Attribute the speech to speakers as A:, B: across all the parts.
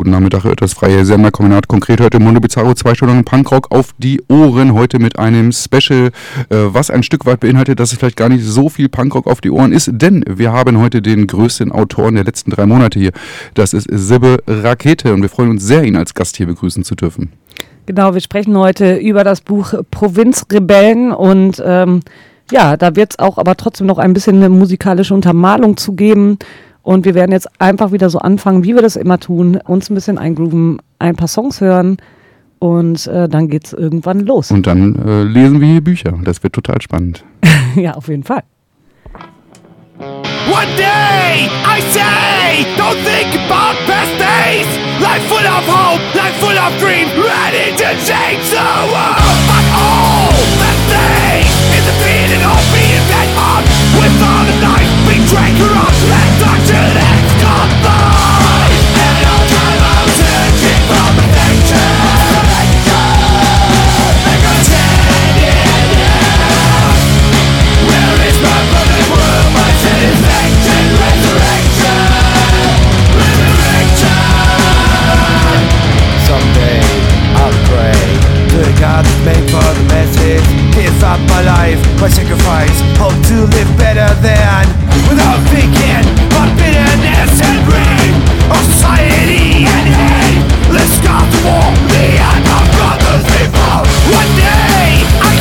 A: guten Nachmittag. Hört das freie Sender-Kombinat konkret heute Mundo Bizarro, zwei Stunden Punkrock auf die Ohren. Heute mit einem Special, äh, was ein Stück weit beinhaltet, dass es vielleicht gar nicht so viel Punkrock auf die Ohren ist, denn wir haben heute den größten Autoren der letzten drei Monate hier. Das ist Sibbe Rakete und wir freuen uns sehr, ihn als Gast hier begrüßen zu dürfen.
B: Genau, wir sprechen heute über das Buch Provinzrebellen und ähm, ja, da wird es auch aber trotzdem noch ein bisschen eine musikalische Untermalung zu geben. Und wir werden jetzt einfach wieder so anfangen, wie wir das immer tun, uns ein bisschen eingrooven, ein paar Songs hören und äh, dann geht's irgendwann los.
A: Und dann äh, lesen wir hier Bücher. Das wird total spannend.
B: ja, auf jeden Fall.
C: One day, I say, don't think about past days. Life full of hope, life full of dream, ready to change the world. But all that thing is the feeling of being that up without a life, being dragged around, let God is made for the masses Give up my life, my sacrifice. Hope to live better than Without thinking. Of bitterness and greed Of society and hate. Let's stop the war, the end of brothers before One day, I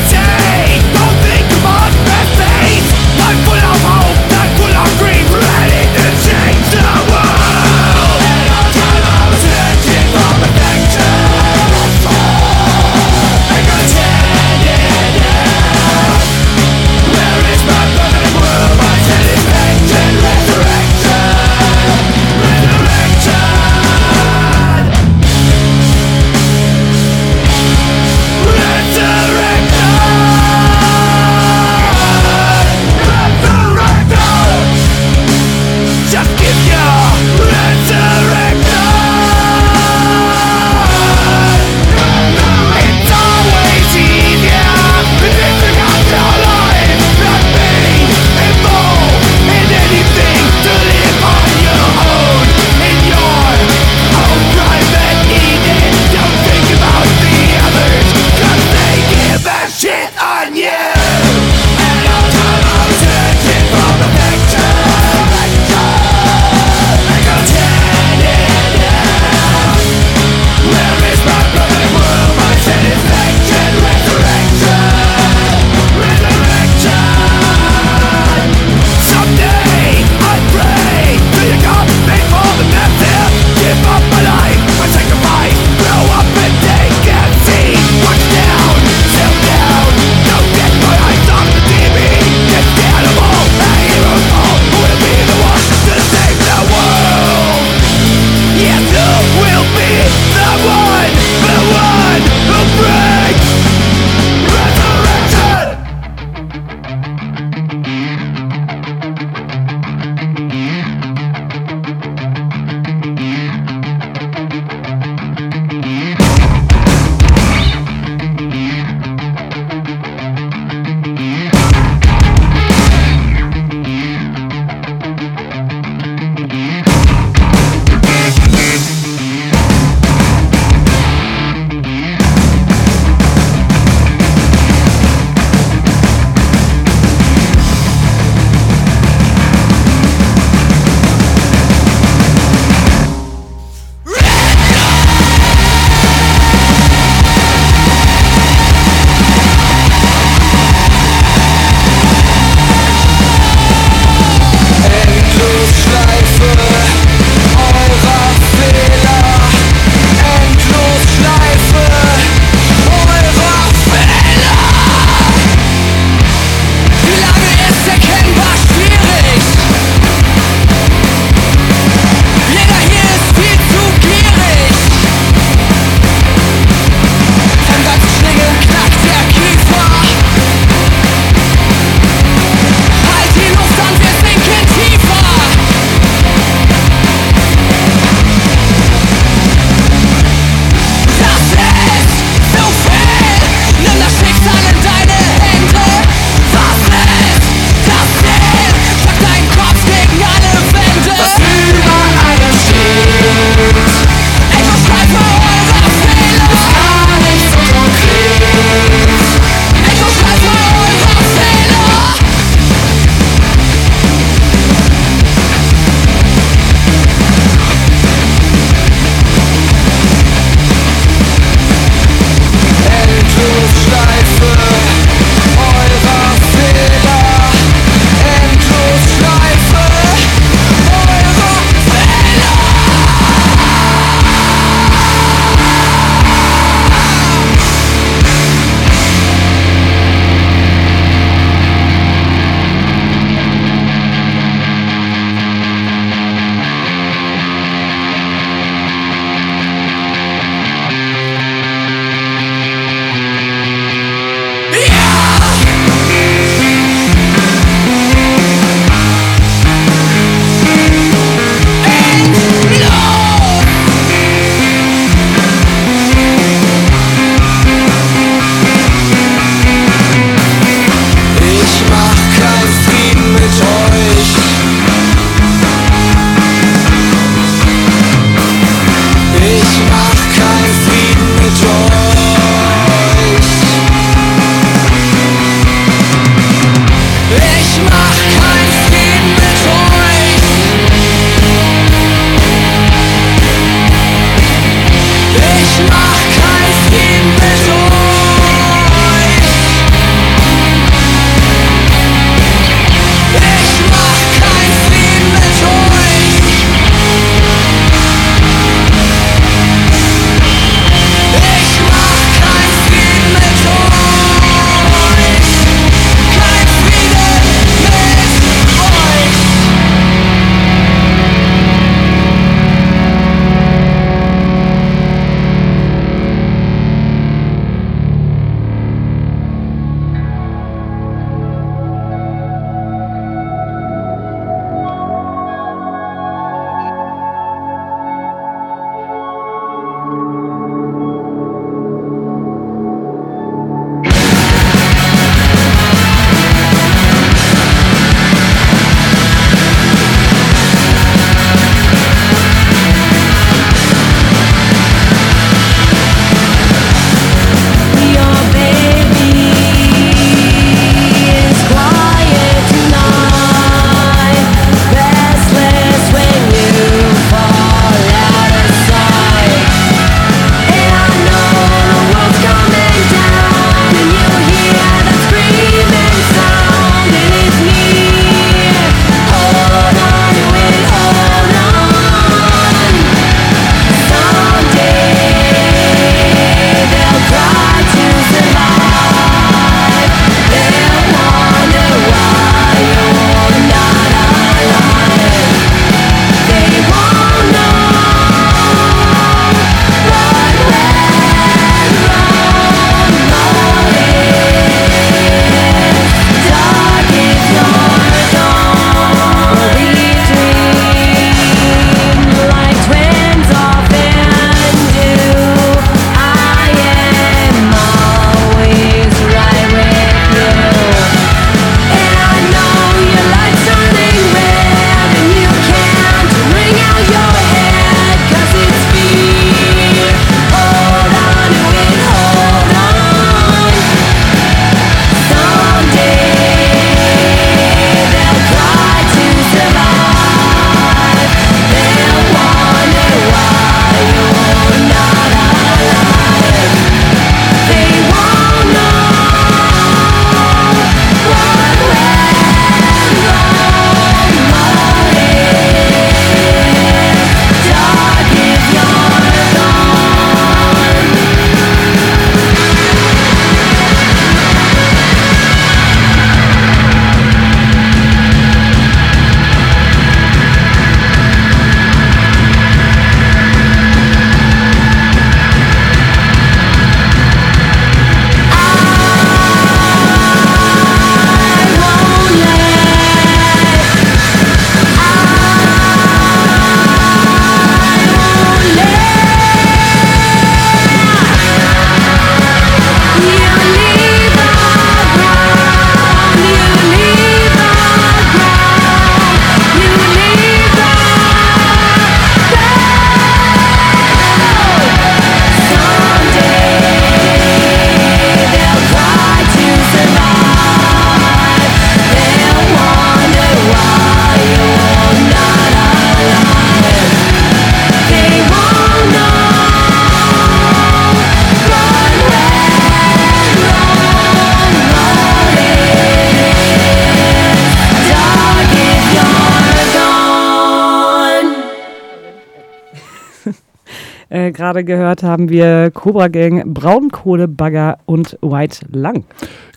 B: gerade gehört haben wir Cobra Gang, Braunkohlebagger und White Lang.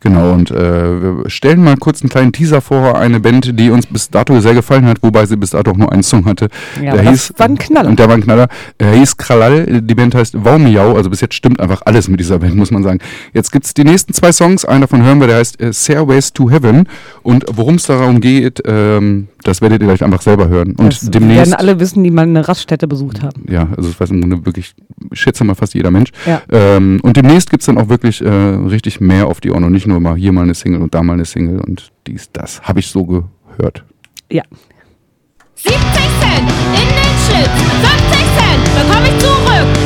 A: Genau, und äh, wir stellen mal kurz einen kleinen Teaser vor. Eine Band, die uns bis dato sehr gefallen hat, wobei sie bis dato auch nur einen Song hatte.
B: Ja,
A: der hieß,
B: war ein Knaller.
A: Und der war ein Knaller. Er hieß Kralal, die Band heißt Waumiau. Also bis jetzt stimmt einfach alles mit dieser Band, muss man sagen. Jetzt gibt's die nächsten zwei Songs. Einen davon hören wir, der heißt äh, Stairways to Heaven. Und worum es darum geht, ähm, das werdet ihr gleich einfach selber hören. Und
B: das
A: demnächst...
B: werden alle wissen, die mal eine Raststätte besucht haben.
A: ja, also das weiß im Grunde wirklich, ich schätze mal fast jeder Mensch.
B: Ja.
A: Ähm, und demnächst gibt's dann auch wirklich äh, richtig mehr auf die Ohren und nicht nur mal hier mal eine Single und da mal eine Single und dies, das. Habe ich so gehört.
B: Ja.
D: 70 Cent in den Schlitz, 50 Cent bekomme ich zurück.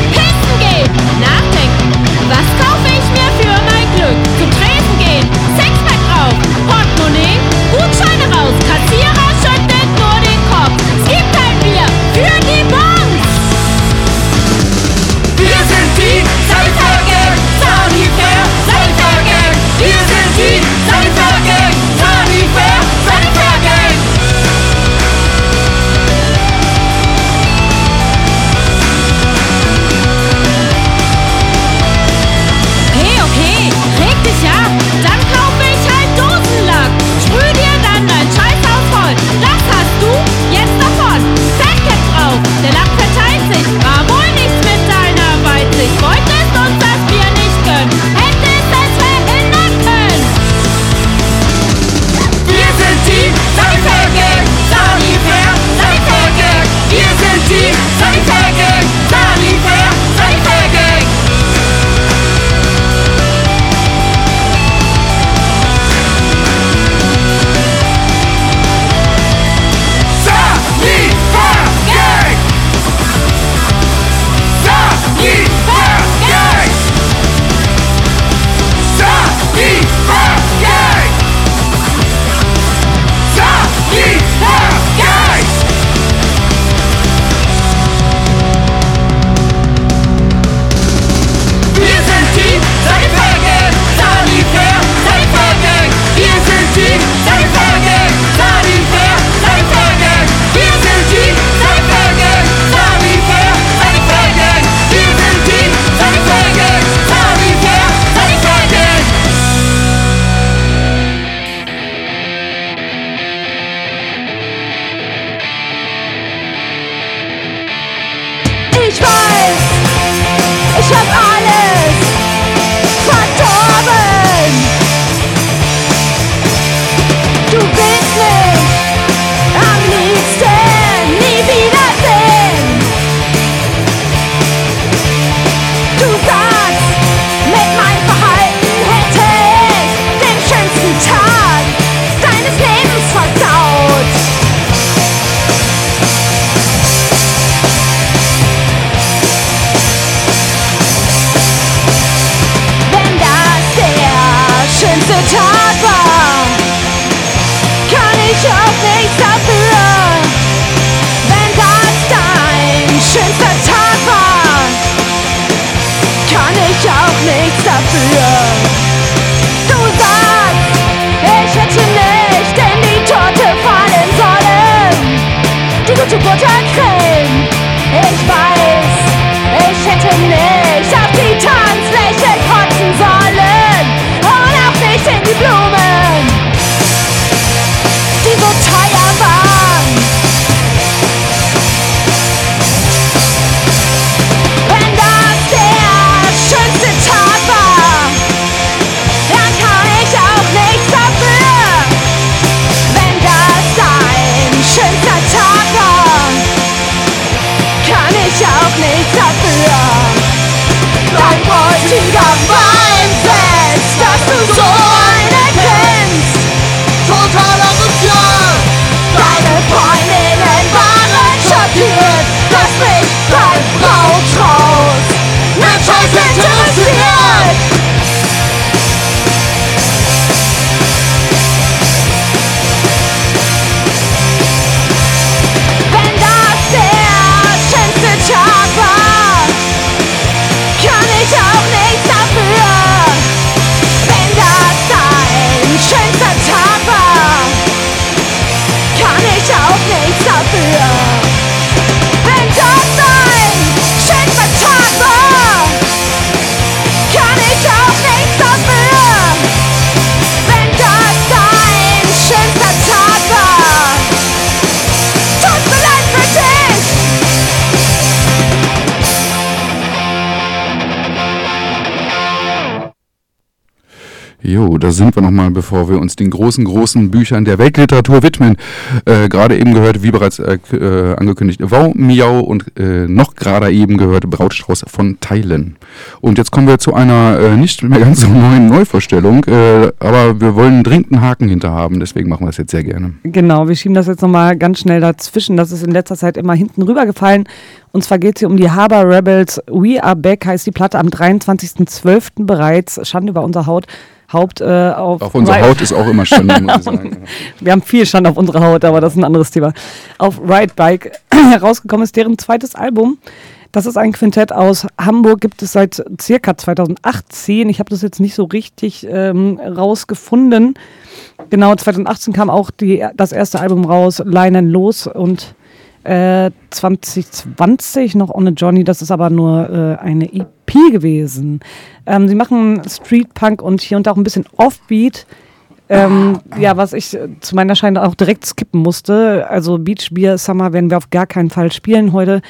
A: Jo, da sind wir nochmal, bevor wir uns den großen, großen Büchern der Weltliteratur widmen. Äh, gerade eben gehört, wie bereits äh, äh, angekündigt, Wow, Miau und äh, noch gerade eben gehört Brautstrauß von Teilen. Und jetzt kommen wir zu einer äh, nicht mehr ganz so neuen Neuvorstellung, äh, aber wir wollen dringend einen Haken hinter haben, deswegen machen wir es jetzt sehr gerne.
B: Genau, wir schieben das jetzt nochmal ganz schnell dazwischen. Das ist in letzter Zeit immer hinten rübergefallen. Und zwar geht es hier um die Harbor Rebels. We Are Back heißt die Platte am 23.12. bereits. Schande über unser Haut. Haupt äh, auf,
A: Auf unsere Haut ist auch immer Schande, muss ich sagen.
B: Wir haben viel Schande auf unserer Haut, aber das ist ein anderes Thema. Auf Ride Bike herausgekommen ist deren zweites Album. Das ist ein Quintett aus Hamburg, gibt es seit circa 2018. Ich habe das jetzt nicht so richtig ähm, rausgefunden. Genau, 2018 kam auch die, das erste Album raus, Leinen los und äh, 2020 noch ohne Johnny, das ist aber nur äh, eine EP gewesen. Ähm, sie machen Street Punk und hier und da auch ein bisschen Offbeat. Ähm, ja, was ich äh, zu meiner Scheine auch direkt skippen musste. Also Beach Beer Summer werden wir auf gar keinen Fall spielen heute.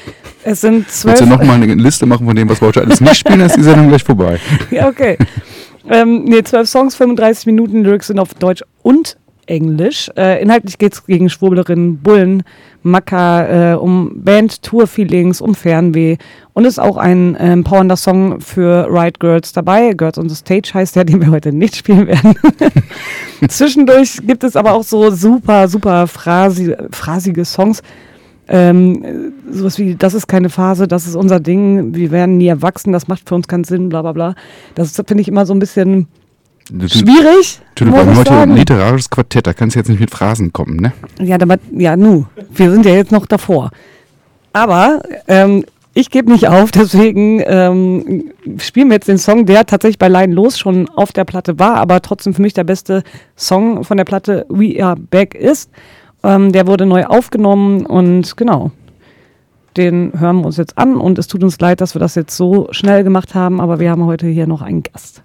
B: Es sind zwölf.
A: Willst du nochmal eine Liste machen von dem, was wir heute alles nicht spielen, ist die Sendung gleich vorbei.
B: ja, okay. ähm, nee, zwölf Songs, 35 Minuten, Lyrics sind auf Deutsch und Englisch. Äh, inhaltlich geht es gegen Schwurblerinnen, Bullen, Macker, äh, um Band, Tour-Feelings, um Fernweh. Und ist auch ein ähm, powernder Song für Ride Girls dabei. Girls on the Stage heißt der, den wir heute nicht spielen werden. Zwischendurch gibt es aber auch so super, super phrasi phrasige Songs. Ähm, äh, sowas wie, das ist keine Phase, das ist unser Ding, wir werden nie erwachsen, das macht für uns keinen Sinn, bla bla bla. Das finde ich immer so ein bisschen schwierig.
A: du,
B: muss
A: wir haben
B: ich
A: heute ein literarisches Quartett, da kannst du jetzt nicht mit Phrasen kommen, ne?
B: Ja, aber, ja, nu, wir sind ja jetzt noch davor. Aber ähm, ich gebe nicht auf, deswegen ähm, spielen wir jetzt den Song, der tatsächlich bei Line Los schon auf der Platte war, aber trotzdem für mich der beste Song von der Platte We Are Back ist. Ähm, der wurde neu aufgenommen und genau, den hören wir uns jetzt an und es tut uns leid, dass wir das jetzt so schnell gemacht haben, aber wir haben heute hier noch einen Gast.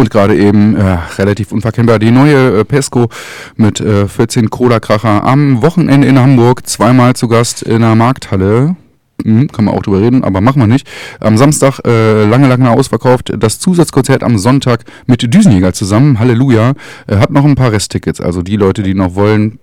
E: Und
A: gerade eben äh, relativ unverkennbar die neue äh, Pesco mit äh, 14 Cola-Kracher am Wochenende in Hamburg, zweimal zu Gast in der Markthalle. Hm, kann man auch drüber reden, aber machen wir nicht. Am Samstag äh, lange, lange ausverkauft. Das Zusatzkonzert am Sonntag mit Düsenjäger zusammen. Halleluja. Äh, hat noch ein paar Resttickets. Also die Leute, die noch wollen,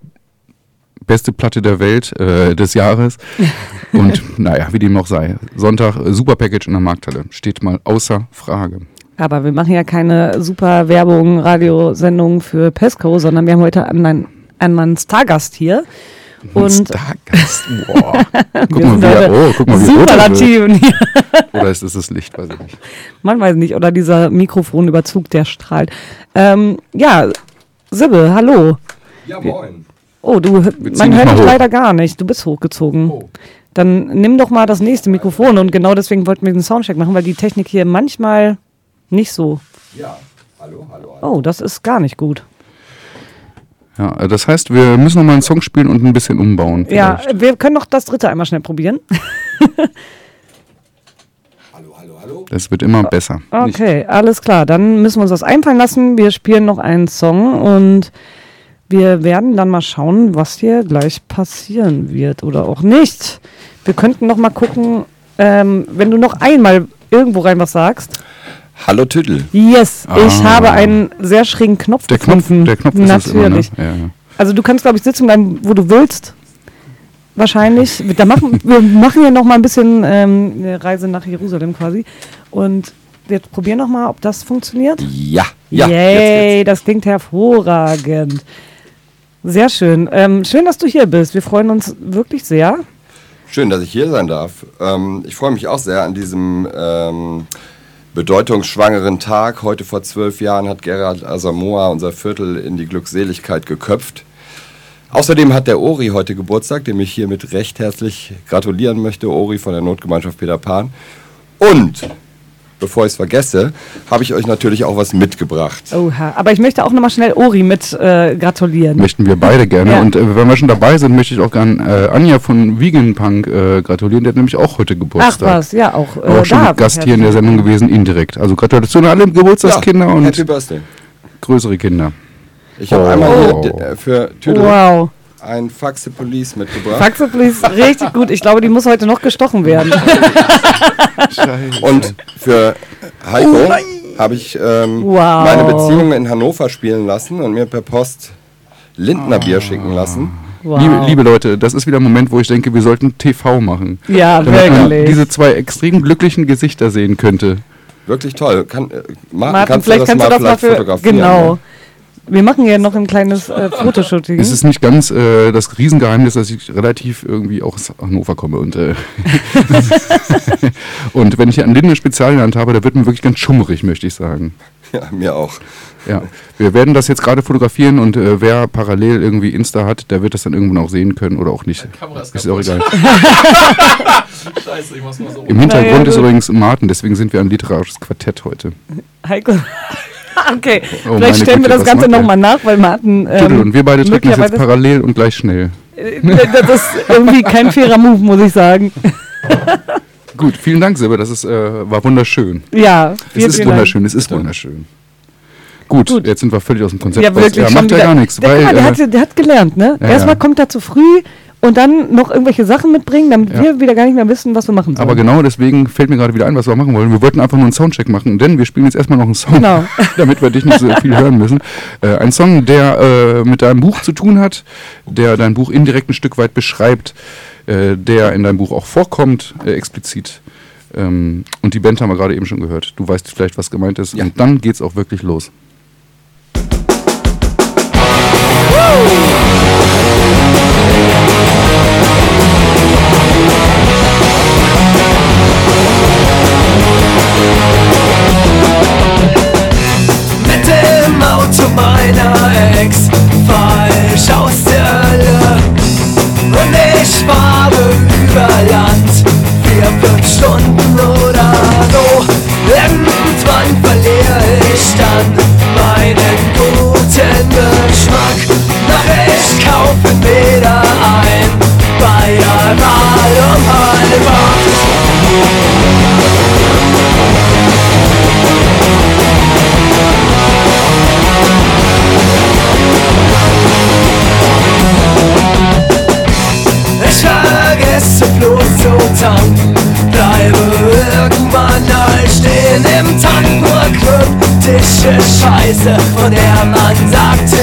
A: beste Platte der Welt äh, des Jahres. Und naja, wie dem noch sei. Sonntag äh, super Package in der Markthalle. Steht mal außer Frage.
B: Aber wir machen ja keine super Werbung, Radiosendung für Pesco, sondern wir haben heute einen, einen, Stargast hier. Und
A: Stargast. Boah. Guck
B: wir
A: mal, er-
B: heute
A: oh, guck mal, wie rot er wird.
B: Superlativen hier.
A: Oder ist es das Licht? Weiß ich nicht.
B: Man weiß nicht. Oder dieser Mikrofonüberzug, der strahlt. Ähm, ja, Sibbe, hallo.
F: Ja, moin.
B: Oh, du, man hört dich leider gar nicht. Du bist hochgezogen.
F: Oh.
B: Dann nimm doch mal das nächste Mikrofon und genau deswegen wollten wir den Soundcheck machen, weil die Technik hier manchmal nicht so.
F: Ja, hallo, hallo. hallo.
B: Oh, das ist gar nicht gut.
A: Ja, äh, das heißt, wir müssen noch mal einen Song spielen und ein bisschen umbauen.
B: Ja,
A: vielleicht.
B: wir können noch das dritte einmal schnell probieren.
F: Hallo, hallo, hallo.
A: Das wird immer besser. Nicht-
B: Okay, alles klar. Dann müssen wir uns was einfallen lassen. Wir spielen noch einen Song und wir werden dann mal schauen, was hier gleich passieren wird oder auch nicht. Wir könnten noch mal gucken, ähm, wenn du noch einmal irgendwo rein was sagst.
F: Hallo Tüdel.
B: Yes, ich
A: Ah.
B: habe einen sehr schrägen Knopf
A: Der Knopf,
B: gefunden.
A: der Knopf ist es immer, ne?
B: Natürlich.
A: Ja, ja.
B: Also du kannst, glaube ich, sitzen bleiben, wo du willst. Wahrscheinlich. Da machen, wir machen hier noch mal ein bisschen ähm, eine Reise nach Jerusalem quasi. Und wir probieren noch mal, ob das funktioniert.
F: Ja, ja.
B: Yay,
F: Jetzt
B: das klingt hervorragend. Sehr schön. Ähm, schön, dass du hier bist. Wir freuen uns wirklich sehr.
F: Schön, dass ich hier sein darf. Ähm, ich freue mich auch sehr an diesem ähm, bedeutungsschwangeren Tag. Heute vor zwölf Jahren hat Gerhard Asamoah unser Viertel in die Glückseligkeit geköpft. Außerdem hat der Ori heute Geburtstag, dem ich hiermit recht herzlich gratulieren möchte. Ori von der Notgemeinschaft Peter Pan. Und, bevor ich es vergesse, habe ich euch natürlich auch was mitgebracht.
B: Oha. Aber ich möchte auch noch mal schnell Ori mit äh, gratulieren.
A: Möchten wir beide gerne.
B: Ja.
A: Und äh, wenn wir schon dabei sind, möchte ich auch gern äh, Anja von Vegan Punk äh, gratulieren. Der hat nämlich auch heute
B: Ach
A: Geburtstag.
B: was, ja auch. Äh,
A: Auch schon
B: da.
A: Gast hier in der Sendung gewesen, indirekt. Also Gratulation an alle Geburtstagskinder und
F: Happy Birthday.
A: größere Kinder.
F: Ich habe
A: Oh.
F: einmal hier äh, für Tüdel
B: Wow.
F: Ein Faxe Police mitgebracht.
B: Faxe Please, richtig gut. Ich glaube, die muss heute noch gestochen werden.
F: Und für Heiko habe ich ähm,
B: Wow.
F: meine Beziehung in Hannover spielen lassen und mir per Post Lindner Bier schicken lassen.
B: Wow.
A: Liebe, liebe Leute, das ist wieder ein Moment, wo ich denke, wir sollten TV machen.
B: Ja,
A: Damit man
B: wirklich.
A: diese zwei extrem glücklichen Gesichter sehen könnte.
F: Wirklich toll. Kann, äh, Martin,
B: Martin,
F: kannst
B: vielleicht
F: du das
B: kannst
F: mal
B: du das mal
F: vielleicht
B: für.
F: fotografieren?
B: Genau.
F: ne?
B: Wir machen ja noch ein kleines äh, Fotoshooting.
A: Es ist nicht ganz äh, das Riesengeheimnis, dass ich relativ irgendwie auch aus Hannover komme. Und, äh, und wenn ich hier an Linde Spezial in der Hand habe, da wird mir wirklich ganz schummerig, möchte ich sagen.
F: Ja, mir auch.
A: Ja, wir werden das jetzt gerade fotografieren und äh, wer parallel irgendwie Insta hat, der wird das dann irgendwann auch sehen können oder auch nicht.
G: Kamera ist
A: Ist auch egal.
G: Scheiße, ich mach's mal so.
A: Im Hintergrund
B: Naja,
A: ist übrigens Martin, deswegen sind wir ein literarisches Quartett heute.
B: Heiko. okay,
A: Oh,
B: vielleicht stellen wir
A: Güte,
B: das
A: was
B: Ganze nochmal nach, weil Martin. Ähm,
A: und wir beide drücken das jetzt parallel und gleich schnell.
B: äh, das ist irgendwie kein fairer Move, muss ich sagen.
A: Gut, vielen Dank, Silber, das ist, äh, war wunderschön.
B: Ja,
A: Es
B: vielen,
A: ist
B: vielen
A: wunderschön, es ist wunderschön. Gut,
B: Gut.
A: jetzt sind wir völlig aus dem Konzept
B: Ja, wirklich.
A: Ja, macht ja gar nichts.
B: Der,
A: Weil,
B: mal, der,
A: äh,
B: hat, der hat gelernt, ne?
A: Ja,
B: Erstmal
A: ja.
B: kommt er zu früh und dann noch irgendwelche Sachen mitbringen, damit
A: Ja.
B: wir wieder gar nicht mehr wissen, was wir machen sollen.
A: aber genau deswegen fällt mir gerade wieder ein, was wir machen wollen. Wir wollten einfach nur einen Soundcheck machen, denn wir spielen jetzt erstmal noch einen Song,
B: Genau.
A: damit wir dich nicht so viel hören müssen. Äh, ein Song, der äh, mit deinem Buch zu tun hat, der dein Buch indirekt ein Stück weit beschreibt, äh, der in deinem Buch auch vorkommt, äh, explizit. Ähm, und die Band haben wir gerade eben schon gehört. Du weißt vielleicht, was gemeint ist.
F: Ja.
A: Und dann geht's auch wirklich los.
C: Mit meiner Scheiße, von der man sagte,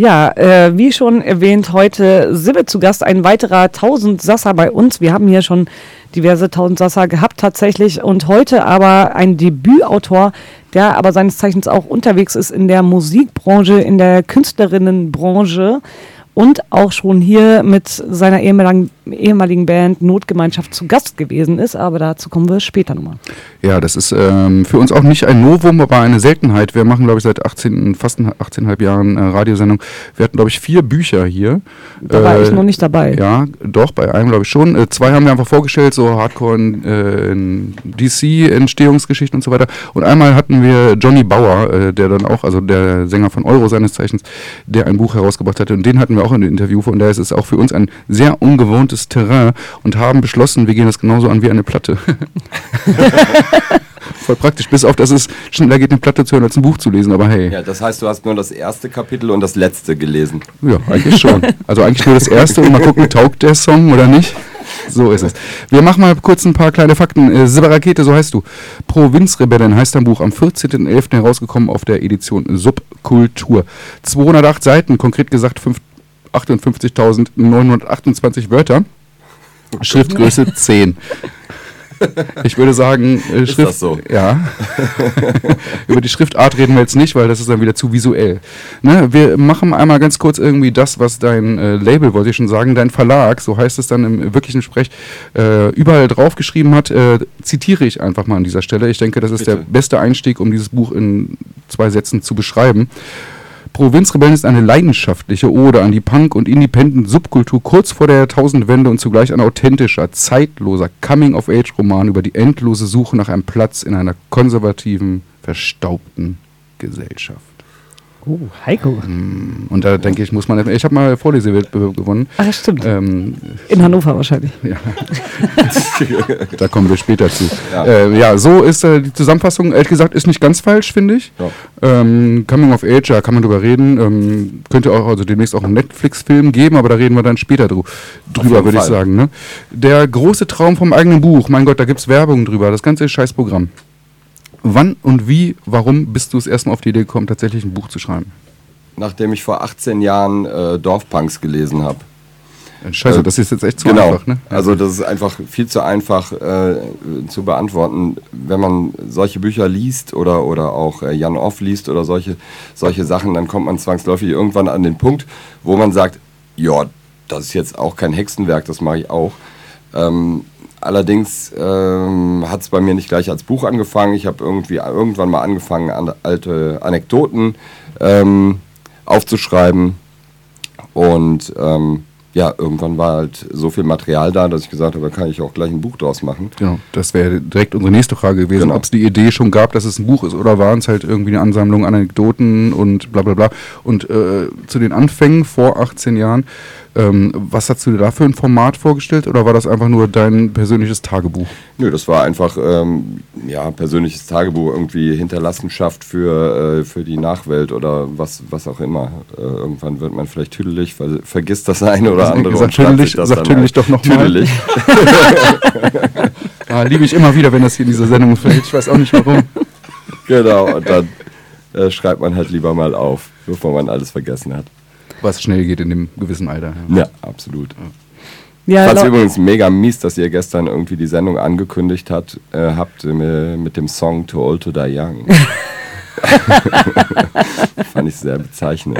B: Ja, äh, wie schon erwähnt, heute Sibbe zu Gast, ein weiterer 1000 Sasser bei uns. Wir haben hier schon diverse 1000 Sasser gehabt tatsächlich und heute aber ein Debütautor, der aber seines Zeichens auch unterwegs ist in der Musikbranche, in der Künstlerinnenbranche und auch schon hier mit seiner ehemaligen, ehemaligen Band Notgemeinschaft zu Gast gewesen ist, aber dazu kommen wir später nochmal.
A: Ja, das ist ähm, für uns auch nicht ein Novum, aber eine Seltenheit. Wir machen, glaube ich, seit 18, fast 18,5 Jahren äh, Radiosendung. Wir hatten, glaube ich, vier Bücher hier.
B: Da war
A: Äh,
B: ich noch nicht dabei.
A: Ja, doch, bei einem glaube ich schon. Äh, zwei haben wir einfach vorgestellt, so Hardcore in, äh, in DC, Entstehungsgeschichten und so weiter. Und einmal hatten wir Johnny Bauer, äh, der dann auch, also der Sänger von Euro seines Zeichens, der ein Buch herausgebracht hatte. Und den hatten wir auch in dem Interview. Von daher ist es auch für uns ein sehr ungewohntes Terrain und haben beschlossen, wir gehen das genauso an wie eine Platte. Voll praktisch, bis auf, dass es schneller geht, eine Platte zu hören, als ein Buch zu lesen. Aber hey.
F: Ja, das heißt, du hast nur das erste Kapitel und das letzte gelesen.
A: Ja, eigentlich schon. Also eigentlich nur das erste und mal gucken, taugt der Song oder nicht. So ist es. Wir machen mal kurz ein paar kleine Fakten. Äh, Silber Rakete, so heißt du. Provinzrebellen heißt dein Buch am 14.11. herausgekommen auf der Edition Subkultur. 208 Seiten, konkret gesagt fünf- 58.928 Wörter. Schriftgröße 10. Ich würde sagen, äh,
F: Ist
A: Schrift.
F: so?
A: Ja. Über die Schriftart reden wir jetzt nicht, weil das ist dann wieder zu visuell. Ne? Wir machen einmal ganz kurz irgendwie das, was dein äh, Label, wollte ich schon sagen, dein Verlag, so heißt es dann im wirklichen Sprech, äh, überall draufgeschrieben hat. Äh, zitiere ich einfach mal an dieser Stelle. Ich denke, das ist
F: Bitte.
A: der beste Einstieg, um dieses Buch in zwei Sätzen zu beschreiben. Provinzrebellen ist eine leidenschaftliche Ode an die Punk- und Independent-Subkultur kurz vor der Jahrtausendwende und zugleich ein authentischer, zeitloser Coming-of-Age-Roman über die endlose Suche nach einem Platz in einer konservativen, verstaubten Gesellschaft.
B: Oh, Heiko.
A: Und da denke ich, muss man. Ich habe mal Vorlesewettbewerb gewonnen.
B: Ach, stimmt.
A: Ähm,
B: In Hannover wahrscheinlich.
A: ja. da kommen wir später zu.
F: Ja.
A: Äh, ja so ist äh, die Zusammenfassung, ehrlich gesagt, ist nicht ganz falsch, finde ich.
F: Ja.
A: Ähm, Coming of Age, ja, kann man drüber reden. Ähm, könnte auch also demnächst auch einen Netflix-Film geben, aber da reden wir dann später dru drüber, würde ich sagen. Ne? Der große Traum vom eigenen Buch, mein Gott, da gibt es Werbung drüber, das ganze Scheißprogramm. Wann und wie, warum bist du es erstmal auf die Idee gekommen, tatsächlich ein Buch zu schreiben?
F: Nachdem ich vor 18 Jahren äh, Dorfpunks gelesen habe.
A: Scheiße,
F: Äh,
A: das ist jetzt echt zu
F: genau.
A: einfach, ne?
F: Also das ist einfach viel zu einfach äh, zu beantworten. Wenn man solche Bücher liest oder, oder auch äh, Jan Off liest oder solche, solche Sachen, dann kommt man zwangsläufig irgendwann an den Punkt, wo man sagt, ja, das ist jetzt auch kein Hexenwerk, das mache ich auch. Ähm, allerdings ähm, hat es bei mir nicht gleich als Buch angefangen. Ich habe irgendwie irgendwann mal angefangen, an, alte Anekdoten ähm, aufzuschreiben. Und ähm, ja, irgendwann war halt so viel Material da, dass ich gesagt habe, da kann ich auch gleich ein Buch draus machen.
A: Genau, das wäre direkt unsere nächste Frage gewesen,
F: Genau.
A: ob es die Idee schon gab, dass es ein Buch ist oder waren es halt irgendwie eine Ansammlung an Anekdoten und bla bla bla. Und äh, zu den Anfängen vor 18 Jahren, ähm, was hast du dir da für ein Format vorgestellt oder war das einfach nur dein persönliches Tagebuch?
F: Nö, das war einfach ähm, ja, persönliches Tagebuch, irgendwie Hinterlassenschaft für, äh, für die Nachwelt oder was, was auch immer. Äh, irgendwann wird man vielleicht tüdelig, ver vergisst das eine oder andere.
A: sag tüdelig- sag
F: dann
A: tüdelig
F: halt.
A: doch noch mal.
F: Tüdelig.
A: Ja, liebe ich immer wieder, wenn das hier in dieser Sendung fällt. Ich weiß auch nicht warum.
F: genau, und dann äh, schreibt man halt lieber mal auf, bevor man alles vergessen hat.
A: Was schnell geht in dem gewissen Alter. Ja.
F: Ja, absolut.
B: Ja,
F: Ich fand übrigens mega mies, dass ihr gestern irgendwie die Sendung angekündigt hat, äh, habt äh, mit dem Song Too Old to Die Young. fand ich sehr bezeichnend.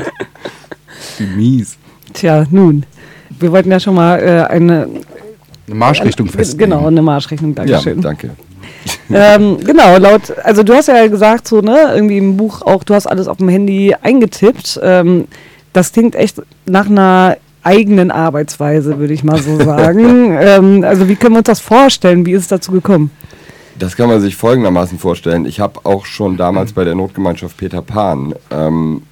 A: Wie mies.
B: Tja, nun. Wir wollten ja schon mal äh, eine,
A: Eine Marschrichtung
B: Ge-
A: festlegen.
B: Genau, eine Marschrechnung,
F: Ja,
B: Dankeschön.
F: danke.
B: ähm, genau, laut, also du hast ja gesagt, so, ne, irgendwie im Buch auch, du hast alles auf dem Handy eingetippt. Ähm, das klingt echt nach einer eigenen Arbeitsweise, würde ich mal so sagen. ähm, also wie können wir uns das vorstellen? Wie ist es dazu gekommen?
F: Das kann man sich folgendermaßen vorstellen. Ich habe auch schon damals bei der Notgemeinschaft Peter Pan ähm,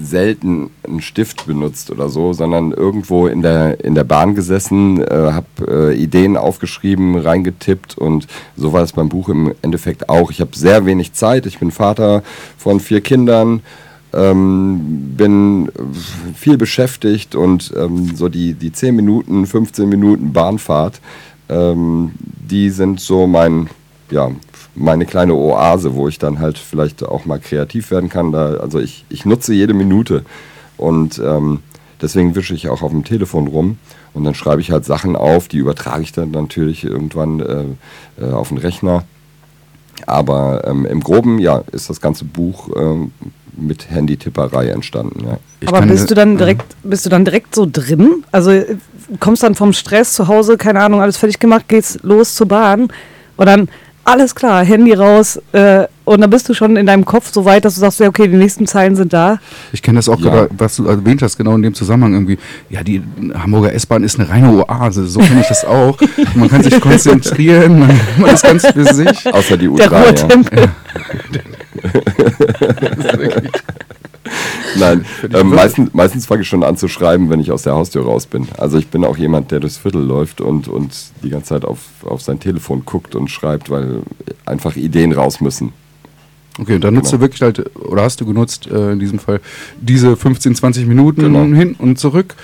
F: selten einen Stift benutzt oder so, sondern irgendwo in der, in der Bahn gesessen, äh, habe äh, Ideen aufgeschrieben, reingetippt und so war es beim Buch im Endeffekt auch. Ich habe sehr wenig Zeit, ich bin Vater von vier Kindern, ähm, bin viel beschäftigt und ähm, so die, die 10 Minuten, 15 Minuten Bahnfahrt, ähm, die sind so mein, ja, meine kleine Oase, wo ich dann halt vielleicht auch mal kreativ werden kann. Da, also ich, ich nutze jede Minute und ähm, deswegen wische ich auch auf dem Telefon rum und dann schreibe ich halt Sachen auf, die übertrage ich dann natürlich irgendwann äh, äh, auf den Rechner. Aber ähm, im Groben, ja, ist das ganze Buch ähm, mit Handytipperei entstanden. Ja.
B: Aber bist du dann direkt, bist du dann direkt so drin? Also äh, kommst dann vom Stress zu Hause, keine Ahnung, alles fertig gemacht, gehst los zur Bahn und dann alles klar, Handy raus äh, und dann bist du schon in deinem Kopf so weit, dass du sagst, ja, okay, die nächsten Zeilen sind da.
A: Ich kenne das auch
F: Ja.
A: gerade, was du erwähnt hast, genau in dem Zusammenhang irgendwie. Ja, die Hamburger S-Bahn ist eine reine Oase. So kenne ich das auch. Man kann sich konzentrieren, man, man ist ganz für sich.
F: Außer die
B: Der
F: U3. Ja. Nein, ähm, meistens, meistens fange ich schon an zu schreiben, wenn ich aus der Haustür raus bin. Also ich bin auch jemand, der durchs Viertel läuft und, und die ganze Zeit auf, auf sein Telefon guckt und schreibt, weil einfach Ideen raus müssen.
A: Okay, und dann nutzt du wirklich halt, oder hast du genutzt äh, in diesem Fall, diese 15, 20 Minuten
F: Genau.
A: hin und zurück.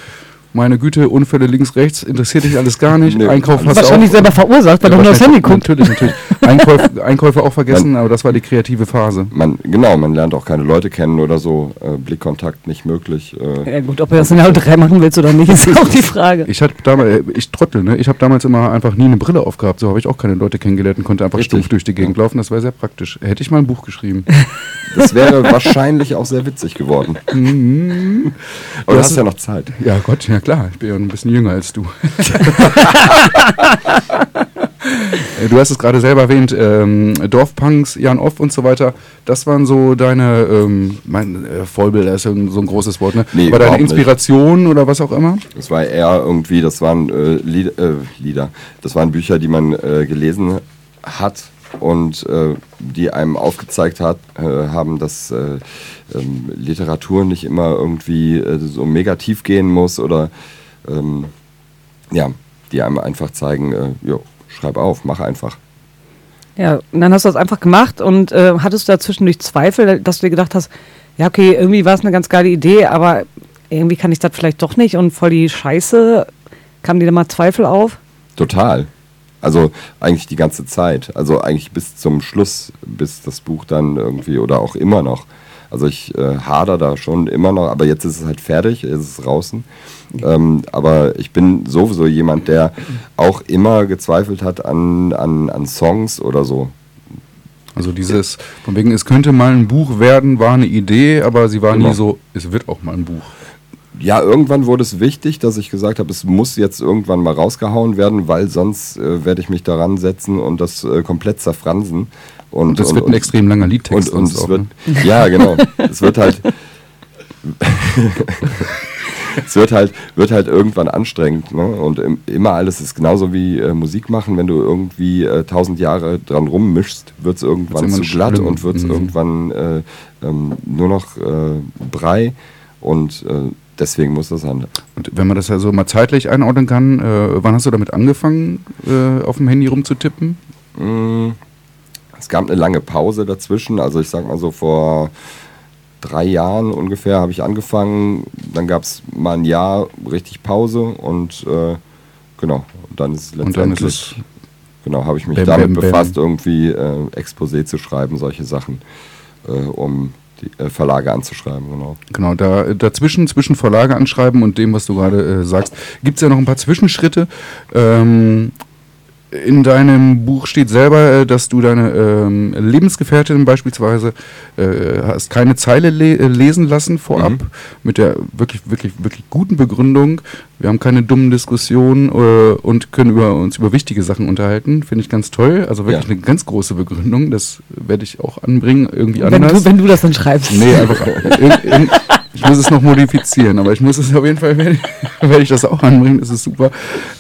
A: Meine Güte, Unfälle links, rechts, interessiert dich alles gar nicht.
F: Nee,
A: Einkauf hast du
B: Wahrscheinlich
A: auch.
B: selber verursacht, weil
A: Ja,
B: du nur aufs Handy guckst.
A: Natürlich, natürlich. Einkäufe, Einkäufe auch vergessen, aber das war die kreative Phase.
F: Man, genau, man lernt auch keine Leute kennen oder so. Äh, Blickkontakt nicht möglich. Äh,
B: Ja gut, ob du das in der drei machen willst oder nicht, ist auch die Frage.
A: Ich hatte damals, ich trottel, ne? Ich habe damals immer einfach nie eine Brille aufgehabt. So habe ich auch keine Leute kennengelernt und konnte einfach
F: Richtig.
A: stumpf durch die Gegend laufen. Das war sehr praktisch. Hätte ich mal ein Buch geschrieben.
F: das wäre wahrscheinlich auch sehr witzig geworden. Aber du
A: Das
F: hast
A: ist-
F: ja noch Zeit.
A: Ja Gott, ja klar. Ich bin ja ein bisschen jünger als du. Äh, du hast es gerade selber erwähnt, ähm, Dorfpunks, Jan Off und so weiter. Das waren so deine, ähm, mein äh, Vollbilder ist ja ein- so ein großes Wort, ne?
F: Nee,
A: War deine
F: überhaupt nicht.
A: Inspiration oder was auch immer?
F: Das war eher irgendwie, das waren äh, Lied, äh, Lieder, das waren Bücher, die man äh, gelesen hat und äh, die einem aufgezeigt hat, äh, haben, dass äh, ähm, Literatur nicht immer irgendwie äh, so mega tief gehen muss oder ähm, ja, die einem einfach zeigen, äh, jo, schreib auf, mach einfach.
B: Ja, und dann hast du das einfach gemacht und äh, hattest du da zwischendurch Zweifel, dass du dir gedacht hast, ja, okay, irgendwie war es eine ganz geile Idee, aber irgendwie kann ich das vielleicht doch nicht und voll die Scheiße. Kamen dir da mal Zweifel auf?
F: Total. Also eigentlich die ganze Zeit. Also eigentlich bis zum Schluss, bis das Buch dann irgendwie oder auch immer noch. Also ich äh, hader da schon immer noch, aber jetzt ist es halt fertig, ist es draußen. Ähm, aber ich bin sowieso jemand, der auch immer gezweifelt hat an, an, an Songs oder so.
A: Also dieses, von wegen, es könnte mal ein Buch werden, war eine Idee, aber sie war
F: Genau.
A: nie so, es wird auch mal ein Buch.
F: Ja, irgendwann wurde es wichtig, dass ich gesagt habe, es muss jetzt irgendwann mal rausgehauen werden, weil sonst äh, werde ich mich daran setzen und das äh, komplett zerfransen. Und,
A: Und das wird ein extrem langer Liedtext.
F: Und, und es
A: auch,
F: wird,
A: ne?
F: ja, genau. es wird halt, es wird halt, wird halt irgendwann anstrengend. Ne? Und im, immer alles ist genauso wie äh, Musik machen. Wenn du irgendwie äh, tausend Jahre dran rummischst, wird es irgendwann zu glatt
A: schlimm.
F: und wird es
A: Mhm.
F: irgendwann äh, ähm, nur noch äh, Brei. Und deswegen muss das halt.
A: Und wenn man das ja so mal zeitlich einordnen kann, äh, wann hast du damit angefangen, äh, auf dem Handy rumzutippen?
F: Mm, Es gab eine lange Pause dazwischen. Also ich sag mal so vor drei Jahren ungefähr habe ich angefangen. Dann gab es mal ein Jahr richtig Pause und äh, genau. Und dann ist es
A: Und dann ist
F: letztendlich, genau, habe ich mich
A: Bam,
F: damit
A: bam, bam.
F: befasst, irgendwie äh, Exposé zu schreiben, solche Sachen, äh, um die äh, Verlage anzuschreiben, genau.
A: Genau, da, dazwischen, zwischen Verlage anschreiben und dem, was du gerade äh, sagst, gibt es ja noch ein paar Zwischenschritte. Ähm, in deinem Buch steht selber, äh, dass du deine ähm, Lebensgefährtin beispielsweise äh, hast keine Zeile le äh, lesen lassen vorab
F: Mhm.
A: mit der wirklich, wirklich, wirklich guten Begründung. Wir haben keine dummen Diskussionen äh, und können über uns über wichtige Sachen unterhalten. Finde ich ganz toll. Also wirklich
F: Ja.
A: eine ganz große Begründung. Das werde ich auch anbringen, irgendwie
B: Wenn
A: anders.
B: du, wenn du das dann schreibst.
A: Nee, einfach. irg- irg- ich muss es noch modifizieren, aber ich muss es auf jeden Fall, werde ich, das auch anbringen, das ist super.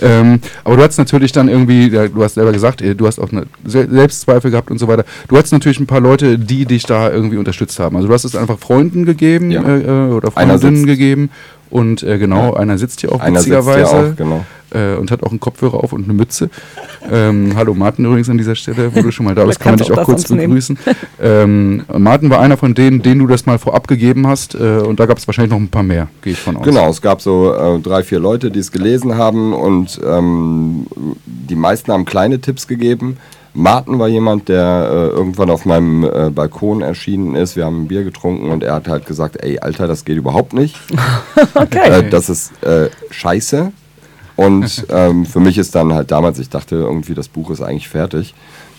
A: Ähm, aber du hast natürlich dann irgendwie, du hast selber gesagt, du hast auch eine Se- Selbstzweifel gehabt und so weiter. Du hast natürlich ein paar Leute, die dich da irgendwie unterstützt haben. Also du hast es einfach Freunden gegeben
F: Ja.
A: äh, äh, oder Freundinnen gegeben. Und äh, genau,
F: Ja.
A: einer sitzt hier auch
F: Einer sitzt hier
A: witzigerweise
F: auch, genau.
A: äh, und hat auch einen Kopfhörer auf und eine Mütze. Ähm, hallo Martin übrigens an dieser Stelle, wo du schon mal da bist, kann man dich auch
B: auch
A: kurz begrüßen. Ähm, Martin war einer von denen, denen du das mal vorab gegeben hast äh, und da gab es wahrscheinlich noch ein paar mehr, gehe ich von aus.
F: Genau, es gab so äh, drei, vier Leute, die es gelesen haben und ähm, die meisten haben kleine Tipps gegeben. Martin war jemand, der äh, irgendwann auf meinem äh, Balkon erschienen ist. Wir haben ein Bier getrunken und er hat halt gesagt, ey, Alter, das geht überhaupt nicht.
B: Okay.
F: Äh, das ist äh, scheiße. Und ähm, für mich ist dann halt damals, ich dachte irgendwie, das Buch ist eigentlich fertig,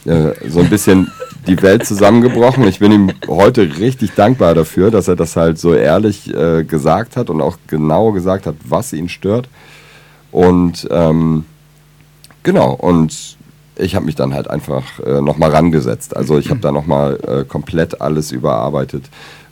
F: äh, so ein bisschen die Welt zusammengebrochen. Ich bin ihm heute richtig dankbar dafür, dass er das halt so ehrlich äh, gesagt hat und auch genau gesagt hat, was ihn stört. Und ähm, genau, und ich habe mich dann halt einfach äh, nochmal rangesetzt. Also ich habe da nochmal äh, komplett alles überarbeitet,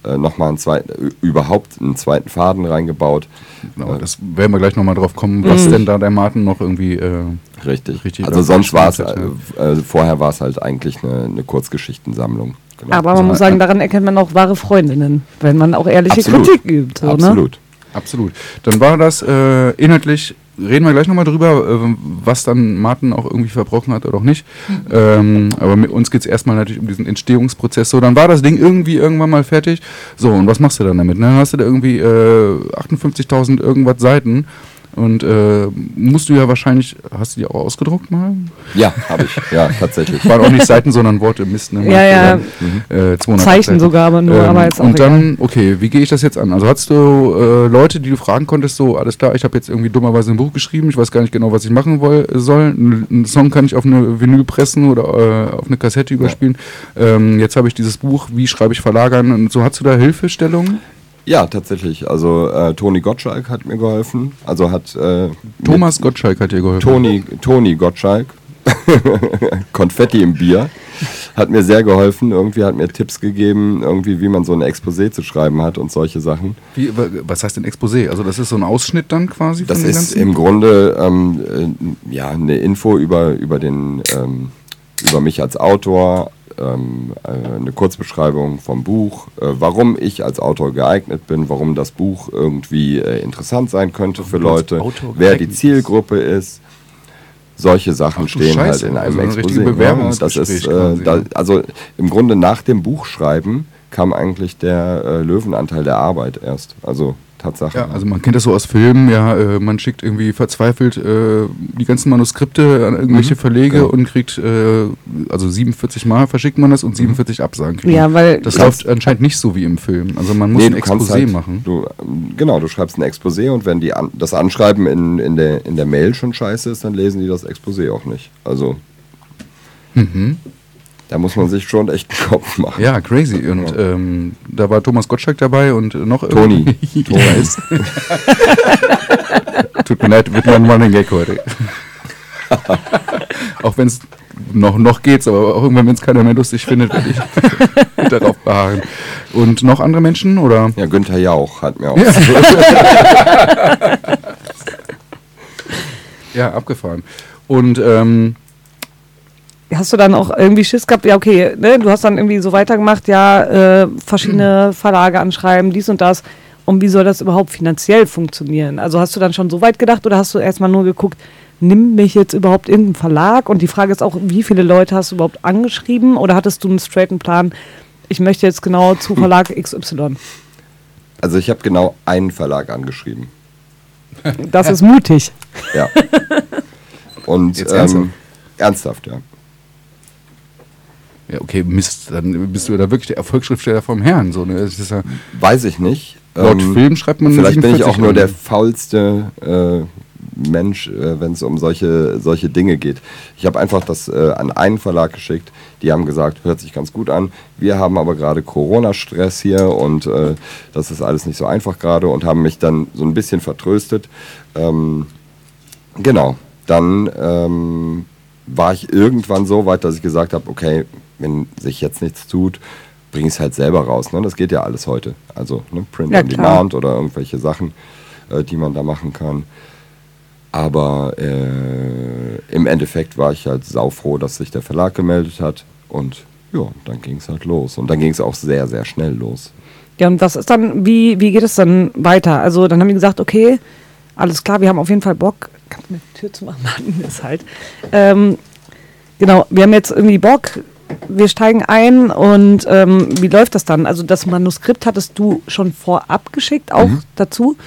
F: äh, nochmal einen zweiten, überhaupt einen zweiten Faden reingebaut.
A: Genau, das werden wir gleich nochmal drauf kommen, was denn da der Martin noch irgendwie. Äh,
F: Richtig.
A: Richtig,
F: also sonst war es, äh, äh, vorher war es halt eigentlich eine, eine Kurzgeschichtensammlung. Genau.
B: Aber man muss sagen, daran erkennt man auch wahre Freundinnen, wenn man auch ehrliche
F: Absolut.
B: Kritik übt. So, Ne?
F: Absolut.
A: Absolut. Dann war das äh, inhaltlich, reden wir gleich nochmal drüber, äh, was dann Martin auch irgendwie verbrochen hat oder auch nicht. Ähm, aber mit uns geht es erstmal natürlich um diesen Entstehungsprozess. So, dann war das Ding irgendwie irgendwann mal fertig. So, und was machst du dann damit? Ne? Hast du da irgendwie äh, 58.000 irgendwas Seiten und äh, musst du ja wahrscheinlich, hast du die auch ausgedruckt mal?
F: Ja, habe ich. Ja, tatsächlich.
A: Waren auch nicht Seiten, sondern Worte, Mist. Ne?
B: Ja, ja.
A: Äh, 200
B: Zeichen
A: Seiten.
B: sogar, aber nur,
A: Ähm,
B: aber jetzt auch
A: und
B: egal.
A: dann, okay, wie gehe ich das jetzt an? Also hattest du äh, Leute, die du fragen konntest, so, alles klar, ich habe jetzt irgendwie dummerweise ein Buch geschrieben, ich weiß gar nicht genau, was ich machen woll, soll. Ein, ein Song kann ich auf eine Vinyl pressen oder äh, auf eine Kassette überspielen. Ähm, jetzt habe ich dieses Buch, wie schreibe ich verlagern? Und so, hast du da Hilfestellungen?
F: Ja, tatsächlich. Also äh, Toni Gottschalk hat mir geholfen. Also hat äh,
A: Thomas Gottschalk hat dir geholfen.
F: Toni, Toni Gottschalk, Konfetti im Bier, hat mir sehr geholfen. Irgendwie hat mir Tipps gegeben, irgendwie wie man so ein Exposé zu schreiben hat und solche Sachen.
A: Wie, wa- was heißt denn Exposé? Also das ist so ein Ausschnitt dann quasi
F: Das ist im Grunde ähm, äh, ja, eine Info über, über, den, ähm, über mich als Autor, ähm, äh, eine Kurzbeschreibung vom Buch, äh, warum ich als Autor geeignet bin, warum das Buch irgendwie äh, interessant sein könnte für
A: du als
F: Leute, wer die. Zielgruppe ist. Solche Sachen
A: Ach
F: stehen
A: Scheiße,
F: halt in
A: also
F: einem
A: ein richtiges
F: Exposé. Ja, das
A: Bewerbungsgespräch
F: ist, äh, da,
A: ne?
F: also im Grunde nach dem Buchschreiben kam eigentlich der äh, Löwenanteil der Arbeit erst. Also Tatsache.
A: Ja, also man kennt das so aus Filmen, ja, äh, man schickt irgendwie verzweifelt äh, die ganzen Manuskripte an irgendwelche Verlege
F: genau.
A: und kriegt, äh, also 47 Mal verschickt man das und 47 Absagen kriegt.
B: Ja, weil
A: das läuft anscheinend nicht so wie im Film. Also man muss ein
F: du kannst
A: Exposé
F: halt-
A: machen.
F: Du, genau, du schreibst ein Exposé und wenn die an, das Anschreiben in, in, der, in der Mail schon scheiße ist, dann lesen die das Exposé auch nicht. Also da muss man sich schon echt einen Kopf machen.
A: Ja, crazy. Und ähm, da war Thomas Gottschalk dabei und noch
F: Toni.
A: Ich weiß. Tut mir leid, wird mein Running Gag heute. auch wenn es noch, noch geht's, aber auch irgendwann, wenn es keiner mehr lustig findet, werde ich darauf beharren. Und noch andere Menschen oder?
F: Ja, Günther Jauch hat mir auch.
A: Ja, abgefahren. Und ähm,
B: Hast du dann auch irgendwie Schiss gehabt? Ja, okay, ne? du hast dann irgendwie so weitergemacht, ja, äh, verschiedene Verlage anschreiben, dies und das. Und wie soll das überhaupt finanziell funktionieren? Also hast du dann schon so weit gedacht oder hast du erstmal nur geguckt, nimmt mich jetzt überhaupt irgendein Verlag? Und die Frage ist auch, wie viele Leute hast du überhaupt angeschrieben? Oder hattest du einen straighten Plan, ich möchte jetzt genau zu Verlag XY?
F: Also ich habe genau einen Verlag angeschrieben.
B: Das ist mutig.
F: Ja. Und
A: Jetzt ernsthaft?
F: ähm, ernsthaft, ja.
A: Ja, okay, Mist, dann bist du da wirklich der Erfolgsschriftsteller vom Herrn. So, ne? Ja,
F: Weiß ich nicht.
A: laut
F: Ähm,
A: Film schreibt man
F: Vielleicht bin ich
A: 47
F: auch nur der faulste äh, Mensch, äh, wenn es um solche, solche Dinge geht. Ich habe einfach das äh, an einen Verlag geschickt. Die haben gesagt, hört sich ganz gut an. Wir haben aber gerade Corona-Stress hier und äh, das ist alles nicht so einfach gerade und haben mich dann so ein bisschen vertröstet. Ähm, genau. Dann ähm, war ich irgendwann so weit, dass ich gesagt habe, okay, wenn sich jetzt nichts tut, bring ich es halt selber raus. Ne? Das geht ja alles heute. Also ne? Print
B: Ja,
F: on
B: klar.
F: Demand oder irgendwelche Sachen, äh, die man da machen kann. Aber äh, im Endeffekt war ich halt saufroh, dass sich der Verlag gemeldet hat. Und ja, dann ging es halt los. Und dann ging es auch sehr, sehr schnell los.
B: Ja, und was ist dann, wie, wie geht es dann weiter? Also dann haben die gesagt, okay, alles klar, wir haben auf jeden Fall Bock. Kannst du mir die Tür zu machen? Mann, ist halt. Ähm, genau, wir haben jetzt irgendwie Bock, wir steigen ein und ähm, wie läuft das dann? Also das Manuskript hattest du schon vorab geschickt, auch dazu?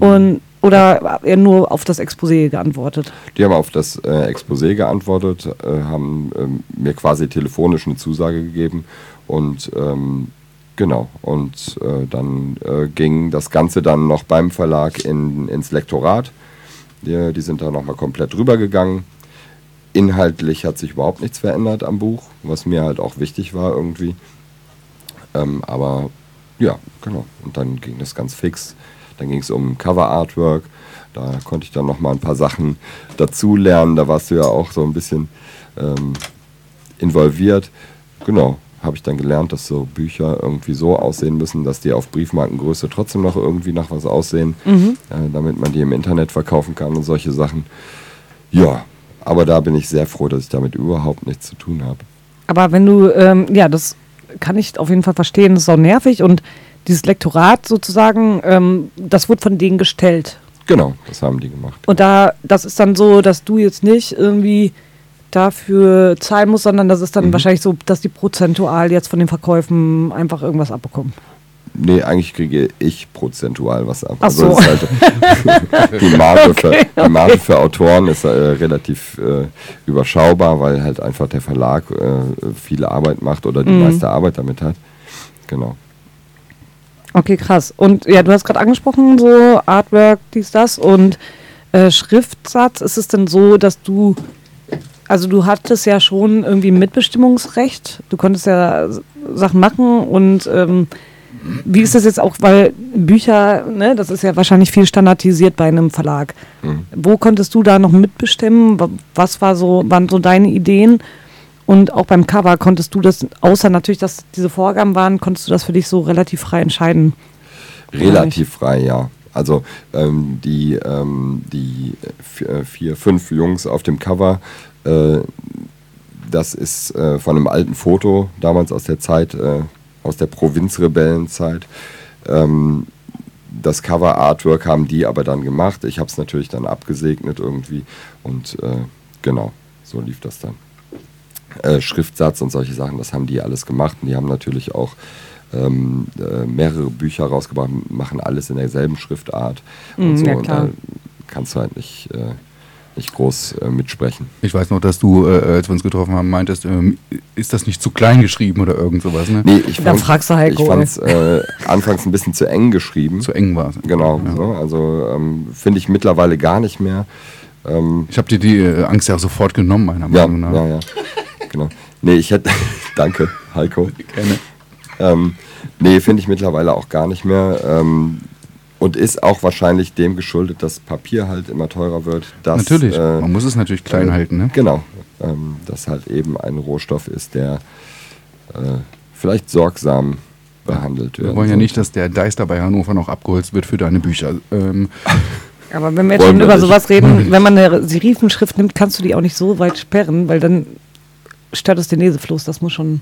B: Und, oder eher nur auf das Exposé geantwortet?
F: Die haben auf das äh, Exposé geantwortet, äh, haben ähm, mir quasi telefonisch eine Zusage gegeben und ähm, genau. Und äh, dann äh, ging das Ganze dann noch beim Verlag in, ins Lektorat. Die, die sind da nochmal komplett drüber gegangen. Inhaltlich hat sich überhaupt nichts verändert am Buch, was mir halt auch wichtig war irgendwie. Ähm, aber ja, genau. Und dann ging das ganz fix. Dann ging es um Cover Artwork. Da konnte ich dann noch mal ein paar Sachen dazu lernen. Da warst du ja auch so ein bisschen ähm, involviert. Genau, habe ich dann gelernt, dass so Bücher irgendwie so aussehen müssen, dass die auf Briefmarkengröße trotzdem noch irgendwie nach was aussehen, äh, damit man die im Internet verkaufen kann und solche Sachen. Ja, aber da bin ich sehr froh, dass ich damit überhaupt nichts zu tun habe.
B: Aber wenn du, ähm, ja, das kann ich auf jeden Fall verstehen, das ist auch nervig und dieses Lektorat sozusagen, ähm, das wurde von denen gestellt.
F: Genau, das haben die gemacht.
B: Und da, das ist dann so, dass du jetzt nicht irgendwie dafür zahlen musst, sondern das ist
F: Mhm.
B: dann wahrscheinlich so, dass die prozentual jetzt von den Verkäufen einfach irgendwas abbekommen.
F: Nee, eigentlich kriege ich prozentual was ab.
B: Ach so.
F: das ist halt, die, Marge für, die Marge für Autoren ist äh, relativ äh, überschaubar, weil halt einfach der Verlag äh, viel Arbeit macht oder die
B: Mhm.
F: meiste Arbeit damit hat. Genau.
B: Okay, krass. Und ja, du hast gerade angesprochen, so Artwork, dies, das und äh, Schriftsatz. Ist es denn so, dass du, also du hattest ja schon irgendwie Mitbestimmungsrecht, du konntest ja Sachen machen und ähm, wie ist das jetzt auch, weil Bücher, ne, das ist ja wahrscheinlich viel standardisiert bei einem Verlag. Wo konntest du da noch mitbestimmen? Wa- Was war so, waren so deine Ideen? Und auch beim Cover konntest du das, außer natürlich, dass diese Vorgaben waren, konntest du das für dich so relativ frei entscheiden.
F: Relativ frei, ja. Also ähm, die, ähm, die vi- äh, vier, fünf Jungs auf dem Cover, äh, das ist äh, von einem alten Foto, damals aus der Zeit, äh, aus der Provinzrebellenzeit. Ähm, das Cover-Artwork haben die aber dann gemacht. Ich habe es natürlich dann abgesegnet irgendwie und äh, genau, so lief das dann. Äh, Schriftsatz und solche Sachen, das haben die alles gemacht. Und die haben natürlich auch ähm, äh, mehrere Bücher rausgebracht, machen alles in derselben Schriftart und
B: Mm,
F: so.
B: ja,
F: und da kannst du halt nicht, äh, nicht groß äh, mitsprechen.
A: Ich weiß noch, dass du, äh, als wir uns getroffen haben, meintest, ähm, ist das nicht zu klein geschrieben oder irgend sowas, ne?
F: Nee, ich
B: Dann fragst du Heiko,
F: Ich fand es äh, anfangs ein bisschen zu eng geschrieben.
A: Zu eng war es.
F: Genau,
A: Ja.
F: so, also ähm, finde ich mittlerweile gar nicht mehr. Ähm,
A: Ich habe dir die äh, Angst ja auch sofort genommen, meiner
F: ja,
A: Meinung nach.
F: ja, ja, genau. Nee, ich hätte, danke, Heiko.
A: Gerne.
F: Ähm, nee, finde ich mittlerweile auch gar nicht mehr. Ähm, und ist auch wahrscheinlich dem geschuldet, dass Papier halt immer teurer wird. Dass,
A: Natürlich,
F: äh,
A: man muss es natürlich klein
F: äh,
A: halten, ne?
F: Genau. Ähm, dass halt eben ein Rohstoff ist, der äh, vielleicht sorgsam behandelt wird.
A: Wir wollen ja nicht, dass der Deister bei Hannover noch abgeholzt wird für deine Bücher. Ähm,
B: Aber wenn wir jetzt schon über sowas reden, wenn man eine Serifenschrift nimmt, kannst du die auch nicht so weit sperren, weil dann stört es den Lesefluss. Das muss schon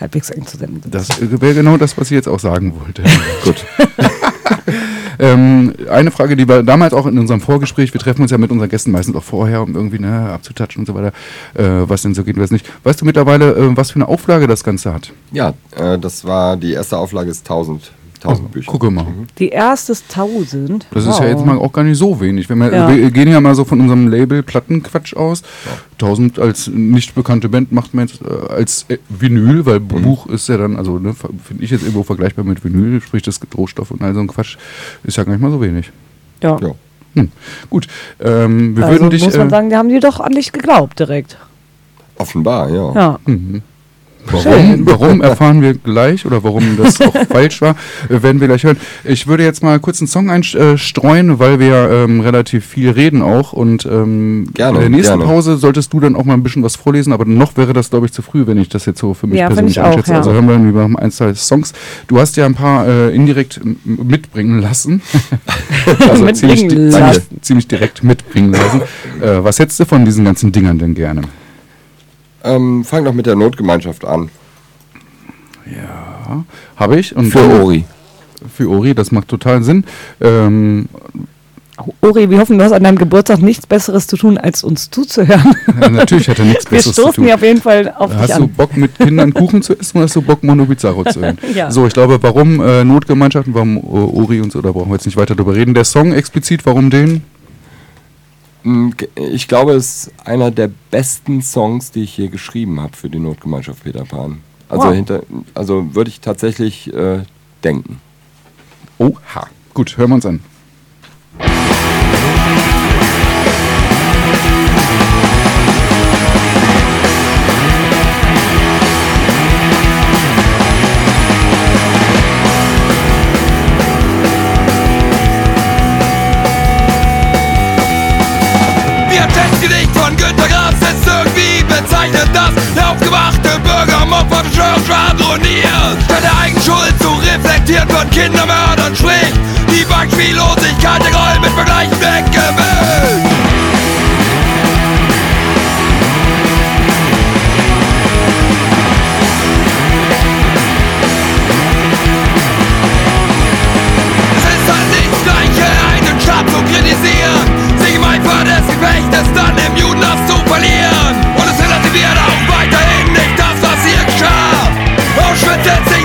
B: halbwegs eng zu senden sein.
A: das wäre genau das, was ich jetzt auch sagen wollte.
F: Gut.
A: ähm, eine Frage, die wir damals auch in unserem Vorgespräch, wir treffen uns ja mit unseren Gästen meistens auch vorher, um irgendwie ne, abzutatschen und so weiter, äh, was denn so geht und was nicht. Weißt du mittlerweile, äh, was für eine Auflage das Ganze hat?
F: Ja, äh, das war die erste Auflage ist 1000 1000 Bücher.
A: Gucke mal.
B: Die erstes 1000.
A: Das ist ja
B: Wow.
A: jetzt mal auch gar nicht so wenig. Wenn wir,
B: Ja.
A: wir gehen ja mal so von unserem Label Plattenquatsch aus. 1000 als nicht bekannte Band macht man jetzt äh, als äh, Vinyl, weil Buch ist ja dann, also ne, finde ich jetzt irgendwo vergleichbar mit Vinyl, sprich das Rohstoff und all so ein Quatsch, ist ja gar nicht mal so wenig.
B: Ja.
F: Ja.
A: Hm. Gut, ähm, wir
B: Also
A: würden dich.
B: muss man
A: äh,
B: sagen, die haben die doch an dich geglaubt direkt.
F: Offenbar, ja.
B: Ja.
A: Warum, warum erfahren wir gleich oder warum das auch falsch war, äh, werden wir gleich hören. Ich würde jetzt mal kurz einen Song einstreuen, weil wir ähm, relativ viel reden auch und ähm,
F: Gerne,
A: in der nächsten
F: gerne.
A: Pause solltest du dann auch mal ein bisschen was vorlesen, aber noch wäre das glaube ich zu früh, wenn ich das jetzt so für mich
B: Ja,
A: persönlich
B: ich auch,
A: einschätze.
B: ja.
A: Also hören wir lieber ein, zwei Songs. Du hast ja ein paar äh, indirekt mitbringen lassen. also
B: Mitbringen
A: ziemlich,
B: lassen.
A: ziemlich direkt mitbringen lassen. Äh, was hättest du von diesen ganzen Dingern denn gerne?
F: Ähm, fang doch mit der Notgemeinschaft an.
A: Ja, habe ich. Und
F: Für Ori.
A: Für Ori, das macht total Sinn. Ähm,
B: Uri, wir hoffen, du hast an deinem Geburtstag nichts Besseres zu tun, als uns zuzuhören.
A: ja, natürlich hat er nichts
B: Wir
A: Besseres zu
B: stoßen
A: tun.
B: hier auf jeden Fall auf dich
A: Hast du. Bock mit Kindern Kuchen zu essen oder hast du Bock Mono Bizarro zu hören?
B: Ja.
A: So, ich glaube, warum äh, Notgemeinschaften, warum äh, Ori und so, da brauchen wir jetzt nicht weiter drüber reden. Der Song explizit, warum den?
F: Mm, Ich glaube, es ist einer der besten Songs, die ich hier geschrieben habe für die Notgemeinschaft Peter Pan. Also,
B: Wow.
F: hinter, also würde ich tatsächlich äh, denken.
A: Oha. Gut, hören wir uns an.
H: Bürger Mob schwadroniert der Eigenschuld zu reflektieren von Kindermördern schlicht Die Beispiellosigkeit der Gräuel mit Vergleichen weggewischt Je t'ai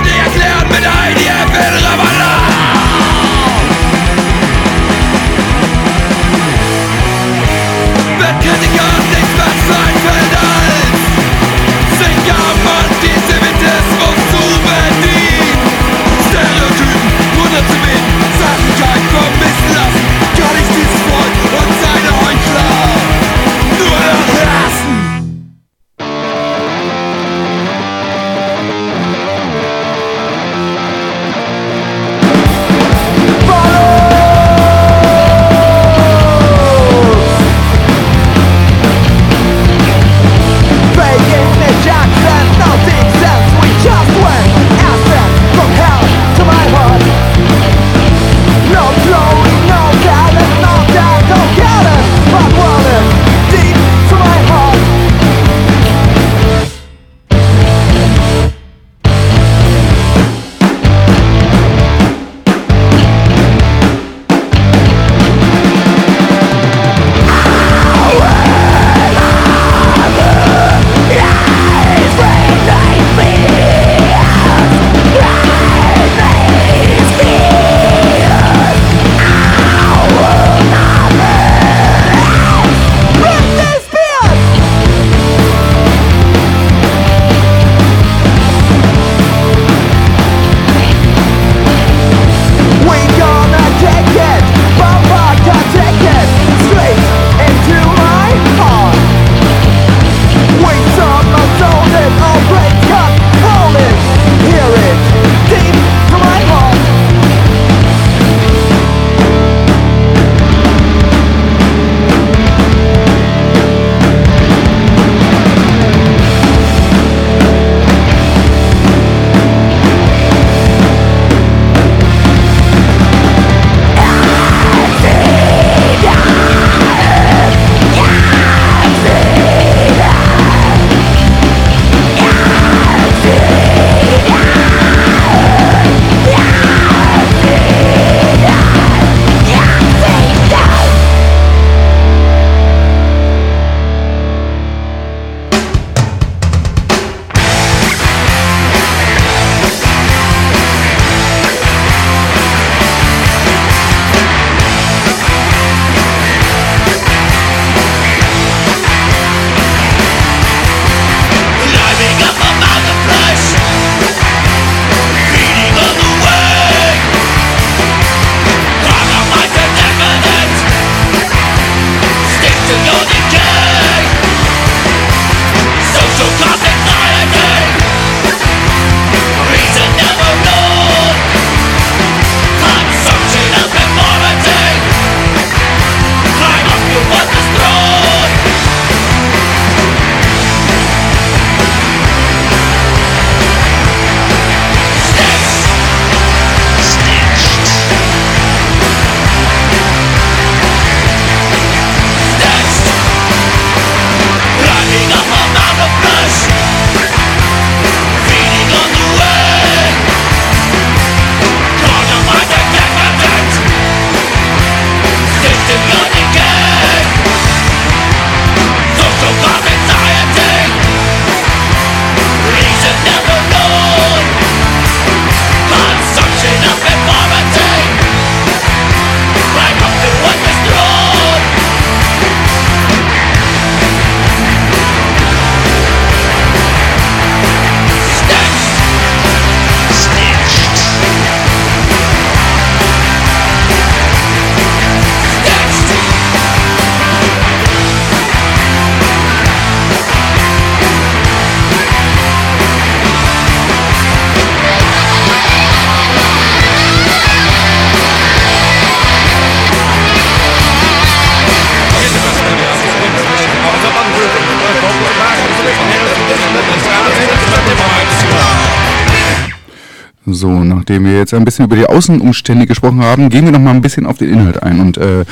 A: So, nachdem wir jetzt ein bisschen über die Außenumstände gesprochen haben, gehen wir noch mal ein bisschen auf den Inhalt ein. Und äh,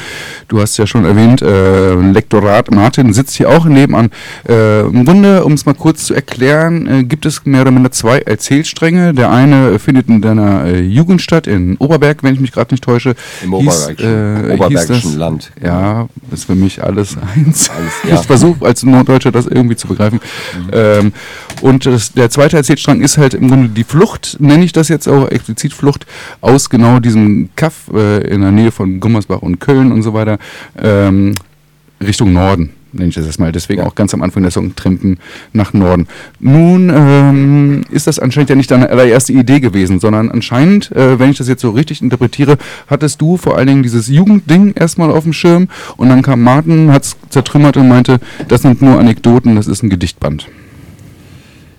A: du hast ja schon erwähnt, äh, Lektorat Martin sitzt hier auch nebenan. Äh, Im Grunde, um es mal kurz zu erklären, äh, gibt es mehr oder minder zwei Erzählstränge. Der eine findet in deiner äh, Jugend statt, in Oberberg, wenn ich mich gerade nicht täusche.
F: Im
A: Hieß,
F: Oberbergischen,
A: äh,
F: Oberbergischen
A: hieß das-
F: Land.
A: Ja, ist für mich alles eins.
F: Alles, ja.
A: Ich versuche als Norddeutscher das irgendwie zu begreifen. Ähm, und das, der zweite Erzählstrang ist halt im Grunde die Flucht, nenne ich das jetzt auch explizit Flucht, aus genau diesem Kaff äh, in der Nähe von Gummersbach und Köln und so weiter, ähm, Richtung Norden. Nenne ich das erstmal. Deswegen
F: Ja.
A: auch ganz am Anfang der Song Trampen nach Norden. Nun ähm, ist das anscheinend ja nicht deine allererste Idee gewesen, sondern anscheinend, äh, wenn ich das jetzt so richtig interpretiere, hattest du vor allen Dingen dieses Jugendding erstmal auf dem Schirm und dann kam Martin, hat es zertrümmert und meinte, das sind nur Anekdoten, das ist ein Gedichtband.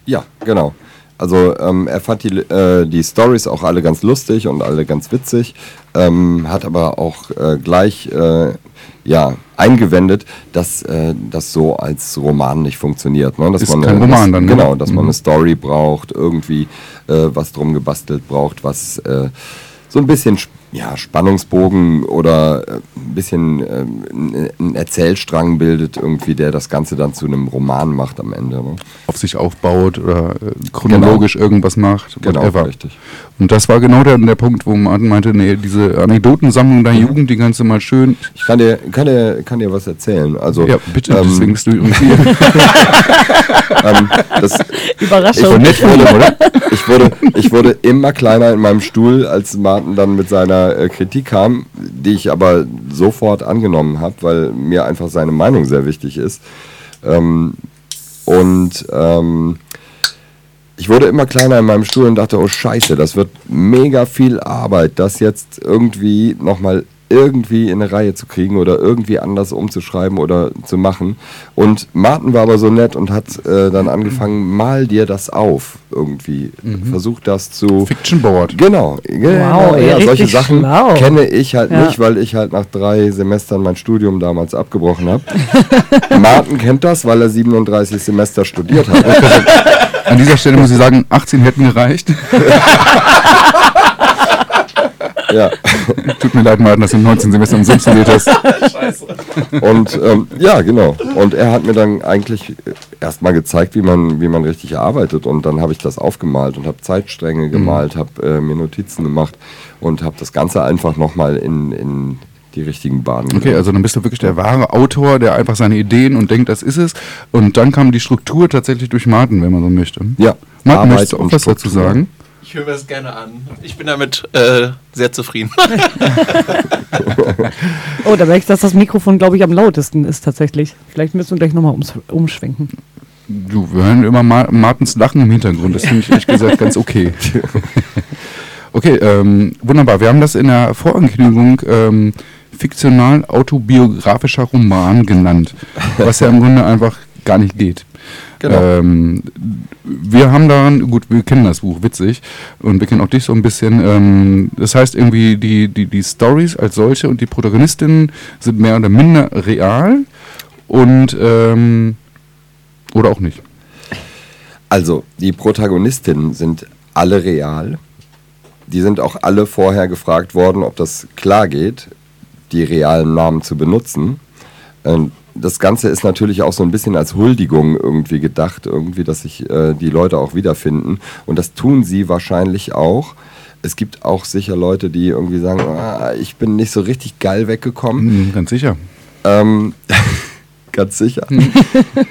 F: Ja, genau. Also ähm, er fand die, äh, die Stories auch alle ganz lustig und alle ganz witzig, ähm, hat aber auch äh, gleich äh, ja, eingewendet, dass äh, das so als Roman nicht funktioniert. Ne? Dass
A: Ist
F: man,
A: kein
F: äh,
A: Roman
F: dass,
A: dann, ne?
F: Genau, dass man
A: Mhm.
F: eine Story braucht, irgendwie äh, was drum gebastelt braucht, was äh, so ein bisschen ja, Spannungsbogen oder äh, ein bisschen ähm, einen Erzählstrang bildet, irgendwie, der das Ganze dann zu einem Roman macht am Ende. Ne?
A: Auf sich aufbaut oder äh, chronologisch irgendwas macht.
F: Genau,
A: whatever.
F: richtig.
A: Und das war genau der, der Punkt, wo Martin meinte, nee, diese Anekdotensammlung der Jugend, die ganze mal schön.
F: Ich kann dir, kann dir, kann dir was erzählen. Also,
A: Ja, bitte,
F: ähm,
A: deswegen bist du übrigens hier.
F: ähm, das,
B: Überraschung.
F: ich, ich, wurde, ich, wurde, ich wurde immer kleiner in meinem Stuhl, als Martin dann mit seiner äh, Kritik kam, die ich aber sofort angenommen habe, weil mir einfach seine Meinung sehr wichtig ist. Ähm, und ähm, ich wurde immer kleiner in meinem Stuhl und dachte, oh scheiße, das wird mega viel Arbeit, das jetzt irgendwie nochmal irgendwie in eine Reihe zu kriegen oder irgendwie anders umzuschreiben oder zu machen. Und Martin war aber so nett und hat äh, dann angefangen, mal dir das auf irgendwie. Versucht das zu...
A: Fiction Board.
F: Genau, genau
B: Wow,
F: ja, solche Sachen
B: schlau.
F: kenne ich halt
B: Ja.
F: nicht, weil ich halt nach drei Semestern mein Studium damals abgebrochen habe. Martin kennt das, weil er 37 Semester studiert hat.
A: An dieser Stelle muss ich sagen, 18 hätten gereicht.
F: ja.
A: Tut mir leid, Martin, dass du 19 Semester umsonst studiert hast.
F: Und ähm, ja, genau. Und er hat mir dann eigentlich erstmal gezeigt, wie man, wie man richtig arbeitet. Und dann habe ich das aufgemalt und habe Zeitstränge gemalt, habe äh, mir Notizen gemacht und habe das Ganze einfach nochmal in, in die richtigen Bahnen
A: Okay, also dann bist du wirklich der wahre Autor, der einfach seine Ideen und denkt, das ist es. Und dann kam die Struktur tatsächlich durch Martin, wenn man so möchte.
F: Ja,
A: Martin,
F: Arbeit
A: möchtest du auch was dazu
F: Struktur.
A: sagen?
I: Ich höre mir das gerne an. Ich bin damit äh, sehr zufrieden.
B: Oh, da merke ich, dass das Mikrofon, glaube ich, am lautesten ist tatsächlich. Vielleicht müssen wir gleich nochmal ums- umschwenken.
A: Du, wir hören immer Ma Martins Lachen im Hintergrund. Das finde ich ehrlich gesagt ganz okay. Okay, ähm, wunderbar. Wir haben das in der Vorankündigung ähm, fiktional autobiografischer Roman genannt, was ja im Grunde einfach gar nicht geht.
F: Genau.
A: Ähm, wir haben daran, gut, wir kennen das Buch, witzig, und wir kennen auch dich so ein bisschen. Ähm, das heißt irgendwie, die, die, die Stories als solche und die Protagonistinnen sind mehr oder minder real und ähm, oder auch nicht.
F: Also, die Protagonistinnen sind alle real. Die sind auch alle vorher gefragt worden, ob das klar geht, die realen Namen zu benutzen. Ähm, das Ganze ist natürlich auch so ein bisschen als Huldigung irgendwie gedacht, irgendwie, dass sich äh, die Leute auch wiederfinden. Und das tun sie wahrscheinlich auch. Es gibt auch sicher Leute, die irgendwie sagen, ah, ich bin nicht so richtig geil weggekommen.
A: Hm, ganz sicher.
F: Ähm, ganz sicher.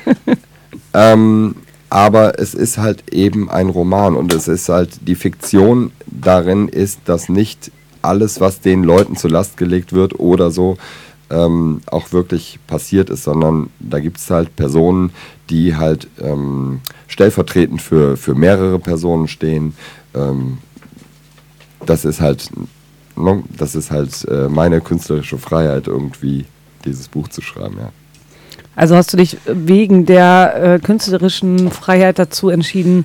F: ähm, aber es ist halt eben ein Roman und es ist halt die Fiktion darin ist, dass nicht alles, was den Leuten zur Last gelegt wird oder so, ähm, auch wirklich passiert ist, sondern da gibt es halt Personen, die halt ähm, stellvertretend für, für mehrere Personen stehen. Ähm, das ist halt, ne, das ist halt äh, meine künstlerische Freiheit, irgendwie dieses Buch zu schreiben, ja.
B: Also hast du dich wegen der äh, künstlerischen Freiheit dazu entschieden,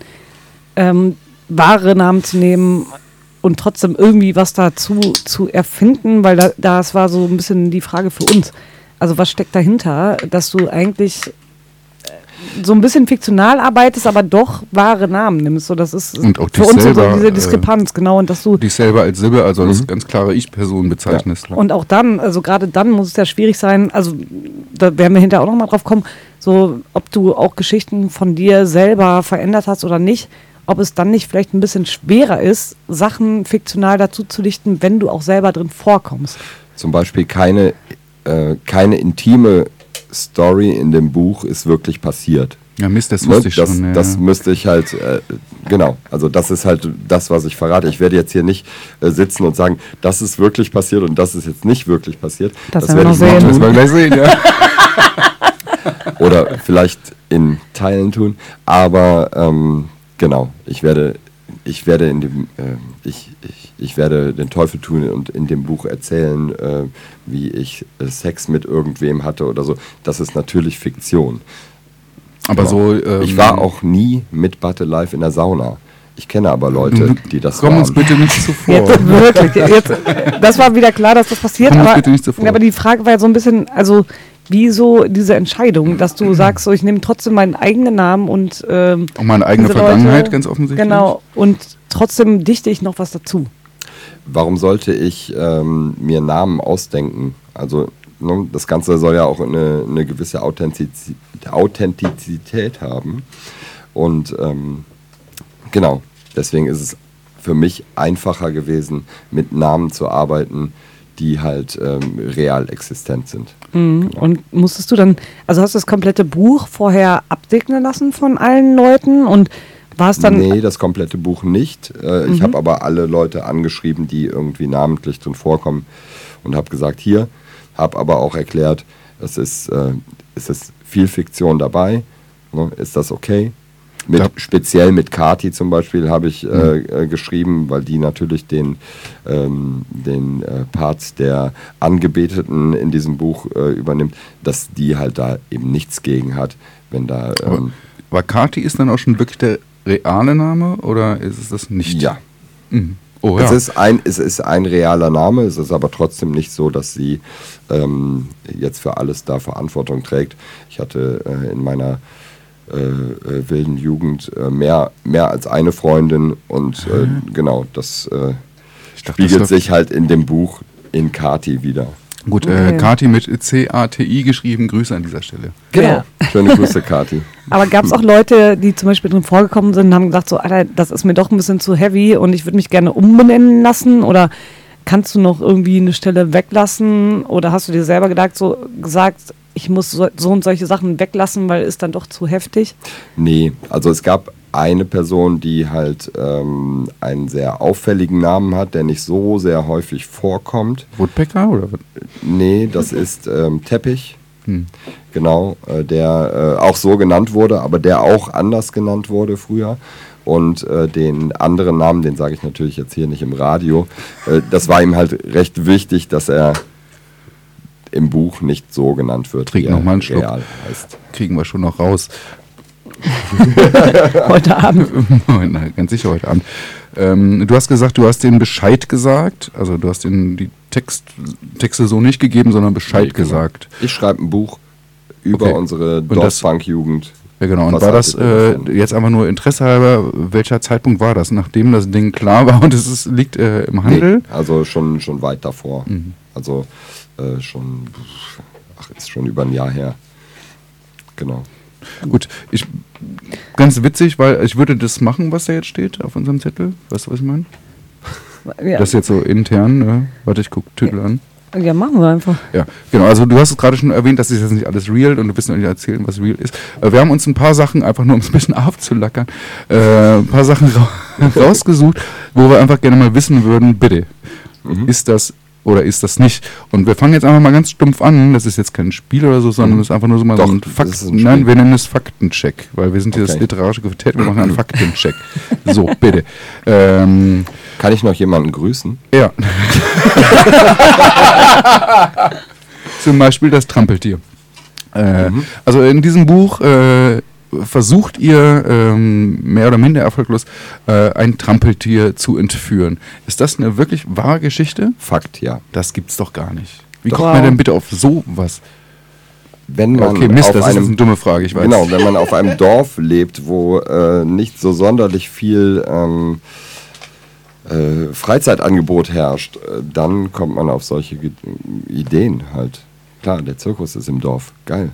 B: ähm, wahre Namen zu nehmen und trotzdem irgendwie was dazu zu erfinden, weil da, das war so ein bisschen die Frage für uns. Also was steckt dahinter, dass du eigentlich äh, so ein bisschen fiktional arbeitest, aber doch wahre Namen nimmst. So, das ist
A: Und auch
B: für uns so
A: selber,
B: diese
A: äh,
B: Diskrepanz, genau. Und dass du
A: Dich selber als Sibbe, also als ganz klare Ich-Person bezeichnest.
B: und auch dann, also gerade dann muss es ja schwierig sein, also da werden wir hinterher auch nochmal drauf kommen, so ob du auch Geschichten von dir selber verändert hast oder nicht, ob es dann nicht vielleicht ein bisschen schwerer ist, Sachen fiktional dazu zu dichten, wenn du auch selber drin vorkommst.
F: Zum Beispiel keine, äh, keine intime Story in dem Buch ist wirklich passiert.
A: Ja, Mist, das
F: Ne,
A: wusste ich
F: das,
A: schon. Ja.
F: das müsste ich halt, äh, genau, also das ist halt das, was ich verrate. Ich werde jetzt hier nicht äh, sitzen und sagen, das ist wirklich passiert und das ist jetzt nicht wirklich passiert.
B: Das werden
F: werde
B: wir sehen.
A: das
F: tun.
A: wir gleich sehen, ja.
F: Oder vielleicht in Teilen tun. Aber ähm, genau, ich werde, ich werde in dem, äh, ich, ich, ich werde den Teufel tun und in dem Buch erzählen, äh, wie ich äh, Sex mit irgendwem hatte oder so. Das ist natürlich Fiktion.
A: Aber so. Ähm,
F: ich war auch nie mit Butte live in der Sauna. Ich kenne aber Leute, die das
A: Komm uns
F: waren.
A: bitte nicht zuvor.
B: Jetzt wirklich, jetzt, das war wieder klar, dass das passiert,
A: Komm uns
B: aber,
A: bitte nicht zuvor.
B: aber die Frage war ja so ein bisschen, also wieso diese Entscheidung, dass du sagst, so ich nehme trotzdem meinen eigenen Namen und ähm,
A: Auch meine eigene Vergangenheit,
B: Leute-
A: ganz offensichtlich.
B: Genau, und trotzdem dichte ich noch was dazu.
F: Warum sollte ich ähm, mir Namen ausdenken? Also ne, das Ganze soll ja auch eine, eine gewisse Authentizi- Authentizität haben. Und ähm, genau, deswegen ist es für mich einfacher gewesen, mit Namen zu arbeiten, die halt ähm, real existent sind.
B: Mhm. Und musstest du dann, also hast du das komplette Buch vorher absegnen lassen von allen Leuten und war es dann.
F: nee, das komplette Buch nicht. Äh, Ich
B: Mhm.
F: habe aber alle Leute angeschrieben, die irgendwie namentlich drin vorkommen und habe gesagt, hier, habe aber auch erklärt, es ist, äh, es ist viel Fiktion dabei. Ne? Ist das okay? Mit,
A: Ja.
F: Speziell mit Kati zum Beispiel habe ich äh, äh, geschrieben, weil die natürlich den, ähm, den äh, Part der Angebeteten in diesem Buch äh, übernimmt, dass die halt da eben nichts gegen hat, wenn da...
A: Aber
F: Ähm,
A: Wakati ist dann auch schon wirklich der reale Name oder ist es das nicht?
F: ja.
A: Mhm. Oh ja.
F: Es, ist ein, es ist ein realer Name, es ist aber trotzdem nicht so, dass sie ähm, jetzt für alles da Verantwortung trägt. Ich hatte äh, in meiner wilden Jugend äh, mehr, mehr als eine Freundin und äh, genau, das äh,
A: dachte,
F: spiegelt
A: das
F: sich halt in dem Buch in Kati wieder.
A: Gut,
B: Okay.
A: äh, Kati mit C-A-T-I geschrieben. Grüße an dieser Stelle.
B: Ja.
F: Schöne Grüße, Kati.
B: Aber gab es auch Leute, die zum Beispiel drin vorgekommen sind und haben gesagt, so, Alter, das ist mir doch ein bisschen zu heavy und ich würde mich gerne umbenennen lassen oder kannst du noch irgendwie eine Stelle weglassen oder hast du dir selber gedacht, so gesagt, ich muss so, so und solche Sachen weglassen, weil ist dann doch zu heftig?
F: Nee, also es gab eine Person, die halt ähm, einen sehr auffälligen Namen hat, der nicht so sehr häufig vorkommt.
A: Woodpecker oder was?
F: Nee, das ist ähm, Teppich.
A: Hm.
F: Genau, äh, der äh, auch so genannt wurde, aber der auch anders genannt wurde früher. Und äh, den anderen Namen, den sage ich natürlich jetzt hier nicht im Radio, äh, das war ihm halt recht wichtig, dass er im Buch nicht so genannt wird,
A: Trink
F: wie
A: noch mal einen Schluck.
F: real heißt.
A: Kriegen wir schon noch raus.
B: Heute Abend.
A: Na, ganz sicher heute Abend. Ähm, du hast gesagt, du hast den Bescheid gesagt. Also du hast den die Text, Texte so nicht gegeben, sondern Bescheid
F: Nee, genau.
A: gesagt.
F: Ich schreibe ein Buch über
A: Okay.
F: unsere Dorfpunk-Jugend.
A: Ja, genau. Und
F: Was
A: war das äh, jetzt einfach nur Interesse halber, welcher Zeitpunkt war das? Nachdem das Ding klar war und es ist, liegt äh, im Handel?
F: Nee, also schon, schon weit davor.
A: Mhm.
F: Also äh, schon, ach, ist schon über ein Jahr her. Genau.
A: Gut, ich ganz witzig, weil ich würde das machen, was da jetzt steht auf unserem Zettel. Weißt du, was ich meine?
B: Ja,
A: Das ist jetzt so intern. Ne? Warte, ich gucke Titel an.
B: ja, machen wir einfach.
A: Ja, genau. Also du hast es gerade schon erwähnt, das ist jetzt nicht alles real und du wirst noch nicht erzählen, was real ist. Äh, wir haben uns ein paar Sachen, einfach nur um es ein bisschen aufzulackern, äh, ein paar Sachen ra rausgesucht, wo wir einfach gerne mal wissen würden, bitte, ist das oder ist das nicht? Und wir fangen jetzt einfach mal ganz stumpf an. Das ist jetzt kein Spiel oder so, sondern das ist einfach nur so mal
F: Doch,
A: so ein Fakt.
F: ein.
A: Nein, wir nennen es Faktencheck, weil wir sind hier das
F: Okay.
A: literarische Quartett, wir machen einen Faktencheck. So, bitte. Ähm,
F: Kann ich noch jemanden grüßen?
A: ja. Zum Beispiel das Trampeltier. Äh, Also in diesem Buch äh, versucht ihr ähm, mehr oder minder erfolglos äh, ein Trampeltier zu entführen. Ist das eine wirklich wahre Geschichte?
F: Fakt, ja.
A: Das gibt's doch gar nicht. Wie
F: Doch.
A: kommt man denn bitte auf sowas?
F: wenn man
A: Okay, Mist,
F: auf
A: das ist
F: einem
A: eine dumme Frage, ich weiß.
F: Genau, wenn man auf einem Dorf lebt, wo äh, nicht so sonderlich viel ähm, äh, Freizeitangebot herrscht, äh, dann kommt man auf solche Ideen halt. Klar, der Zirkus ist im Dorf. Geil.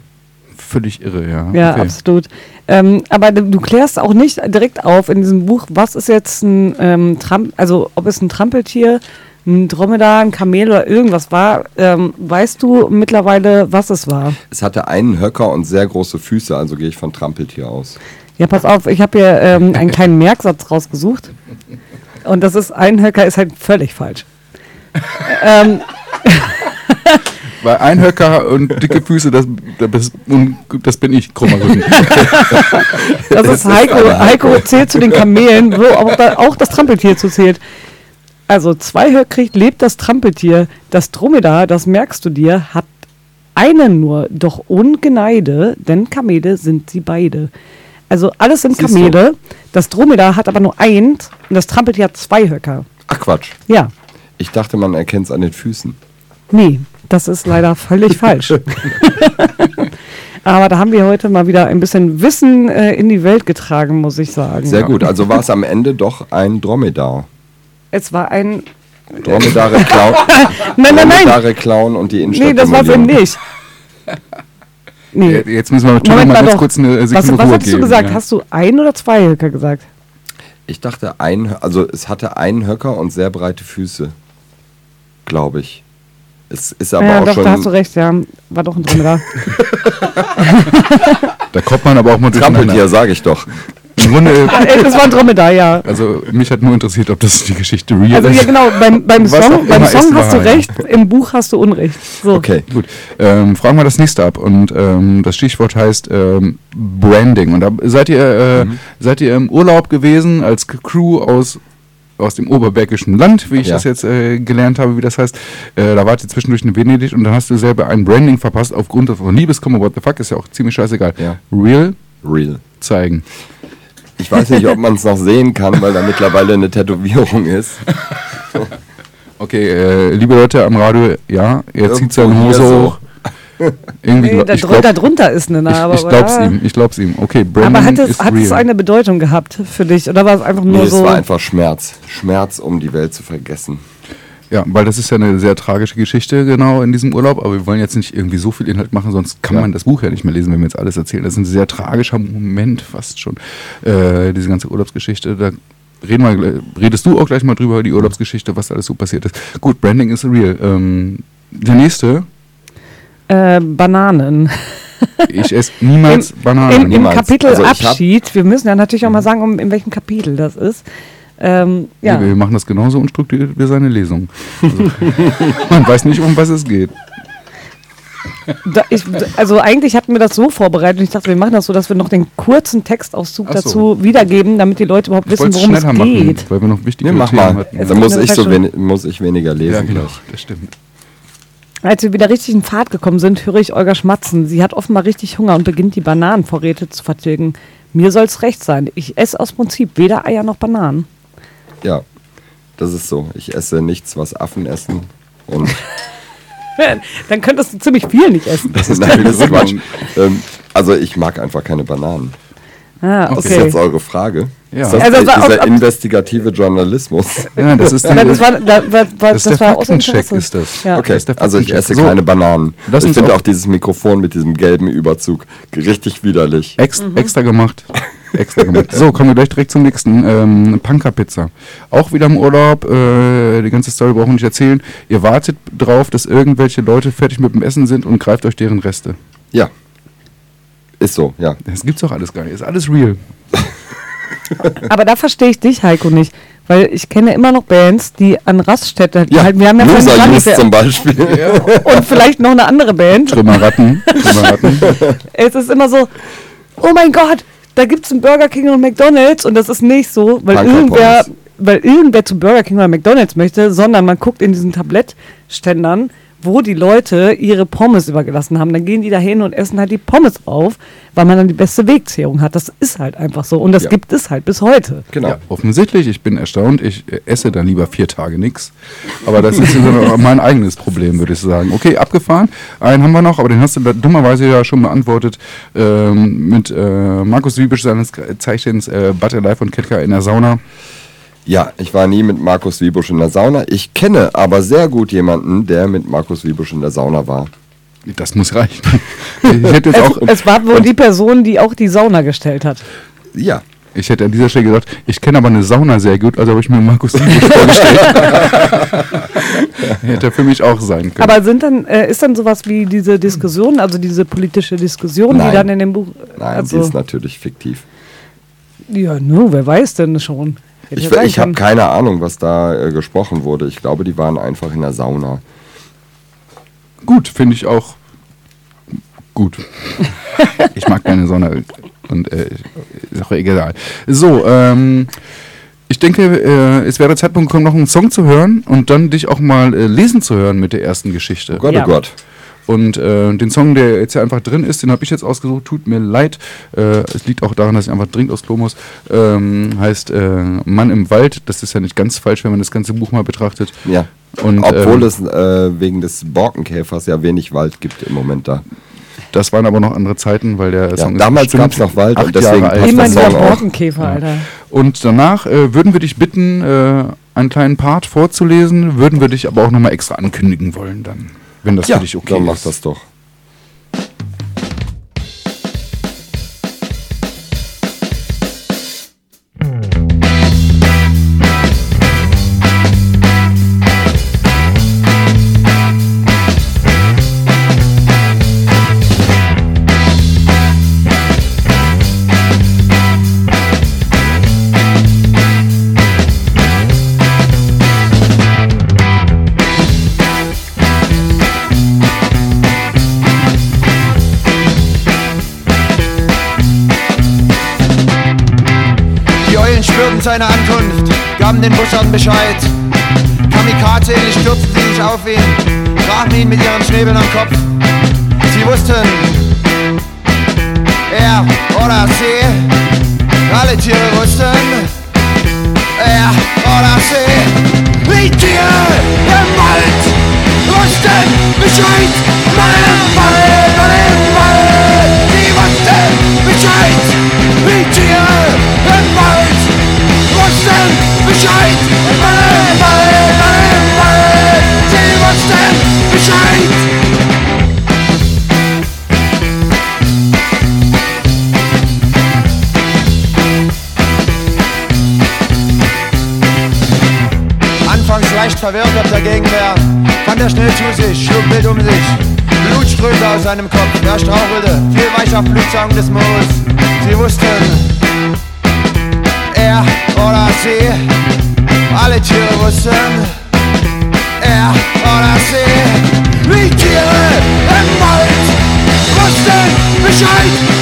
A: Völlig irre, ja.
B: Ja,
A: okay.
B: absolut. Ähm, aber du, klärst auch nicht direkt auf in diesem Buch, was ist jetzt ein ähm, Tramp, also ob es ein Trampeltier, ein Dromedar, ein Kamel oder irgendwas war. Ähm, weißt du mittlerweile, was es war?
F: Es hatte einen Höcker und sehr große Füße, also gehe ich von Trampeltier aus.
B: Ja, pass auf, ich habe hier ähm, einen kleinen Merksatz rausgesucht. Und das ist, ein Höcker ist halt völlig falsch. ähm,
A: Weil ein Höcker und dicke Füße, das, das, das bin ich, krummer Rücken.
B: Das ist Heiko. Heiko zählt zu den Kamelen, wo auch, da, auch das Trampeltier zu zählt. Also zweihöckrig lebt das Trampeltier. Das Dromedar, das merkst du dir, hat einen nur, doch ungeneide, denn Kamele sind sie beide. Also alles sind
F: Siehst du?
B: Kamele. Das Dromedar hat aber nur eins und das Trampeltier hat zwei Höcker.
F: Ach Quatsch.
B: Ja,
F: Ich dachte, man erkennt es an den Füßen.
B: nee, das ist leider völlig falsch. aber da haben wir heute mal wieder ein bisschen Wissen äh, in die Welt getragen, muss ich sagen.
F: Sehr gut. Also war es am Ende doch ein Dromedar.
B: Es war ein
F: Dromedare Clown.
B: Nein, nein, nein.
F: Dromedare Clown und die Innenstadt.
B: Nee, das war es eben nicht. Nee.
A: Jetzt müssen wir
B: Moment
A: mal ganz kurz eine
B: Was,
A: Sekunde
B: was
A: Ruhe
B: hast du
A: geben,
B: gesagt?
A: ja.
B: Hast du ein oder zwei Höcker gesagt?
F: Ich dachte, ein, also es hatte einen Höcker und sehr breite Füße. Glaube ich. Es ist aber
B: ja,
F: auch
B: doch,
F: schon.
B: da hast du recht, ja. War doch ein Dromedar.
A: Da kommt man aber auch mal
F: Trampeltier, sage ich doch.
A: Im Grunde,
B: Äh, das war ein Dromedar, ja.
A: also mich hat nur interessiert, ob das die Geschichte real
B: Also
A: ist.
B: ja genau, beim, beim Song, beim Song hast du recht, im Buch hast du Unrecht. So.
F: Okay.
A: Gut, ähm, fragen wir das nächste ab und ähm, das Stichwort heißt ähm, Branding. Und da seid ihr, äh,
F: Mhm.
A: seid ihr im Urlaub gewesen als Crew aus aus dem oberbergischen Land, wie ich
F: Ja.
A: das jetzt äh, gelernt habe, wie das heißt. Äh, da wart ihr zwischendurch in Venedig und dann hast du selber ein Branding verpasst aufgrund von Liebeskummer, what the fuck, ist ja auch ziemlich scheißegal.
F: Ja.
A: Real
F: Real.
A: zeigen.
F: Ich weiß nicht, ob man es noch sehen kann, weil da mittlerweile eine Tätowierung ist.
A: Okay, äh, liebe Leute am Radio, ja, er zieht seine Hose hoch. Irgendwie,
B: Nee, da,
A: glaub,
B: da drunter ist eine Narbe.
A: ich, ich glaub's
B: da-
A: ihm, ich glaub's ihm. Okay, Branding
B: Aber hat es, hat es eine Bedeutung gehabt für dich? Oder war es einfach nur
F: Nee,
B: so?
F: es war einfach Schmerz. Schmerz, um die Welt zu vergessen.
A: Ja, weil das ist ja eine sehr tragische Geschichte genau in diesem Urlaub, aber wir wollen jetzt nicht irgendwie so viel Inhalt machen, sonst kann
F: Ja.
A: man das Buch ja nicht mehr lesen, wenn wir jetzt alles erzählen. Das ist ein sehr tragischer Moment fast schon, äh, diese ganze Urlaubsgeschichte. Da reden wir, redest du auch gleich mal drüber, die Urlaubsgeschichte, was alles so passiert ist. Gut, Branding is real. Ähm, der nächste,
B: äh, Bananen.
A: ich esse niemals
B: Im-
A: Bananen.
B: Im, Im. Kapitel
F: Also
B: Abschied, wir müssen ja natürlich auch mal sagen, um, in welchem Kapitel das ist. Ähm, ja.
A: Nee, wir machen das genauso unstrukturiert wie seine Lesung. Also, man weiß nicht, um was es geht.
B: Da, ich, also eigentlich hatten wir das so vorbereitet und ich dachte, wir machen das so, dass wir noch den kurzen Textauszug
A: so.
B: dazu wiedergeben, damit die Leute überhaupt
A: Ich
B: wissen, worum es geht.
A: machen, weil wir noch wichtige
F: Nee, mach
A: Themen
F: mal.
A: hatten.
B: Jetzt
F: Dann muss ich, so
B: Flasche.
F: weni muss ich weniger lesen.
A: Ja, genau,
F: gleich.
A: das stimmt.
B: Als wir wieder richtig in Fahrt gekommen sind, höre ich Olga schmatzen. Sie hat offenbar richtig Hunger und beginnt die Bananenvorräte zu vertilgen. Mir soll's recht sein. Ich esse aus Prinzip weder Eier noch Bananen.
F: Ja, das ist so. Ich esse nichts, was Affen essen. Und
B: Dann könntest du ziemlich viel nicht essen.
F: das ist, Nein, das ist Quatsch. Ähm, also ich mag einfach keine Bananen.
B: Ah,
F: Das ist
B: okay.
F: jetzt eure Frage.
A: Ja.
F: Ist das
B: Also,
F: dieser
B: ob-
F: investigative Journalismus?
A: Ja, das ist die,
B: Nein, das war, da, war, war,
A: das ist der
B: war
A: Faktencheck, ist das.
B: Ja.
F: Okay,
A: ist der
F: also ich esse
A: So,
F: keine Bananen.
A: lass
F: ich finde
A: auch-
F: auch dieses Mikrofon mit diesem gelben Überzug richtig widerlich.
A: Ex Extra gemacht. Extra gemacht. So, kommen wir gleich direkt zum nächsten. Ähm, Punker-Pizza. Auch wieder im Urlaub. Äh, die ganze Story brauchen wir nicht erzählen. Ihr wartet drauf, dass irgendwelche Leute fertig mit dem Essen sind und greift euch deren Reste.
F: Ja. Ist so, ja.
A: Das gibt's doch alles gar nicht. Ist alles real.
B: Aber da verstehe ich dich, Heiko, nicht. Weil ich kenne immer noch Bands, die an Raststätte
F: Ja,
B: halt, wir haben ja
F: Loser Youth zum Beispiel.
B: und vielleicht noch eine andere Band.
A: Trümmerratten. Trümmerratten.
B: Es ist immer so, oh mein Gott, da gibt es einen Burger King und McDonalds und das ist nicht so, weil irgendwer,
F: Pommes.
B: weil irgendwer zu Burger King oder McDonalds möchte, sondern man guckt in diesen Tablettständern, wo die Leute ihre Pommes übergelassen haben. Dann gehen die da hin und essen halt die Pommes auf, weil man dann die beste Wegzehrung hat. Das ist halt einfach so. Und das
F: Ja.
B: gibt es halt bis heute.
F: Genau.
A: Ja, offensichtlich. Ich bin erstaunt. Ich äh, esse dann lieber vier Tage nichts. Aber das ist mein eigenes Problem, würde ich sagen. Okay, abgefahren. Einen haben wir noch, aber den hast du da dummerweise ja schon beantwortet ähm, mit äh, Markus Wiebisch, seines Zeichens äh, Butter Life und Ketka in der Sauna.
F: Ja, ich war nie mit Markus Wiebusch in der Sauna. Ich kenne aber sehr gut jemanden, der mit Markus Wiebusch in der Sauna war.
A: Das muss reichen. Ich hätte jetzt
B: Es,
A: auch,
B: es war wohl die Person, die auch die Sauna gestellt hat.
F: Ja,
A: ich hätte an dieser Stelle gesagt, ich kenne aber eine Sauna sehr gut, also habe ich mir Markus Wiebisch vorgestellt. hätte für mich auch sein können.
B: Aber sind dann, äh, ist dann sowas wie diese Diskussion, also diese politische Diskussion,
F: Nein.
B: die dann in dem Buch.
F: nein,
B: also,
F: sie ist natürlich fiktiv.
B: Ja, no, wer weiß denn schon.
F: Ich, ich habe keine Ahnung, was da äh, gesprochen wurde. Ich glaube, die waren einfach in der Sauna.
A: Gut, finde ich auch gut. ich mag keine Sonne und äh, ist auch egal. So, ähm, ich denke, äh, es wäre Zeitpunkt gekommen, noch einen Song zu hören und dann dich auch mal äh, lesen zu hören mit der ersten Geschichte.
F: Oh Gott,
B: Ja.
F: oh Gott.
A: Und äh, den Song, der jetzt ja einfach drin ist, den habe ich jetzt ausgesucht. Tut mir leid. Äh, es liegt auch daran, dass ich einfach dringend aus Klo muss. Ähm, heißt äh, Mann im Wald. Das ist ja nicht ganz falsch, wenn man das ganze Buch mal betrachtet.
F: Ja.
A: Und,
F: Obwohl
A: ähm,
F: es äh, wegen des Borkenkäfers ja wenig Wald gibt im Moment da.
A: Das waren aber noch andere Zeiten, weil der
F: Ja,
A: Song
F: damals
A: bestimmt
F: gab's noch Wald und
A: acht
F: deswegen
A: Jahre alt.
F: passt
B: Immer
F: der.
B: Borkenkäfer, Alter.
A: Und danach äh, würden wir dich bitten, äh, einen kleinen Part vorzulesen, würden wir dich aber auch nochmal extra ankündigen wollen dann, wenn das
F: ja,
A: für dich okay
F: dann mach
A: ist.
F: das doch.
C: Gaben den Buschern Bescheid. Kamikaze-ähnlich stürzten sie sich auf ihn, trafen ihn mit ihren Schnäbeln am Kopf. Sie wussten, er oder sie, alle Tiere wussten, er oder sie, die Tiere im Wald wussten Bescheid, Mann im Wald, Bescheid, leicht verwirrt ob der Gegenwehr, fand er schnell zu sich, schlug wild um sich. Blut strömte aus seinem Kopf, er strauchelte, fiel weich auf Blutsaugen des Moos. Sie wussten, er oder sie, alle Tiere wussten, er oder sie, wie Tiere im Wald wussten Bescheid,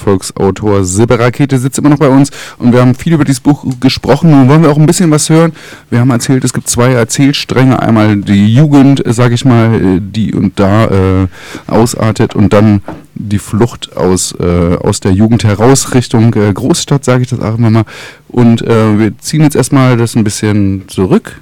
A: Erfolgsautor Silberrakete sitzt immer noch bei uns und wir haben viel über dieses Buch gesprochen. Nun wollen wir auch ein bisschen was hören. Wir haben erzählt, es gibt zwei Erzählstränge. Einmal die Jugend, äh, sag ich mal, äh, die und da äh, ausartet und dann die Flucht aus, äh, aus der Jugend heraus Richtung äh, Großstadt, sage ich das auch immer mal. Und äh, wir ziehen jetzt erstmal das ein bisschen zurück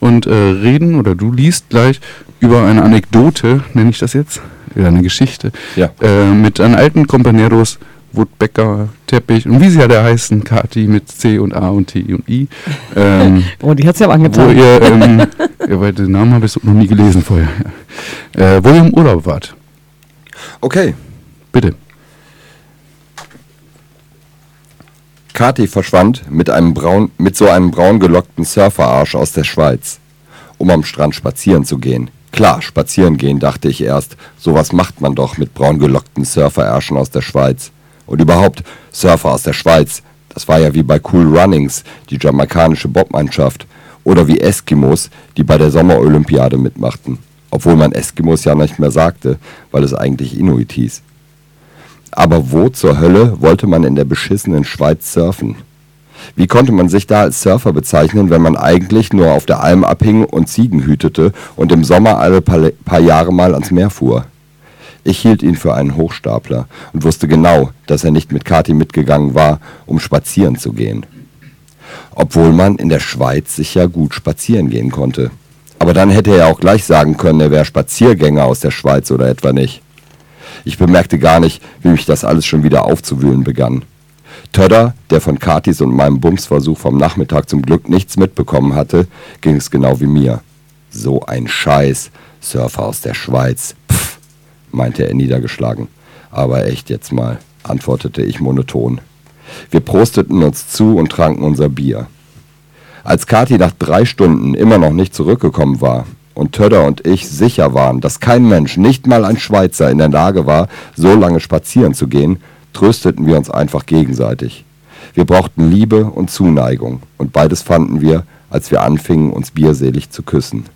A: und äh, reden, oder du liest gleich über eine Anekdote, nenne ich das jetzt, oder eine Geschichte,
F: Ja.
A: äh, mit einem alten Kompaneros, Woodbecker, Teppich und wie sie alle heißen, Kati mit C und A und T und I. Ähm,
B: Oh, die hat's ja
A: wo
B: angetan.
A: ihr, ähm, ja, weil den Namen habe ich so noch nie gelesen vorher. Ja. Äh, wo ihr im Urlaub wart.
F: Okay.
A: Bitte.
F: Kati verschwand mit, einem braun, mit so einem braun gelockten Surferarsch aus der Schweiz, um am Strand spazieren zu gehen. Klar, spazieren gehen, dachte ich erst. Sowas macht man doch mit braun gelockten Surferärschen aus der Schweiz. Und überhaupt, Surfer aus der Schweiz, das war ja wie bei Cool Runnings, die jamaikanische Bobmannschaft. Oder wie Eskimos, die bei der Sommerolympiade mitmachten. Obwohl man Eskimos ja nicht mehr sagte, weil es eigentlich Inuit hieß. Aber wo zur Hölle wollte man in der beschissenen Schweiz surfen? Wie konnte man sich da als Surfer bezeichnen, wenn man eigentlich nur auf der Alm abhing und Ziegen hütete und im Sommer alle paar, Jahre mal ans Meer fuhr? Ich hielt ihn für einen Hochstapler und wusste genau, dass er nicht mit Kathi mitgegangen war, um spazieren zu gehen. Obwohl man in der Schweiz sich ja gut spazieren gehen konnte. Aber dann hätte er auch gleich sagen können, er wäre Spaziergänger aus der Schweiz oder etwa nicht. Ich bemerkte gar nicht, wie mich das alles schon wieder aufzuwühlen begann. Tödder, der von Katis und meinem Bumsversuch vom Nachmittag zum Glück nichts mitbekommen hatte, ging es genau wie mir. So ein Scheiß, Surfer aus der Schweiz, meinte er niedergeschlagen. Aber echt jetzt mal, antwortete ich monoton. Wir prosteten uns zu und tranken unser Bier. Als Kathi nach drei Stunden immer noch nicht zurückgekommen war und Tödder und ich sicher waren, dass kein Mensch, nicht mal ein Schweizer, in der Lage war, so lange spazieren zu gehen, trösteten wir uns einfach gegenseitig. Wir brauchten Liebe und Zuneigung und beides fanden wir, als wir anfingen, uns bierselig zu küssen.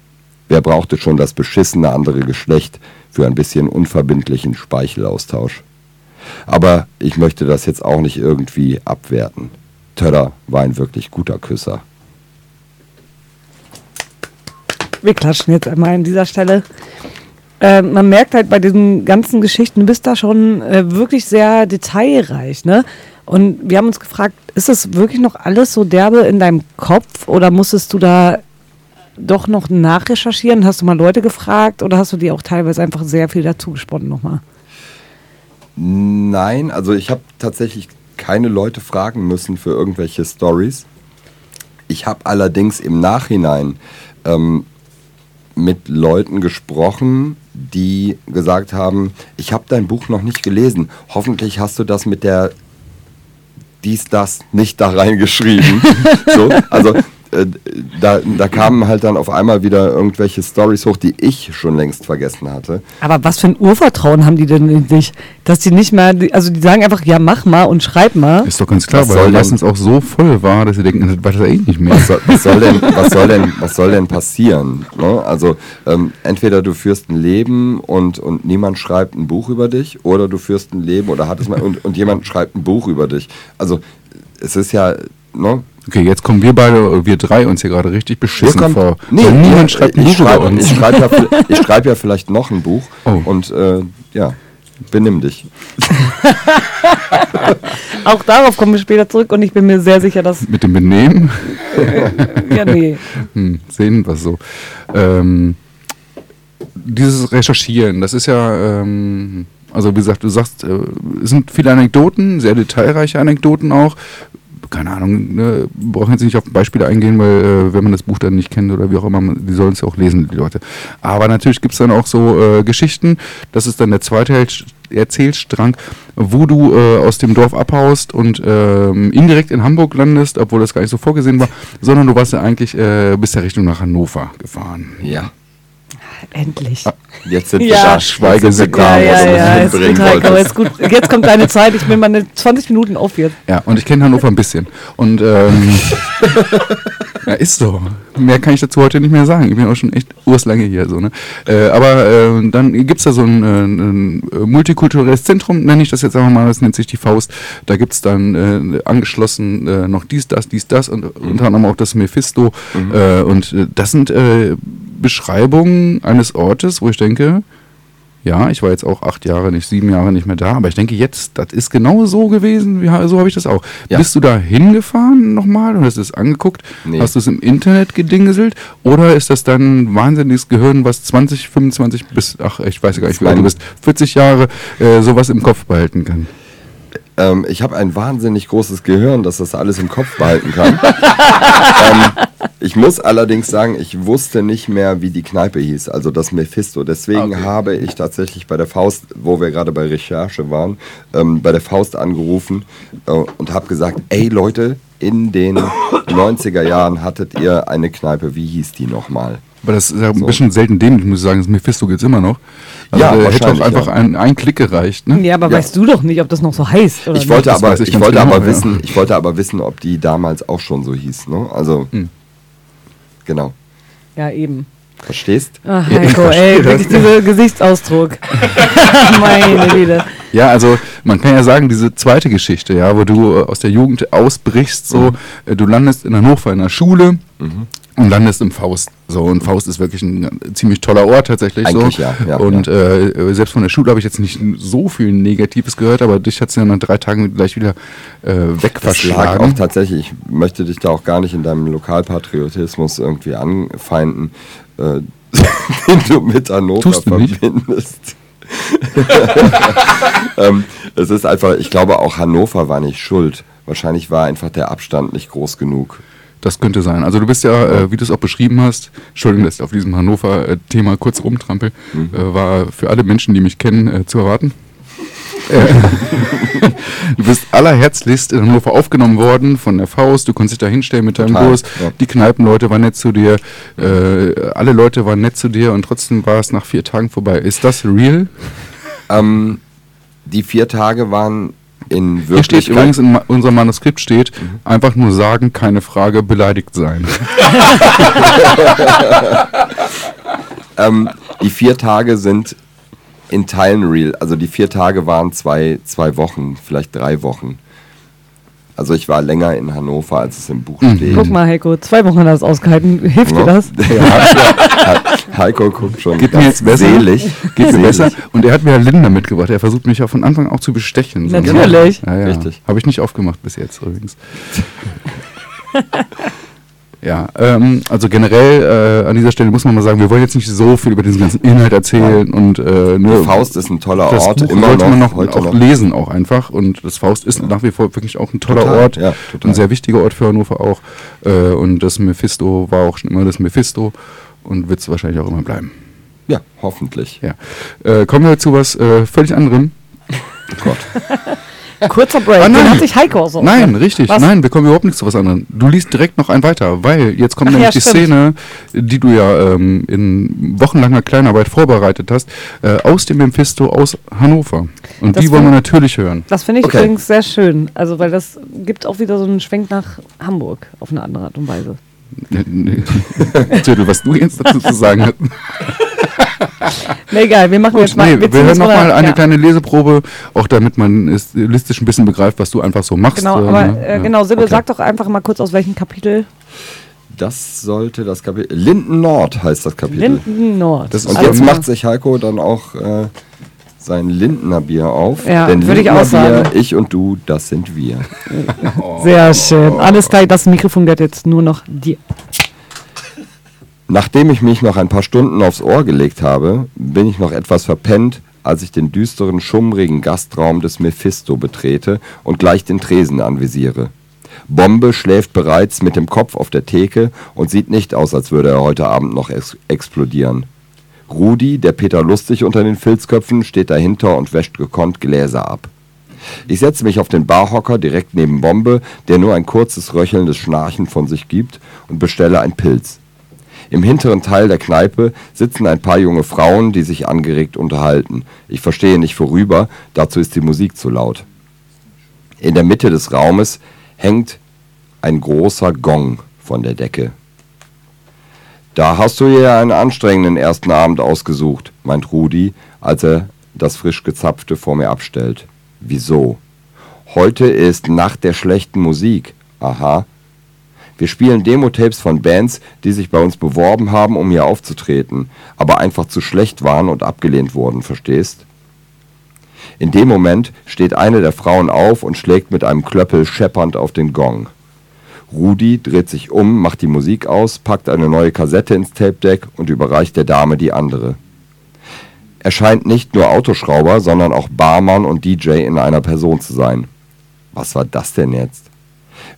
F: Wer brauchte schon das beschissene andere Geschlecht für ein bisschen unverbindlichen Speichelaustausch? Aber ich möchte das jetzt auch nicht irgendwie abwerten. Tödder war ein wirklich guter Küsser.
B: Wir klatschen jetzt einmal an dieser Stelle. Äh, man merkt halt bei diesen ganzen Geschichten, du bist da schon äh, wirklich sehr detailreich, ne? Und wir haben uns gefragt, ist das wirklich noch alles so derbe in deinem Kopf oder musstest du da doch noch nachrecherchieren? Hast du mal Leute gefragt oder hast du dir auch teilweise einfach sehr viel dazu gesponnen nochmal?
F: Nein, also ich habe tatsächlich keine Leute fragen müssen für irgendwelche Stories. Ich habe allerdings im Nachhinein ähm, mit Leuten gesprochen, die gesagt haben, ich habe dein Buch noch nicht gelesen. Hoffentlich hast du das mit der dies, das nicht da reingeschrieben. so, also äh, da, da kamen halt dann auf einmal wieder irgendwelche Stories hoch, die ich schon längst vergessen hatte.
B: Aber was für ein Urvertrauen haben die denn in dich? Dass die nicht mehr, also die sagen einfach, ja mach mal und schreib mal.
A: Ist doch ganz klar,
F: Was
A: weil
F: soll
A: meistens auch so voll war, dass sie denken, das weiß er eh nicht mehr.
F: Was soll, was soll denn, was soll denn, was soll denn passieren? Ne? Also ähm, entweder du führst ein Leben und, und niemand schreibt ein Buch über dich, oder du führst ein Leben oder hattest mal und, und jemand schreibt ein Buch über dich. Also es ist ja, ne?
A: Okay, jetzt kommen wir beide, wir drei uns hier gerade richtig beschissen
F: kommt-
A: vor.
F: Nee,
A: Weil niemand
F: ja,
A: schreibt ein
F: ich schreibe,
A: uns.
F: ich schreibe ja, ich schreibe ja vielleicht noch ein Buch
A: Oh.
F: und äh, ja, benimm dich.
B: Auch darauf kommen wir später zurück und ich bin mir sehr sicher, dass.
A: Mit dem Benehmen
B: Ja, nee.
A: hm, sehen wir so. Ähm, dieses Recherchieren, das ist ja, ähm, also wie gesagt, du sagst, äh, es sind viele Anekdoten, sehr detailreiche Anekdoten auch. Keine Ahnung, ne, brauchen jetzt nicht auf Beispiele eingehen, weil äh, wenn man das Buch dann nicht kennt oder wie auch immer, die sollen es ja auch lesen, die Leute. Aber natürlich gibt es dann auch so äh, Geschichten, das ist dann der zweite Erzähl- Erzählstrang, wo du äh, aus dem Dorf abhaust und ähm, indirekt in Hamburg landest, obwohl das gar nicht so vorgesehen war, sondern du warst ja eigentlich äh, bis der Richtung nach Hannover gefahren.
F: Ja.
B: Endlich.
F: Jetzt sind
B: Ja.
F: wir da Schweigesekunde,
B: Ja, ja, ja, aber
F: wolltest.
B: ist gut. Jetzt kommt deine Zeit. Ich bin meine 20 Minuten auf jetzt.
A: Ja, und ich kenne Hannover ein bisschen. Und ähm, ja, ist so. Mehr kann ich dazu heute nicht mehr sagen. Ich bin auch schon echt urslange hier. So, ne? äh, aber äh, dann gibt es da so ein, ein äh, multikulturelles Zentrum, nenne ich das jetzt einfach mal, das nennt sich die Faust. Da gibt es dann äh, angeschlossen äh, noch dies, das, dies, das und unter anderem auch das Mephisto. Äh, und das sind äh, Beschreibungen eines Ortes, wo ich denke, Ja, ich war jetzt auch acht Jahre, nicht sieben Jahre nicht mehr da, aber ich denke jetzt, das ist genau so gewesen, wie, so habe ich das auch.
F: Ja.
A: Bist du da hingefahren nochmal und hast es angeguckt?
F: Nee.
A: Hast du es im Internet gedingeselt? Oder ist das dann ein wahnsinniges Gehirn, was 20, 25 bis, ach, ich weiß gar nicht, wie alt du bist, 40 Jahre äh, sowas im Kopf behalten kann?
F: Ähm, ich habe ein wahnsinnig großes Gehirn, das das alles im Kopf behalten kann. ähm, ich muss allerdings sagen, ich wusste nicht mehr, wie die Kneipe hieß, also das Mephisto. Deswegen
A: Okay.
F: habe ich tatsächlich bei der Faust, wo wir gerade bei Recherche waren, ähm, bei der Faust angerufen äh, und habe gesagt, ey Leute, in den 90er Jahren hattet ihr eine Kneipe, wie hieß die nochmal?
A: Aber das ist ja ein
F: So.
A: bisschen selten dämlich, muss ich sagen. Das Mephisto gibt es immer noch. Also
F: Ja,
A: hätte auch einfach
F: ja.
A: ein, ein Klick gereicht. Ne?
B: Ja, aber
F: Ja.
B: weißt du doch nicht, ob das noch so heißt. Oder
F: Ich wollte, aber,
A: ich
F: wollte
A: genau,
F: aber
A: ja.
F: wissen, ich wollte aber wissen, ob die damals auch schon so hieß. Ne? Also,
A: Hm.
F: genau.
B: Ja, eben.
F: Verstehst?
B: Ach,
A: Ja, ich
B: Heiko, ey, wirklich dieser Gesichtsausdruck. Meine Güte.
A: Ja, also man kann ja sagen, diese zweite Geschichte, ja, wo du äh, aus der Jugend ausbrichst, so,
F: Mhm.
A: äh, du landest in Hannover in der Schule und landest im Faust. So, und Faust ist wirklich ein ziemlich toller Ort tatsächlich.
F: Eigentlich
A: so.
F: ja, ja,
A: und Äh, selbst von der Schule habe ich jetzt nicht so viel Negatives gehört, aber dich hat es ja nach drei Tagen gleich wieder äh,
F: Das lag auch
A: wegverschlagen.
F: tatsächlich, ich möchte dich da auch gar nicht in deinem Lokalpatriotismus irgendwie anfeinden, äh, den du mit Hannover
A: Tust
F: verbindest. ähm, es ist einfach, ich glaube auch Hannover war nicht schuld. Wahrscheinlich war einfach der Abstand nicht groß genug.
A: Das könnte sein. Also du bist ja, äh, wie du es auch beschrieben hast, Entschuldigung, dass ich auf diesem Hannover-Thema kurz rumtrampel,
F: Mhm.
A: äh, war für alle Menschen, die mich kennen, äh, zu erwarten. Äh, du bist allerherzlichst in Hannover aufgenommen worden von der Faust. Du konntest dich da hinstellen mit deinem
F: Total,
A: Bus.
F: ja.
A: Die Kneipenleute waren nett zu dir. Äh, alle Leute waren nett zu dir und trotzdem war es nach vier Tagen vorbei. Ist das real?
F: Ähm, die vier Tage waren in
A: Hier
F: Wirklichkeit...
A: steht übrigens in ma- unserem Manuskript steht, einfach nur sagen, keine Frage, beleidigt sein.
F: Ähm, die vier Tage sind in Teilen real. Also die vier Tage waren zwei, zwei Wochen, vielleicht drei Wochen. Also ich war länger in Hannover, als es im Buch steht.
B: Guck mal, Heiko, zwei Wochen hat er das ausgehalten. Hilft dir
F: Ja.
B: das?
F: Ja, Heiko guckt schon
A: Geht mir jetzt besser?
F: selig.
A: Geht mir
F: Selig.
A: besser. Und er hat mir Linda mitgebracht. Er versucht mich ja von Anfang auch zu bestechen. Sonst-
B: Natürlich.
A: Ja, ja.
F: Richtig.
A: Habe ich nicht aufgemacht bis jetzt übrigens. ja, ähm, also generell äh, an dieser Stelle muss man mal sagen, wir wollen jetzt nicht so viel über diesen ganzen Inhalt erzählen und äh, ne,
F: Faust ist ein toller
A: das
F: Ort,
A: Buch
F: immer
A: sollte
F: noch,
A: man noch, auch
F: noch.
A: lesen auch einfach und das Faust ist nach wie vor wirklich auch ein toller
F: Total,
A: Ort,
F: ja,
A: ein sehr wichtiger Ort für Hannover auch äh, und das Mephisto war auch schon immer das Mephisto und wird es wahrscheinlich auch immer bleiben.
F: Ja, hoffentlich.
A: Ja. Äh, kommen wir zu was äh, völlig anderem.
F: Gott.
B: Kurzer Break.
A: Ah, nein.
B: hat sich Heiko so.
A: Nein, richtig.
B: Was?
A: Nein, wir kommen überhaupt nicht zu was anderem. Du liest direkt noch ein weiter, weil jetzt kommt
B: Ach
A: nämlich
B: ja,
A: die. Szene, die du ja ähm, in wochenlanger Kleinarbeit vorbereitet hast, äh, aus dem Mephisto aus Hannover. Und
B: Das
A: die wollen wir natürlich hören.
B: Das finde ich
F: Okay.
B: übrigens sehr schön. Also, weil das gibt auch wieder so einen Schwenk nach Hamburg auf eine andere Art und Weise.
A: Tüdel, was du jetzt dazu zu sagen hast.
B: Nee, egal, wir machen jetzt mal.
A: Nee, wir
B: ziehen
A: hören nochmal eine
B: ja.
A: kleine Leseprobe, auch damit man es stilistisch ein bisschen begreift, was du einfach so machst.
B: Genau,
A: äh,
B: aber
A: ne?
B: äh,
A: Ja.
B: genau, Sibylle,
F: Okay.
B: sag doch einfach mal kurz aus welchem Kapitel.
F: Das sollte das Kapitel. Linden Nord heißt das Kapitel.
B: Linden Nord.
A: Das
F: Und
A: Also-
F: jetzt macht sich Heiko dann auch äh, sein Lindner Bier auf.
B: Ja,
F: Denn
B: würde ich auch sagen.
F: Bier, ich und du, das sind wir.
B: Sehr schön. Alles klar, das Mikrofon gehört jetzt nur noch dir.
F: Nachdem ich mich noch ein paar Stunden aufs Ohr gelegt habe, bin ich noch etwas verpennt, als ich den düsteren, schummrigen Gastraum des Mephisto betrete und gleich den Tresen anvisiere. Bombe schläft bereits mit dem Kopf auf der Theke und sieht nicht aus, als würde er heute Abend noch ex explodieren. Rudi, der Peter Lustig unter den Filzköpfen, steht dahinter und wäscht gekonnt Gläser ab. Ich setze mich auf den Barhocker direkt neben Bombe, der nur ein kurzes röchelndes Schnarchen von sich gibt, und bestelle ein Pilz. Im hinteren Teil der Kneipe sitzen ein paar junge Frauen, die sich angeregt unterhalten. Ich verstehe nicht worüber, dazu ist die Musik zu laut. In der Mitte des Raumes hängt ein großer Gong von der Decke. Da hast du ja einen anstrengenden ersten Abend ausgesucht, meint Rudi, als er das frisch gezapfte vor mir abstellt. Wieso? Heute ist Nacht der schlechten Musik. Aha. Wir spielen Demo-Tapes von Bands, die sich bei uns beworben haben, um hier aufzutreten, aber einfach zu schlecht waren und abgelehnt wurden, verstehst? In dem Moment steht eine der Frauen auf und schlägt mit einem Klöppel scheppernd auf den Gong. Rudi dreht sich um, macht die Musik aus, packt eine neue Kassette ins Tape-Deck und überreicht der Dame die andere. Er scheint nicht nur Autoschrauber, sondern auch Barmann und DJ in einer Person zu sein. Was war das denn jetzt?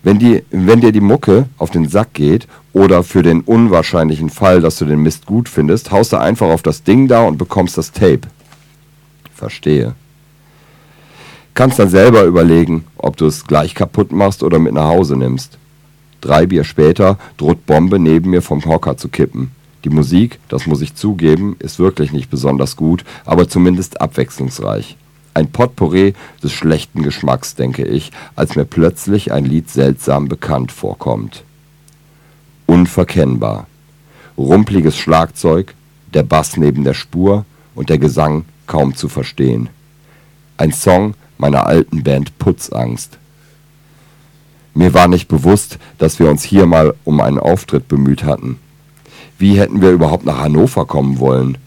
F: Wenn, die, wenn dir die Mucke auf den Sack geht oder für den unwahrscheinlichen Fall, dass du den Mist gut findest, haust du einfach auf das Ding da und bekommst das Tape. Verstehe. Kannst dann selber überlegen, ob du es gleich kaputt machst oder mit nach Hause nimmst. Drei Bier später droht Bombe neben mir vom Hocker zu kippen. Die Musik, das muss ich zugeben, ist wirklich nicht besonders gut, aber zumindest abwechslungsreich. Ein Potpourri des schlechten Geschmacks, denke ich, als mir plötzlich ein Lied seltsam bekannt vorkommt. Unverkennbar. Rumpliges Schlagzeug, der Bass neben der Spur und der Gesang kaum zu verstehen. Ein Song meiner alten Band Putzangst. Mir war nicht bewusst, dass wir uns hier mal um einen Auftritt bemüht hatten. Wie hätten wir überhaupt nach Hannover kommen wollen?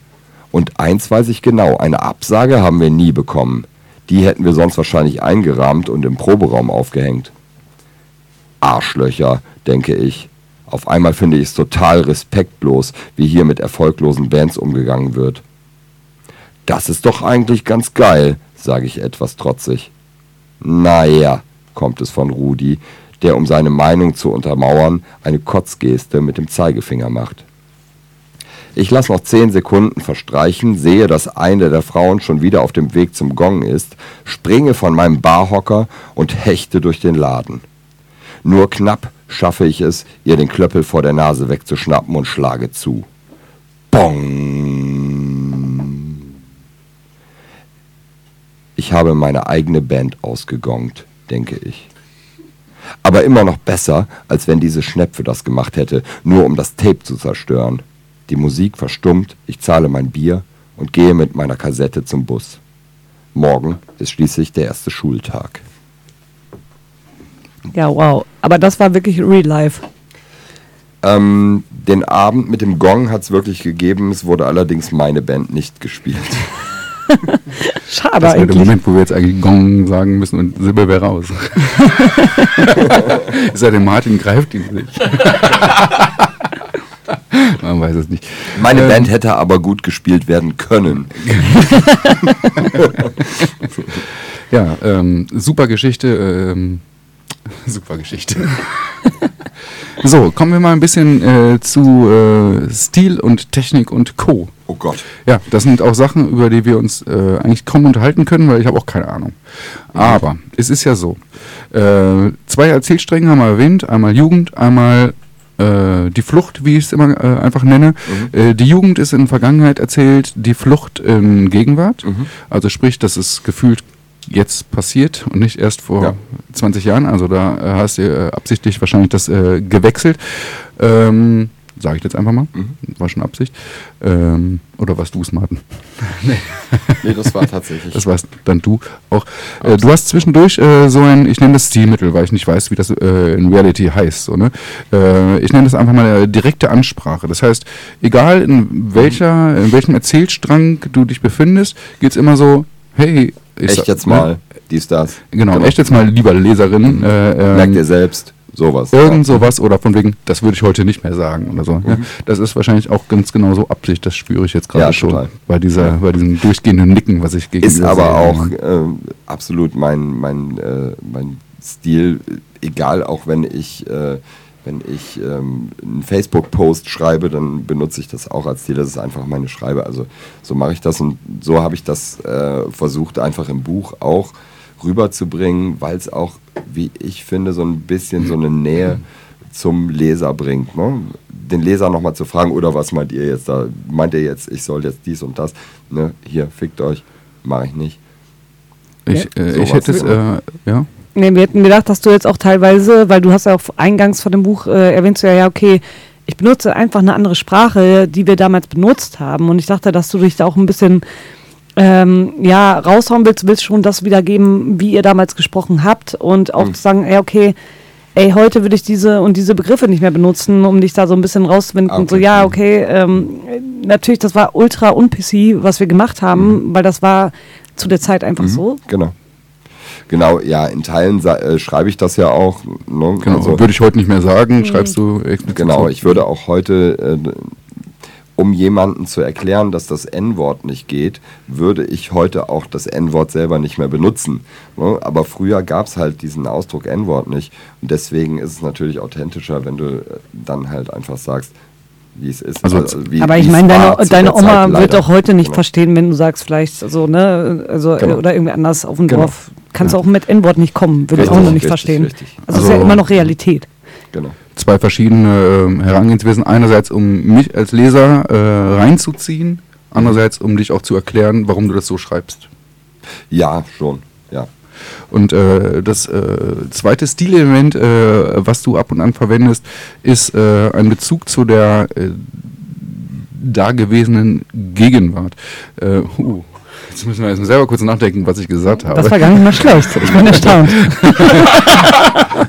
F: Und eins weiß ich genau, eine Absage haben wir nie bekommen. Die hätten wir sonst wahrscheinlich eingerahmt und im Proberaum aufgehängt. Arschlöcher, denke ich. Auf einmal finde ich es total respektlos, wie hier mit erfolglosen Bands umgegangen wird. Das ist doch eigentlich ganz geil, sage ich etwas trotzig. Naja, kommt es von Rudi, der, um seine Meinung zu untermauern, eine Kotzgeste mit dem Zeigefinger macht. Ich lasse noch zehn Sekunden verstreichen, sehe, dass eine der Frauen schon wieder auf dem Weg zum Gong ist, springe von meinem Barhocker und hechte durch den Laden. Nur knapp schaffe ich es, ihr den Klöppel vor der Nase wegzuschnappen und schlage zu. Bong! Ich habe meine eigene Band ausgegongt, denke ich. Aber immer noch besser, als wenn diese Schnepfe das gemacht hätte, nur um das Tape zu zerstören. Die Musik verstummt, ich zahle mein Bier und gehe mit meiner Kassette zum Bus. Morgen ist schließlich der erste Schultag.
B: Ja, wow. Aber das war wirklich Real Life.
F: Ähm, den Abend mit dem Gong hat es wirklich gegeben, es wurde allerdings meine Band nicht gespielt.
B: Schade
A: Das
B: eigentlich.
A: Moment, wo wir jetzt eigentlich Gong sagen müssen und Silber wäre raus. Ist ja der Martin greift ihn nicht. Man weiß es nicht.
F: Meine
A: Ähm,
F: Band hätte aber gut gespielt werden können.
A: Ja, ähm, super Geschichte. Ähm, super Geschichte. so, kommen wir mal ein bisschen äh, zu äh, Stil und Technik und Co.
F: Oh Gott.
A: Ja, das sind auch Sachen, über die wir uns äh, eigentlich kaum unterhalten können, weil ich habe auch keine Ahnung. Aber es ist ja so. Äh, zwei Erzählstränge haben wir erwähnt. Einmal Jugend, einmal äh, die Flucht, wie ich es immer äh, einfach nenne. Äh, die Jugend ist in Vergangenheit erzählt, die Flucht in Gegenwart. Also sprich, das ist gefühlt jetzt passiert und nicht erst vor
F: Ja.
A: 20 Jahren. Also da äh, hast du äh, absichtlich wahrscheinlich das äh, gewechselt. Ähm, Sage ich jetzt einfach mal. War schon Absicht. Ähm, oder warst du es, Martin?
F: Nee, das war tatsächlich.
A: Das warst dann du auch. Äh, du hast zwischendurch äh, so ein, ich nenne das Stilmittel, weil ich nicht weiß, wie das äh, in Reality heißt. So, ne? äh, ich nenne das einfach mal äh, direkte Ansprache. Das heißt, egal in welcher, in welchem Erzählstrang du dich befindest, geht es immer so, hey,
F: Echt
A: sag-
F: jetzt
A: ne?
F: mal, dies, das.
A: Genau, echt jetzt mal, lieber Leserin. Äh, ähm,
F: Merkt ihr selbst, sowas.
A: Irgend sowas oder von wegen, das würde ich heute nicht mehr sagen oder so. Ja, das ist wahrscheinlich auch ganz genau so Absicht, das spüre ich jetzt gerade
F: Ja,
A: schon.
F: total.
A: Bei, dieser, bei diesem durchgehenden Nicken, was ich gegen
F: Ist aber auch ähm, absolut mein, mein, äh, mein Stil, egal auch wenn ich, äh, wenn ich ähm, einen Facebook-Post schreibe, dann benutze ich das auch als Stil. Das ist einfach meine Schreibe. Also so mache ich das und so habe ich das äh, versucht, einfach im Buch auch rüberzubringen, weil es auch, wie ich finde, so ein bisschen so eine Nähe zum Leser bringt. Ne? Den Leser nochmal zu fragen, oder was meint ihr jetzt da? Meint ihr jetzt, ich soll jetzt dies und das? Ne? Hier, fickt euch. Mache ich nicht.
A: Ich, äh, ich hätte es, äh, ja.
B: Nee, wir hätten gedacht, dass du jetzt auch teilweise, weil du hast ja auch eingangs von dem Buch äh, erwähnst du ja, ja, okay, ich benutze einfach eine andere Sprache, die wir damals benutzt haben. Und ich dachte, dass du dich da auch ein bisschen ähm, ja, raushauen willst, willst schon das wiedergeben, wie ihr damals gesprochen habt und auch
F: Mhm.
B: zu sagen, ja, okay, ey, heute würde ich diese und diese Begriffe nicht mehr benutzen, um dich da so ein bisschen rauszuwinden.
F: Ah, okay.
B: So, ja, okay, ähm, natürlich, das war ultra un-PC, was wir gemacht haben, weil das war zu der Zeit einfach so.
F: Genau. Genau, ja, in Teilen sa- äh, schreibe ich das ja auch. Ne?
A: Genau,
F: Also-
A: würde ich heute nicht mehr
B: Mhm.
A: sagen, schreibst du explizit
F: Genau, ich würde auch heute, äh, um jemanden zu erklären, dass das N-Wort nicht geht, würde ich heute auch das N-Wort selber nicht mehr benutzen. Ne? Aber früher gab es halt diesen Ausdruck N-Wort nicht. Und deswegen ist es natürlich authentischer, wenn du äh, dann halt einfach sagst, wie es ist.
A: Also-
F: wie,
B: Aber ich meine, deine, deine Oma
F: Zeit
B: wird doch heute nicht
F: Genau.
B: verstehen, wenn du sagst, vielleicht so, ne, also,
F: Genau.
B: oder irgendwie anders auf dem
F: Genau.
B: Dorf. Kannst du auch mit N-Wort nicht kommen, würde ich auch noch nicht
F: richtig,
B: verstehen.
F: richtig.
B: Also, es ist ja
A: Also-
B: immer noch Realität.
F: Genau.
A: zwei verschiedene ähm, Herangehensweisen. Einerseits, um mich als Leser äh, reinzuziehen, andererseits, um dich auch zu erklären, warum du das so schreibst.
F: Ja, schon. Ja.
A: Und äh, das äh, zweite Stilelement, äh, was du ab und an verwendest, ist äh, ein Bezug zu der äh, dagewesenen Gegenwart. Äh, uh, jetzt müssen wir jetzt selber kurz nachdenken, was ich gesagt habe.
B: Das war gar nicht mal schlecht. Ich bin erstaunt.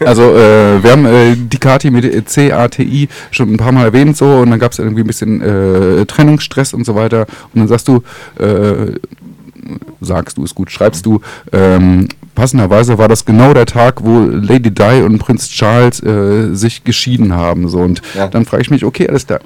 A: Also äh, wir haben äh, die Kati mit C-A-T-I schon ein paar Mal erwähnt so und dann gab es irgendwie ein bisschen äh, Trennungsstress und so weiter und dann sagst du, äh, sagst du, ist gut, schreibst du, ähm, passenderweise war das genau der Tag, wo Lady Di und Prinz Charles äh, sich geschieden haben so und
F: Ja.
A: dann frage ich mich, okay, alles da,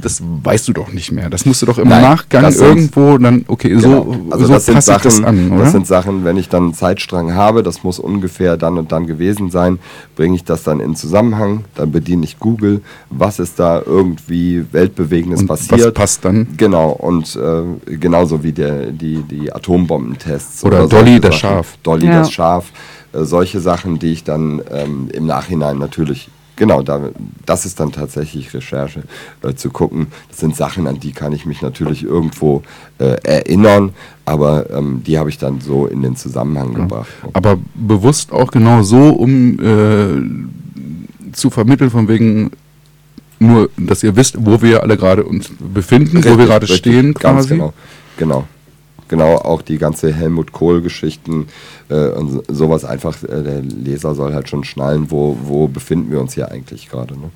A: das weißt du doch nicht mehr, das musst du doch im
F: Nein,
A: Nachgang
F: das sind-
A: irgendwo dann, okay, so,
F: Genau. Also
A: so
F: das sind Sachen,
A: das an, oder?
F: das sind Sachen, wenn ich dann einen Zeitstrang habe, das muss ungefähr dann und dann gewesen sein, bringe ich das dann in Zusammenhang, dann bediene ich Google, was ist da irgendwie weltbewegendes
A: Und
F: passiert.
A: was passt dann?
F: Genau, und äh, genauso wie der, die, die Atombombentests.
A: Oder
F: solche
A: Dolly das
F: Sachen.
A: Schaf.
F: Dolly
B: Ja.
F: das Schaf. Äh, solche Sachen, die ich dann ähm, im Nachhinein natürlich, genau, da, das ist dann tatsächlich Recherche, äh, zu gucken. Das sind Sachen, an die kann ich mich natürlich irgendwo äh, erinnern, aber ähm, die habe ich dann so in den Zusammenhang gebracht.
A: Aber bewusst auch genau so, um äh, zu vermitteln, von wegen nur, dass ihr wisst, wo wir alle gerade uns befinden, wo wir
F: Richtig,
A: gerade
F: richtig,
A: stehen
F: ganz
A: quasi.
F: Genau, genau. Genau, auch die ganze Helmut Kohl-Geschichten äh, und so- sowas einfach, äh, der Leser soll halt schon schnallen, wo, wo befinden wir uns hier eigentlich gerade. Ne?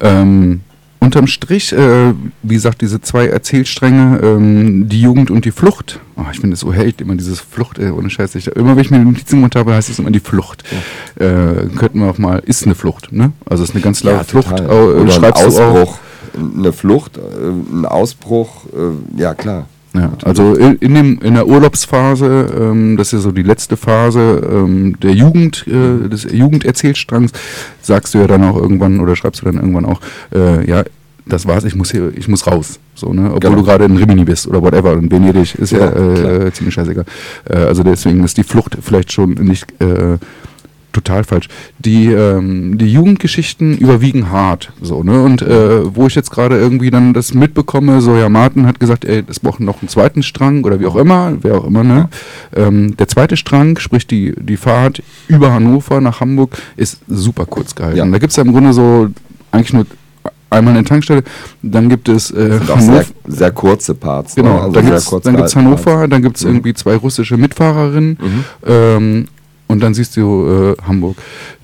A: Ähm, unterm Strich, äh, wie gesagt, diese zwei Erzählstränge, ähm, die Jugend und die Flucht. Oh, ich finde es so held, immer dieses Flucht, äh, ohne Scheiß. Ich, immer wenn ich mir Notizen gemacht habe, heißt es immer die Flucht. Äh, könnten wir auch mal, ist eine Flucht, ne? Also es ist eine ganz klare Flucht.
F: total.
A: Äh,
F: Oder ein. Ausbruch, eine Flucht, äh, ein Ausbruch, äh, ja klar.
A: Ja, also in, in, dem, in der Urlaubsphase, ähm, das ist ja so die letzte Phase ähm, der Jugend, äh, des Jugenderzählstrangs, sagst du ja dann auch irgendwann oder schreibst du dann irgendwann auch, äh, ja, das war's, ich muss hier, ich muss raus. So, ne? Obwohl
F: Genau.
A: du gerade in Rimini bist oder whatever, in Venedig, ist ja,
F: Ja,
A: äh, ziemlich scheißegal. Äh, also deswegen ist die Flucht vielleicht schon nicht äh, total falsch. Die, ähm, die Jugendgeschichten überwiegen hart, so, ne? Und äh, wo ich jetzt gerade irgendwie dann das mitbekomme, so ja, Martin hat gesagt, ey, es braucht noch einen zweiten Strang oder wie auch immer, wer auch immer, ne? Ähm, der zweite Strang, sprich die, die Fahrt über Hannover nach Hamburg, ist super kurz gehalten.
F: Ja.
A: Da gibt es ja im Grunde so eigentlich nur einmal eine Tankstelle, dann gibt es äh, Hannover.
F: sehr, sehr kurze Parts. ne?
A: Genau,
F: Also
A: dann gibt es Hannover, dann gibt es
F: Mhm.
A: irgendwie zwei russische Mitfahrerinnen ähm, und dann siehst du äh, Hamburg.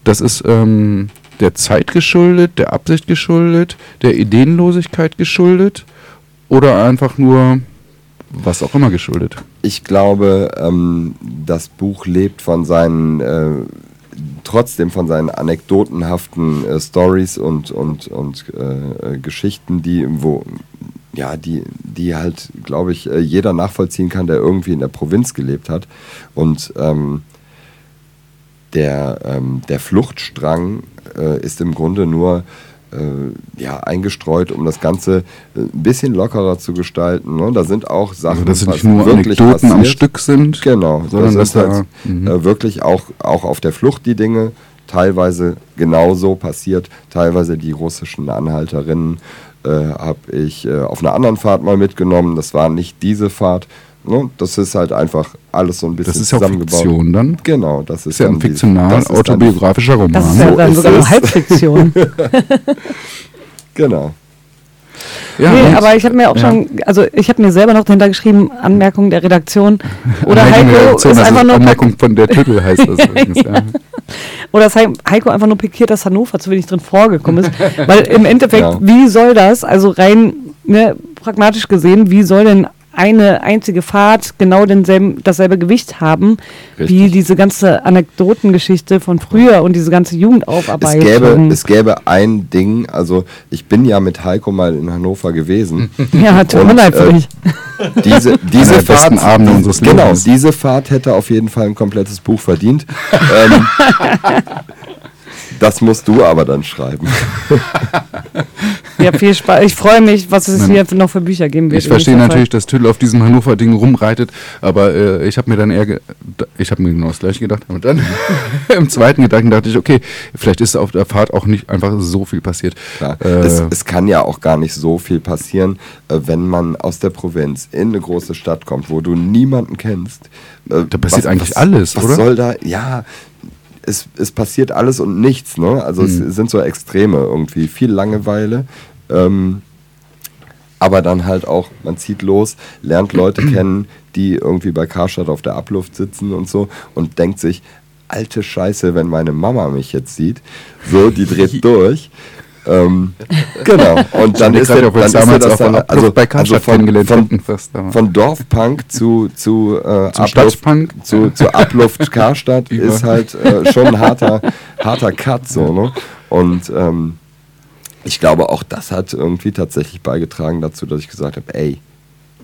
A: Das ist ähm, der Zeit geschuldet, der Absicht geschuldet, der Ideenlosigkeit geschuldet oder einfach nur was auch immer geschuldet.
F: Ich glaube, ähm, das Buch lebt von seinen, äh, trotzdem von seinen anekdotenhaften äh, Stories und, und, und äh, äh, Geschichten, die, wo, ja, die, die halt, glaube ich, äh, jeder nachvollziehen kann, der irgendwie in der Provinz gelebt hat. Und ähm, der, ähm, der Fluchtstrang äh, ist im Grunde nur äh, ja, eingestreut, um das Ganze äh, ein bisschen lockerer zu gestalten. Ne? Da sind auch Sachen,
A: Also dass es nicht nur
F: wirklich
A: Anekdoten am
F: passiert.
A: Stück sind,
F: Genau,
A: sondern
F: das
A: dass
F: sind
A: da
F: halt,
A: mhm.
F: äh, wirklich auch, auch auf der Flucht die Dinge teilweise genauso passiert. Teilweise die russischen Anhalterinnen äh, habe ich äh, auf einer anderen Fahrt mal mitgenommen. Das war nicht diese Fahrt. Ne? Das ist halt einfach alles so ein bisschen
A: Das ist ja auch. Fiktion dann.
F: Genau, das ist,
A: ist ja ein fiktional
F: ist
A: autobiografischer Roman.
B: Das ist ja dann
F: ist
B: sogar noch Halbfiktion.
F: Genau.
A: Ja,
B: nee, aber ich habe mir auch
A: ja.
B: schon, also ich habe mir selber noch dahinter geschrieben, Anmerkung der Redaktion. Oder Heiko
A: Redaktion,
B: ist
A: das
B: einfach nur
A: Anmerkung von der Titel heißt das übrigens. ja.
B: Oder dass Hei- Heiko einfach nur pikiert, dass Hannover zu wenig drin vorgekommen ist. Weil im Endeffekt,
F: Ja.
B: wie soll das, also rein ne, pragmatisch gesehen, wie soll denn eine einzige Fahrt genau denselben, dasselbe Gewicht haben, wie
F: Richtig.
B: diese ganze Anekdotengeschichte von früher und diese ganze
F: Es
B: Jugendaufarbeitung.
F: gäbe, es gäbe ein Ding, also ich bin ja mit Heiko mal in Hannover gewesen.
B: ja, tut mir leid für
F: äh,
B: dich.
F: Diese, diese Fahrt,
A: Abende unseres
F: genau,
A: Lebens.
F: diese Fahrt hätte auf jeden Fall ein komplettes Buch verdient. ähm, das musst du aber dann schreiben.
B: Ja, viel Spaß. Ich freue mich, was es hier noch für Bücher geben wird.
A: Ich verstehe natürlich, dass Tüll auf diesem Hannover-Ding rumreitet, aber äh, ich habe mir dann eher, ge ich habe mir genau das gleiche gedacht, aber dann im zweiten Gedanken dachte ich, okay, vielleicht ist auf der Fahrt auch nicht einfach so viel passiert.
F: Klar.
A: Äh,
F: es, es kann ja auch gar nicht so viel passieren, äh, wenn man aus der Provinz in eine große Stadt kommt, wo du niemanden kennst. Äh,
A: Da passiert eigentlich alles,
F: was
A: oder?
F: soll da? Ja, es, es passiert alles und nichts. Ne? Also
A: Hm.
F: es sind so Extreme irgendwie. Viel Langeweile. Ähm, aber dann halt auch, man zieht los, lernt Leute kennen, die irgendwie bei Karstadt auf der Abluft sitzen und so und denkt sich, alte Scheiße, wenn meine Mama mich jetzt sieht, so, die dreht durch. Ähm, genau. Und dann ist, der, dann ist
A: damals
F: das dann, also,
A: bei
F: also
A: Karstadt
F: von,
A: kennengelernt
F: von,
A: fast, aber-
F: von Dorfpunk zu, zu, äh,
A: Zum
F: Abluft, zu, zu Abluft Karstadt ist halt äh, schon ein harter, harter Cut so, ne? Und ähm, ich glaube, auch das hat irgendwie tatsächlich beigetragen dazu, dass ich gesagt habe, ey,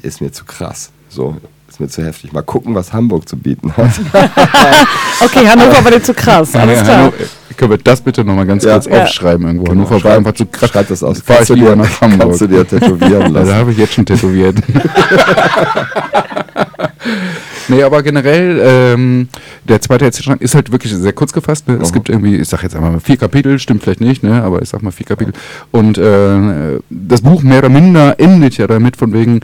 F: ist mir zu krass. So, ist mir zu heftig. Mal gucken, was Hamburg zu bieten hat.
B: Okay, Hannover war dir zu krass. Alles klar.
A: Können wir das bitte nochmal ganz
F: Ja.
A: kurz
B: Ja.
A: aufschreiben irgendwo?
F: Genau,
A: Hannover war einfach zu krass.
F: schreib das aus.
A: Fahr ich lieber
F: dir-
A: nach Hamburg.
F: kannst du dir tätowieren
A: Ja,
F: lassen.
A: da habe ich jetzt schon tätowiert. nee, aber generell, ähm, der zweite Erzählstrang ist halt wirklich sehr kurz gefasst. Ne? Es gibt irgendwie, ich sag jetzt einmal vier Kapitel, stimmt vielleicht nicht, ne? aber ich sag mal vier Kapitel. Und äh, das Buch mehr oder minder endet ja damit von wegen,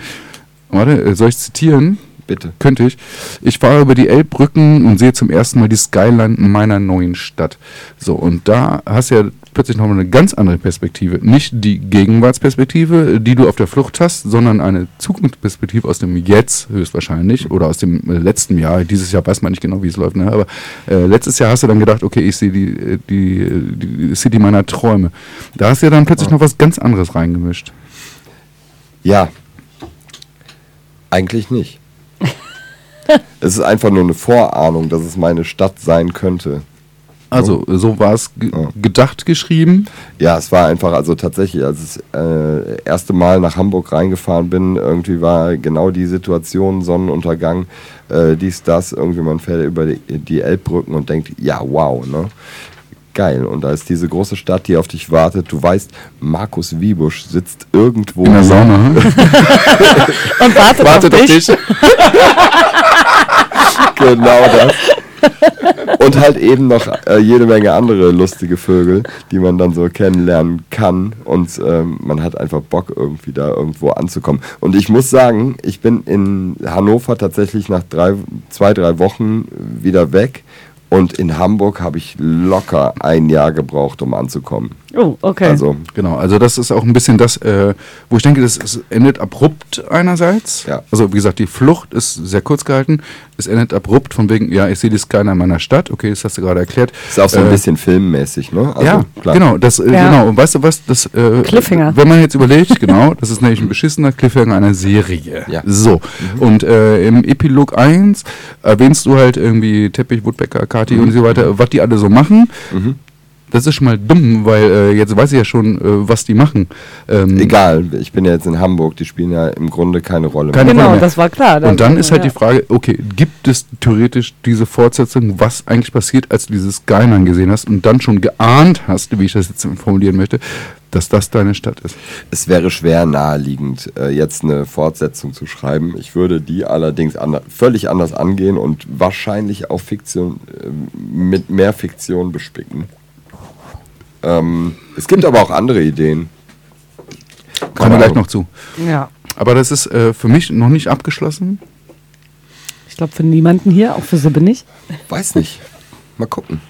A: warte, äh, soll ich zitieren?
F: Bitte.
A: Könnte ich. Ich fahre über die Elbbrücken und sehe zum ersten Mal die Skyline meiner neuen Stadt. So, und da hast du ja plötzlich nochmal eine ganz andere Perspektive. Nicht die Gegenwartsperspektive, die du auf der Flucht hast, sondern eine Zukunftsperspektive aus dem Jetzt höchstwahrscheinlich oder aus dem äh, letzten Jahr. Dieses Jahr weiß man nicht genau, wie es läuft, ne? aber äh, letztes Jahr hast du dann gedacht, okay, ich sehe die, äh, die, die City meiner Träume. Da hast du ja dann plötzlich noch was ganz anderes reingemischt.
F: Ja. Eigentlich nicht. es ist einfach nur eine Vorahnung, dass es meine Stadt sein könnte.
A: Also, so war es ge
F: Ja.
A: gedacht geschrieben.
F: Ja, es war einfach, also tatsächlich, als ich das äh, erste Mal nach Hamburg reingefahren bin, irgendwie war genau die Situation, Sonnenuntergang, äh, dies, das, irgendwie man fährt über die, die Elbbrücken und denkt, ja, wow, ne? Geil. Und da ist diese große Stadt, die auf dich wartet. Du weißt, Markus Wiebusch sitzt irgendwo
A: In der Sauna.
B: Und wartet,
A: Wartet
B: auf
A: auf
B: dich.
A: dich.
F: genau das. Und halt eben noch äh, jede Menge andere lustige Vögel, die man dann so kennenlernen kann. Und ähm, man hat einfach Bock, irgendwie da irgendwo anzukommen. Und ich muss sagen, ich bin in Hannover tatsächlich nach drei, zwei, drei Wochen wieder weg. Und in Hamburg habe ich locker ein Jahr gebraucht, um anzukommen.
B: Oh, okay.
F: Also,
A: Genau, also das ist auch ein bisschen das, äh, wo ich denke, das es endet abrupt einerseits.
F: Ja.
A: Also wie gesagt, die Flucht ist sehr kurz gehalten. Es endet abrupt von wegen, ja, ich sehe die Skyline in meiner Stadt. Okay, das hast du gerade erklärt.
F: ist auch so ein
A: Äh,
F: bisschen filmmäßig, ne? Also,
A: ja, genau, das, äh,
B: Ja.
A: genau. Und weißt du was? Das, äh,
B: Cliffhanger.
A: Wenn man jetzt überlegt, genau, das ist nämlich ein beschissener Cliffhanger einer Serie.
F: Ja.
A: So. Und äh, im Epilog 1 erwähnst du halt irgendwie Teppich, Woodbecker, Kati und so weiter, was die alle so machen.
F: Mhm.
A: Das ist schon mal dumm, weil äh, jetzt weiß ich ja schon, äh, was die machen. Ähm,
F: Egal, ich bin ja jetzt in Hamburg, die spielen ja im Grunde keine Rolle
A: Keine
B: genau,
A: Rolle mehr.
B: das war klar.
A: Und dann ist halt
B: ja.
A: die Frage, okay, gibt es theoretisch diese Fortsetzung, was eigentlich passiert, als du dieses Skyline gesehen hast und dann schon geahnt hast, wie ich das jetzt formulieren möchte, dass das deine Stadt ist?
F: Es wäre schwer naheliegend, äh, jetzt eine Fortsetzung zu schreiben. Ich würde die allerdings ander völlig anders angehen und wahrscheinlich auch Fiktion äh, mit mehr Fiktion bespicken. Ähm, es gibt aber auch andere Ideen.
A: Kommen wir
F: Keine
A: gleich noch zu.
B: Ja.
A: Aber das ist äh, für mich noch nicht abgeschlossen.
B: Ich glaube, für niemanden hier, auch für Sibbe nicht.
F: Weiß nicht. Mal gucken.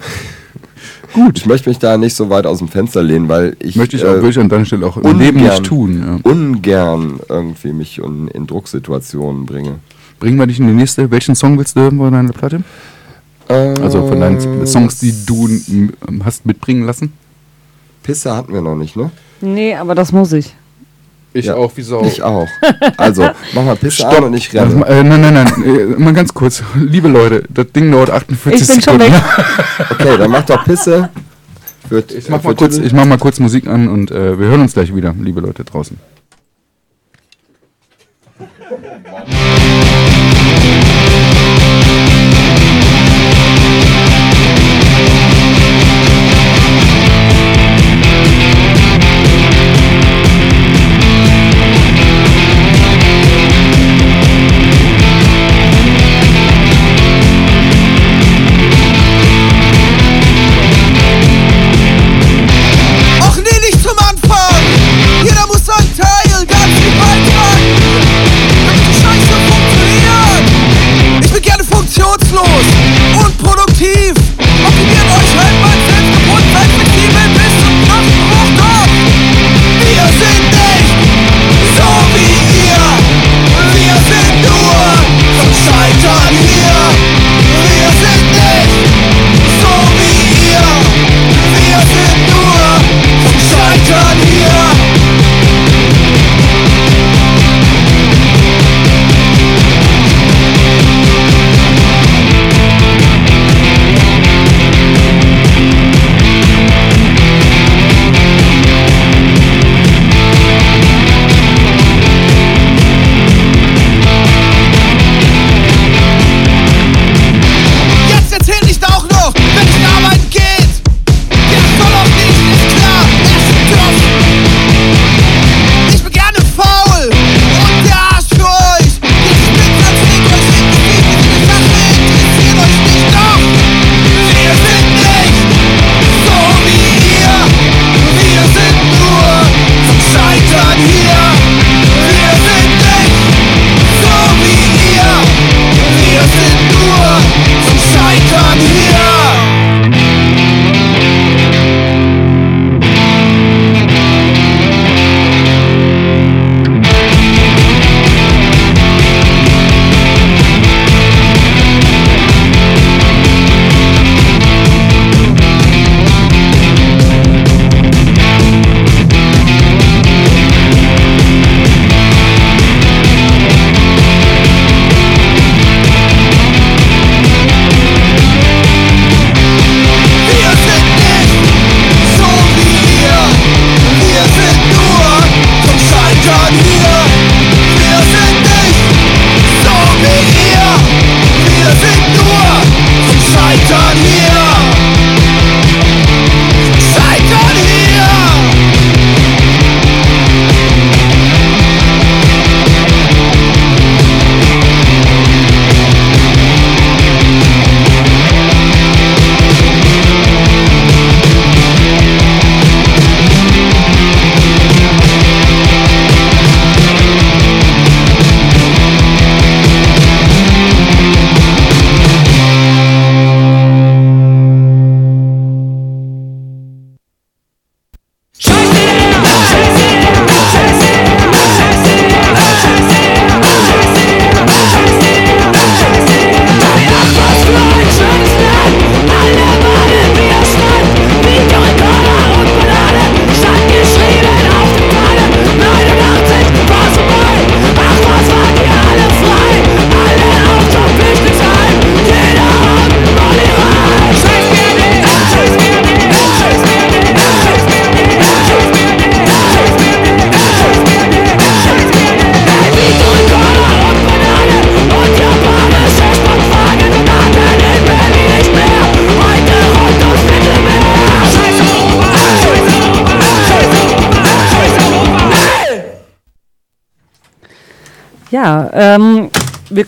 J: gut.
F: Ich möchte mich da nicht so weit aus dem Fenster lehnen, weil ich,
J: Möchte ich,
F: äh,
J: auch, würde ich an deiner Stelle auch im Leben nicht tun. Ja.
F: ungern irgendwie mich in, in Drucksituationen bringe.
J: Bringen wir dich in die nächste. Welchen Song willst du hören von deiner Platte? Also von deinen Songs, die du m, hast mitbringen lassen?
F: Pisse hatten wir noch nicht, ne?
B: Nee, aber das muss ich.
J: Ich
F: Ja,
J: auch, wie Sau.
F: Ich auch. Also, mach mal Pisse an und ich
J: Also,
F: renne.
J: äh, nein, nein, nein. Äh, mal ganz kurz. Liebe Leute, das Ding dauert 48
B: Ich bin schon
J: Sekunden.
B: weg.
F: Okay, dann mach doch Pisse. Für,
J: Ich mach,
F: für
J: mal kurz, ich mach mal kurz Musik an und äh, wir hören uns gleich wieder, liebe Leute draußen.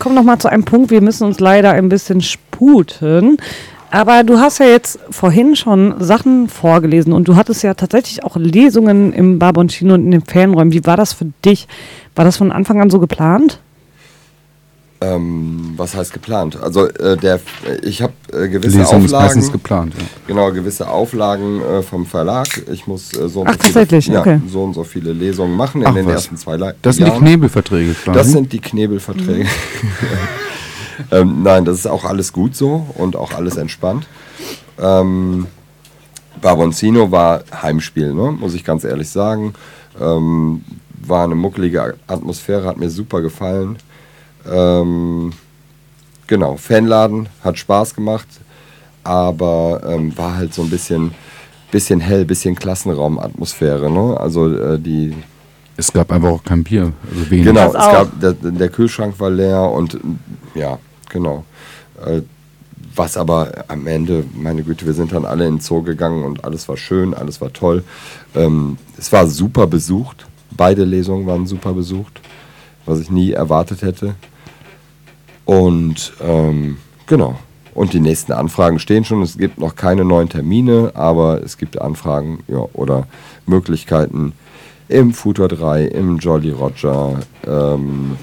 B: Kommen noch mal zu einem Punkt. Wir müssen uns leider ein bisschen sputen. Aber du hast ja jetzt vorhin schon Sachen vorgelesen und du hattest ja tatsächlich auch Lesungen im Barboncino und in den Fanräumen. Wie war das für dich? War das von Anfang an so geplant?
F: Ähm, was heißt geplant? Also äh, der, ich habe äh, gewisse
A: Lesung ist
F: Auflagen.
A: meistens geplant. Ja.
F: Genau, gewisse Auflagen äh, vom Verlag. Ich muss äh, so, und
B: Ach,
F: so viele,
B: okay.
F: ja, so und so viele Lesungen machen in
A: Ach,
F: den
A: was.
F: ersten zwei Le
A: Das sind die. Knebelverträge quasi.
F: Das sind die Knebelverträge. ähm, nein, das ist auch alles gut so und auch alles entspannt. Ähm, Barboncino war Heimspiel, ne? muss ich ganz ehrlich sagen. Ähm, war eine muckelige Atmosphäre, hat mir super gefallen. Ähm, genau, Fanladen, hat Spaß gemacht, aber ähm, war halt so ein bisschen, bisschen hell, bisschen Klassenraumatmosphäre. Ne? Also äh, die,
A: es gab einfach auch kein Bier. Also wenig.
F: Genau, es gab, der, der Kühlschrank war leer und ja, genau. Äh, was aber am Ende, meine Güte, wir sind dann alle in den Zoo gegangen und alles war schön, alles war toll. Ähm, es war super besucht. Beide Lesungen waren super besucht, was ich nie erwartet hätte. Und ähm, genau. Und die nächsten Anfragen stehen schon. Es gibt noch keine neuen Termine, aber es gibt Anfragen ja, oder Möglichkeiten im Futur 3, im Jolly Roger, ähm,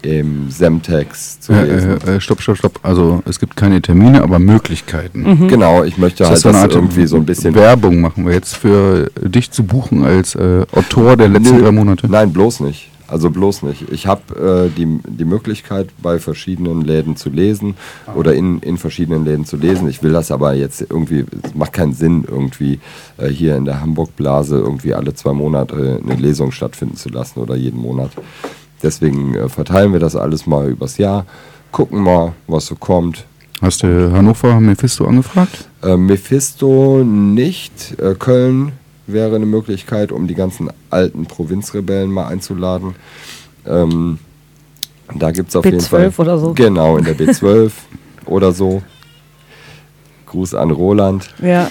F: im Semtex zu lesen.
A: Äh, äh, stopp, stopp, stopp. Also es gibt keine Termine, aber Möglichkeiten.
F: Genau, ich möchte halt
A: so eine
F: das
A: Art
F: irgendwie so ein bisschen.
A: Werbung machen wir jetzt für dich zu buchen als äh, Autor der letzten
F: Nö,
A: drei Monate.
F: Nein, bloß nicht. Also bloß nicht. Ich habe äh, die, die Möglichkeit, bei verschiedenen Läden zu lesen oder in, in verschiedenen Läden zu lesen. Ich will das aber jetzt irgendwie, es macht keinen Sinn, irgendwie äh, hier in der Hamburg-Blase irgendwie alle zwei Monate eine Lesung stattfinden zu lassen oder jeden Monat. Deswegen äh, verteilen wir das alles mal übers Jahr, gucken mal, was so kommt.
A: Hast du Hannover Mephisto angefragt?
F: Äh, Mephisto nicht. Äh, Köln wäre eine Möglichkeit, um die ganzen alten Provinzrebellen mal einzuladen. Ähm, da gibt es auf jeden
B: B12
F: Fall.
B: oder so.
F: Genau, in der B12 oder so. Gruß an Roland,
B: Ja,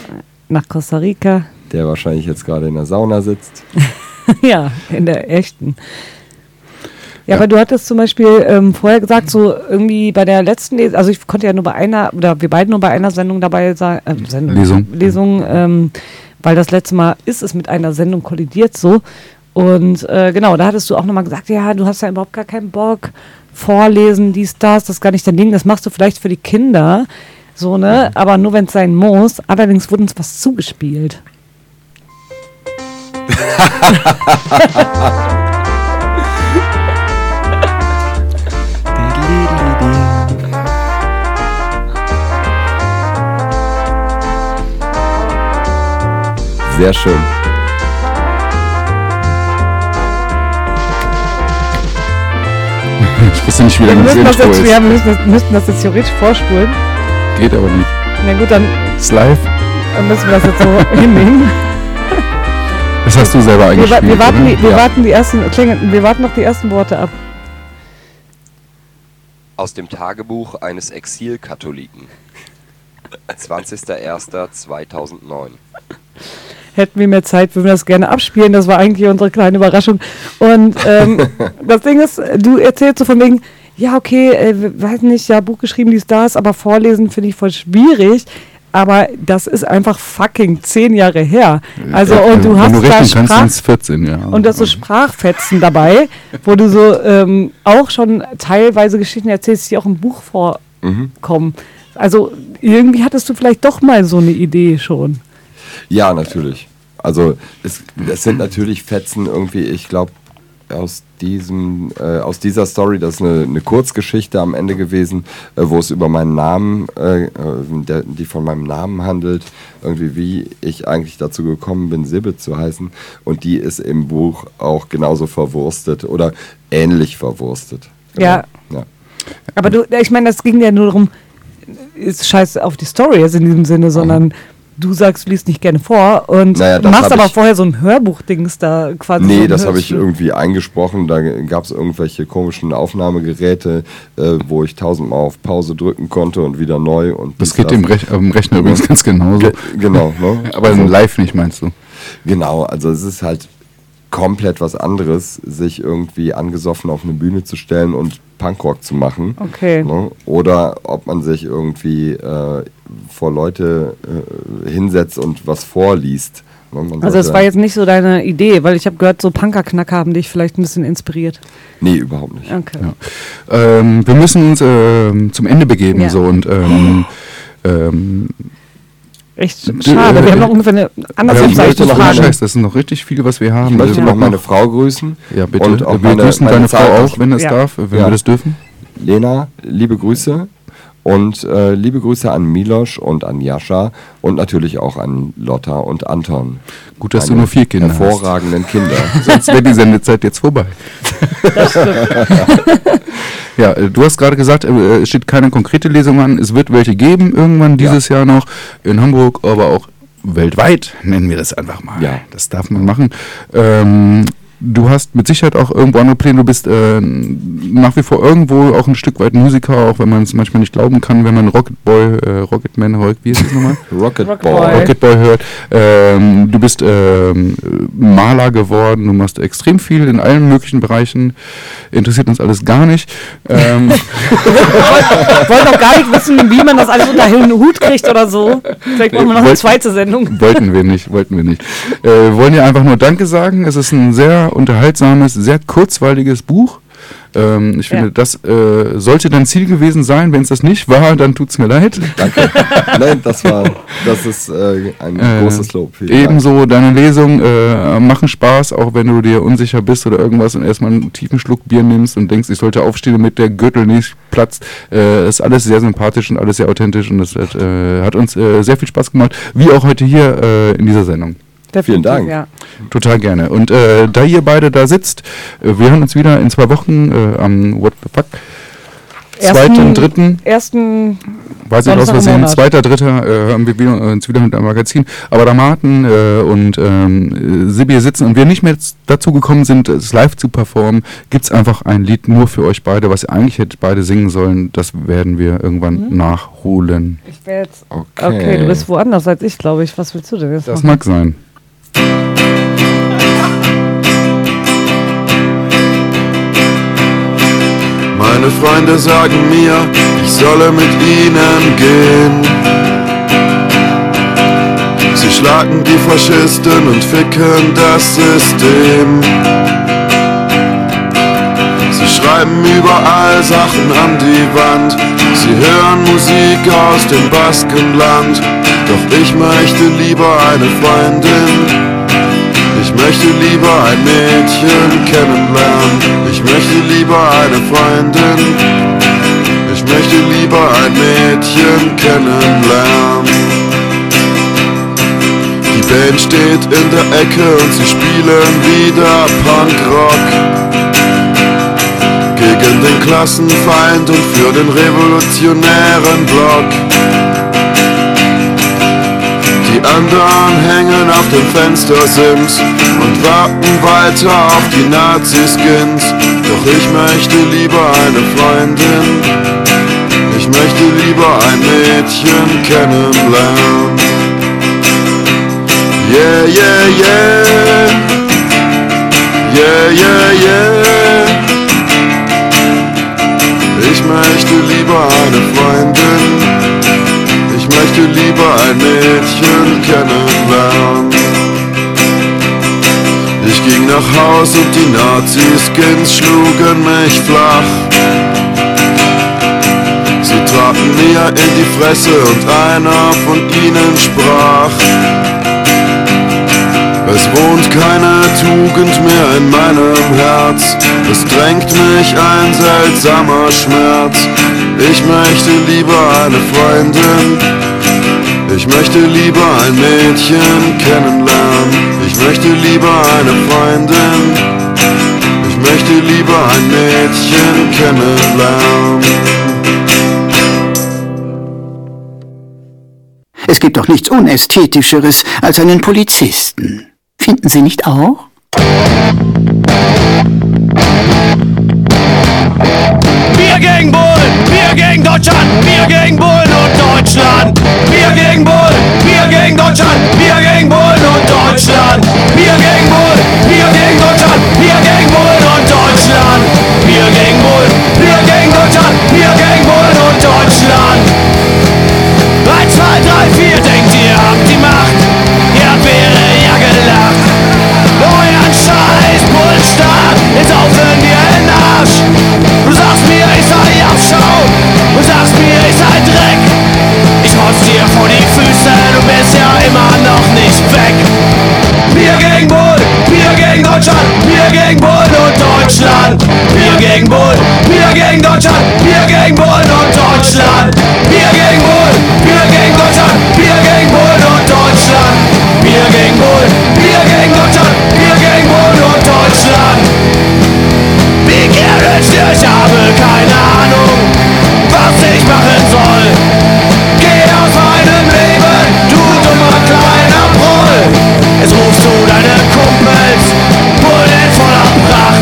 B: nach Costa Rica.
F: der wahrscheinlich jetzt gerade in der Sauna sitzt.
B: ja, in der echten. Ja,
A: Ja.
B: aber du hattest zum Beispiel ähm, vorher gesagt, so irgendwie bei der letzten Lesung, also ich konnte ja nur bei einer, oder wir beide nur bei einer Sendung dabei sein, äh, Sendung,
A: Lesung.
B: Lesung ähm, weil das letzte Mal ist es mit einer Sendung kollidiert so. Und äh, genau, da hattest du auch nochmal gesagt, ja, du hast ja überhaupt gar keinen Bock, vorlesen, dies, das, das ist gar nicht dein Ding, das machst du vielleicht für die Kinder, so, ne, aber nur wenn es sein muss. Allerdings wurde uns was zugespielt.
F: Sehr schön.
A: Ich wusste nicht, wie
B: Wir
A: lange das
B: müssen das,
A: Intro
B: jetzt, wir
A: ist.
B: müssen, das, müssten das jetzt theoretisch vorspulen.
A: Geht aber nicht.
B: Na gut, dann,
A: Ist live.
B: dann müssen wir das jetzt so hinnehmen.
A: Das hast du selber
B: Wir, wa-
A: eingespielt,
B: wir, warten
A: oder?
B: die, wir,
F: Ja.
B: warten die ersten, klingel, wir warten noch die ersten Worte ab.
K: Aus dem Tagebuch eines Exilkatholiken. 20.01.2009.
B: Hätten wir mehr Zeit, würden wir das gerne abspielen. Das war eigentlich unsere kleine Überraschung. Und ähm, das Ding ist, du erzählst so von wegen, ja, okay, äh, weiß nicht, ja, Buch geschrieben, dies, das, aber vorlesen finde ich voll schwierig. Aber das ist einfach fucking zehn Jahre her. Also,
A: Ja,
B: und du hast
A: du
B: da Sprach
A: sind es 14, ja.
B: und das so Sprachfetzen dabei, wo du so ähm, auch schon teilweise Geschichten erzählst, die auch im Buch vorkommen. Also irgendwie hattest du vielleicht doch mal so eine Idee schon.
F: Ja, natürlich. Also es, es sind natürlich Fetzen irgendwie, ich glaube, aus diesem, äh, aus dieser Story, das ist eine, eine Kurzgeschichte am Ende gewesen, äh, wo es über meinen Namen, äh, äh, der, die von meinem Namen handelt, irgendwie wie ich eigentlich dazu gekommen bin, Sibbe zu heißen. Und die ist im Buch auch genauso verwurstet oder ähnlich verwurstet.
B: Ja.
F: ja.
B: Aber du, ich meine, das ging ja nur darum, ist scheiß auf die Story jetzt in diesem Sinne, sondern du sagst, du liest nicht gerne vor und
F: Naja,
B: machst aber vorher so ein Hörbuchdings da quasi. so
F: Nee,
B: ein
F: das habe ich irgendwie eingesprochen. Da gab es irgendwelche komischen Aufnahmegeräte, äh, wo ich tausendmal auf Pause drücken konnte und wieder neu. Und
A: Das geht dem Rech am Rechner übrigens ganz genauso.
F: Ge genau, ne?
A: Aber
F: Also-
A: live nicht, meinst du?
F: Genau, also es ist halt komplett was anderes, sich irgendwie angesoffen auf eine Bühne zu stellen und Punkrock zu machen.
B: Okay.
F: Ne? Oder ob man sich irgendwie äh, vor Leute äh, hinsetzt und was vorliest. Ne?
B: Also es war jetzt nicht so deine Idee, weil ich habe gehört, so Punkerknacker haben dich vielleicht ein bisschen inspiriert.
F: Nee, überhaupt nicht.
B: Okay.
A: Ähm, wir müssen uns ähm, zum Ende begeben
B: Ja.
A: so und ähm, ähm,
B: Echt schade.
A: äh,
B: wir haben noch ungefähr eine anderthalb
A: ich
B: Seiten
A: möchte noch
B: Fragen.
A: Scheiß, das ist noch richtig viel, was wir haben.
F: Ich möchte
A: Also
F: noch meine Frau grüßen.
A: Ja, bitte.
F: Und auch
A: wir
F: meine-
A: grüßen
F: meine
A: deine Frau auch, wenn es
B: Ja.
A: darf, wenn
F: Ja.
A: wir das dürfen.
F: Lena, liebe Grüße. Und äh, liebe Grüße an Milosch und an Jascha und natürlich auch an Lotta und Anton.
A: Gut, dass du
F: Meine
A: nur vier Kinder hast.
F: Hervorragenden Kinder.
A: Sonst wäre die Sendezeit jetzt vorbei. ja, äh, du hast gerade gesagt, äh, es steht keine konkrete Lesung an. Es wird welche geben irgendwann dieses Jahr noch in Hamburg, aber auch weltweit, nennen wir das einfach mal.
F: Ja.
A: Das darf man machen. Ähm, du hast mit Sicherheit auch irgendwo andere Pläne. Du bist äh, nach wie vor irgendwo auch ein Stück weit Musiker, auch wenn man es manchmal nicht glauben kann, wenn man Rocket Boy, äh, Rocketman, Rock- wie ist das nochmal?
F: Rocket,
B: Rocket
F: Boy.
B: Boy.
A: Rocket Boy hört. Ähm, du bist ähm, Maler geworden, du machst extrem viel in allen möglichen Bereichen. Interessiert uns alles gar nicht. Ähm,
B: Ich wollte auch gar nicht wissen, wie man das alles unter den Hut kriegt oder so. Vielleicht machen wir noch eine zweite Sendung.
A: wollten wir nicht, wollten wir nicht. Äh, wir wollen dir einfach nur Danke sagen. Es ist ein sehr unterhaltsames, sehr kurzweiliges Buch. Ähm, ich finde,
B: Ja.
A: das äh, sollte dein Ziel gewesen sein. Wenn es das nicht war, dann tut's mir leid.
F: Danke. Nein, das war, das ist äh, ein
A: Äh,
F: großes Lob. Vielen Dank.
A: Ebenso deine Lesungen äh, machen Spaß, auch wenn du dir unsicher bist oder irgendwas und erstmal einen tiefen Schluck Bier nimmst und denkst, ich sollte aufstehen, damit der Gürtel nicht platzt. Äh, ist alles sehr sympathisch und alles sehr authentisch und das hat, äh, hat uns äh, sehr viel Spaß gemacht, wie auch heute hier äh, in dieser Sendung.
F: Vielen Dank.
B: Ja.
A: Total gerne. Und äh, da ihr beide da sitzt, äh, wir hören uns wieder in zwei Wochen äh, am What the Fuck.
B: Ersten-
A: Zweiten, dritten,
B: Ersten,
A: weiß nicht aus Versehen, zweiter, dritter äh, hören wir wieder, uns wieder mit einem Magazin. Aber da Martin äh, und ähm, äh, Sibi sitzen und wir nicht mehr dazu gekommen sind, es live zu performen, gibt es einfach ein Lied nur für euch beide, was ihr eigentlich hättet beide singen sollen. Das werden wir irgendwann
B: Mhm.
A: nachholen.
B: ich wäre jetzt.
F: Okay.
B: Okay, du bist woanders als ich, glaube ich. Was willst du denn jetzt
A: Das
B: machen?
A: mag sein.
L: Meine Freunde sagen mir, ich solle mit ihnen gehen. Sie schlagen die Faschisten und ficken das System. Schreiben überall Sachen an die Wand. Sie hören Musik aus dem Baskenland. Doch ich möchte lieber eine Freundin. Ich möchte lieber ein Mädchen kennenlernen. Ich möchte lieber eine Freundin. Ich möchte lieber ein Mädchen kennenlernen. Die Band steht in der Ecke und sie spielen wieder Punkrock. Gegen den Klassenfeind und für den revolutionären Block. Die anderen hängen auf dem Fenstersims und warten weiter auf die Nazi-Skins. Doch ich möchte lieber eine Freundin. Ich möchte lieber ein Mädchen kennenlernen. Yeah, yeah, yeah. Yeah, yeah, yeah. Ich möchte lieber eine Freundin. Ich möchte lieber ein Mädchen kennenlernen. Ich ging nach Haus und die Nazi-Skins schlugen mich flach. Sie traten mir in die Fresse und einer von ihnen sprach. Es wohnt keine Tugend mehr in meinem Herz. Es drängt mich ein seltsamer Schmerz. Ich möchte lieber eine Freundin. Ich möchte lieber ein Mädchen kennenlernen. Ich möchte lieber eine Freundin. Ich möchte lieber ein Mädchen kennenlernen.
M: Es gibt doch nichts Unästhetischeres als einen Polizisten. Finden Sie nicht auch?
C: Wir gegen Bullen, wir gegen Deutschland, wir gegen Bullen und Deutschland. Wir gegen Bullen, wir gegen Deutschland, wir gegen Bullen und Deutschland. Wir gegen Bullen, wir gegen Deutschland, wir gegen Bullen und Deutschland. Wir gegen Bullen, wir gegen Deutschland, wir gegen Bullen und Deutschland. Wir dir in den Arsch. Du sagst mir, ich sei Abschau. Du sagst mir, ich sei Dreck. Ich rotz dir vor die Füße, du bist ja immer noch nicht weg. Bier gegen Bull, wir gegen Deutschland, wir gegen Bull und Deutschland. Wir gegen Bull, wir gegen Deutschland, wir gegen Bull und Deutschland. Wir gegen Bull, wir gegen Deutschland, Bier gegen Bull und Deutschland. Bier gegen Bull, Bier gegen Deutschland. Mensch, ich habe keine Ahnung, was ich machen soll. Geh aus meinem Leben, du dummer kleiner Proll. Jetzt rufst du deine Kumpels, Bullen voller Pracht.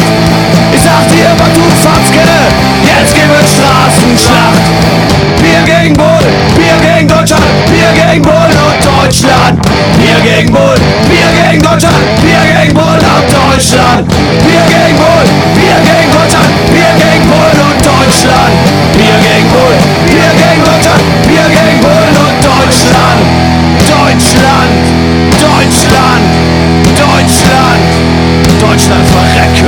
C: Ich sag dir, was du Fatzke, jetzt gibt's Straßenschlacht. Wir gegen Bullen, wir gegen Deutschland, wir gegen Bullen und Deutschland. Wir gegen Bullen, wir gegen Deutschland, wir gegen Bullen und Deutschland. Wir gegen Bullen, wir gegen Rottern, wir gegen Polen und Deutschland. Wir gegen Polen, wir gegen Deutschland, wir gegen Polen und Deutschland. Deutschland, Deutschland, Deutschland, Deutschland verreckt.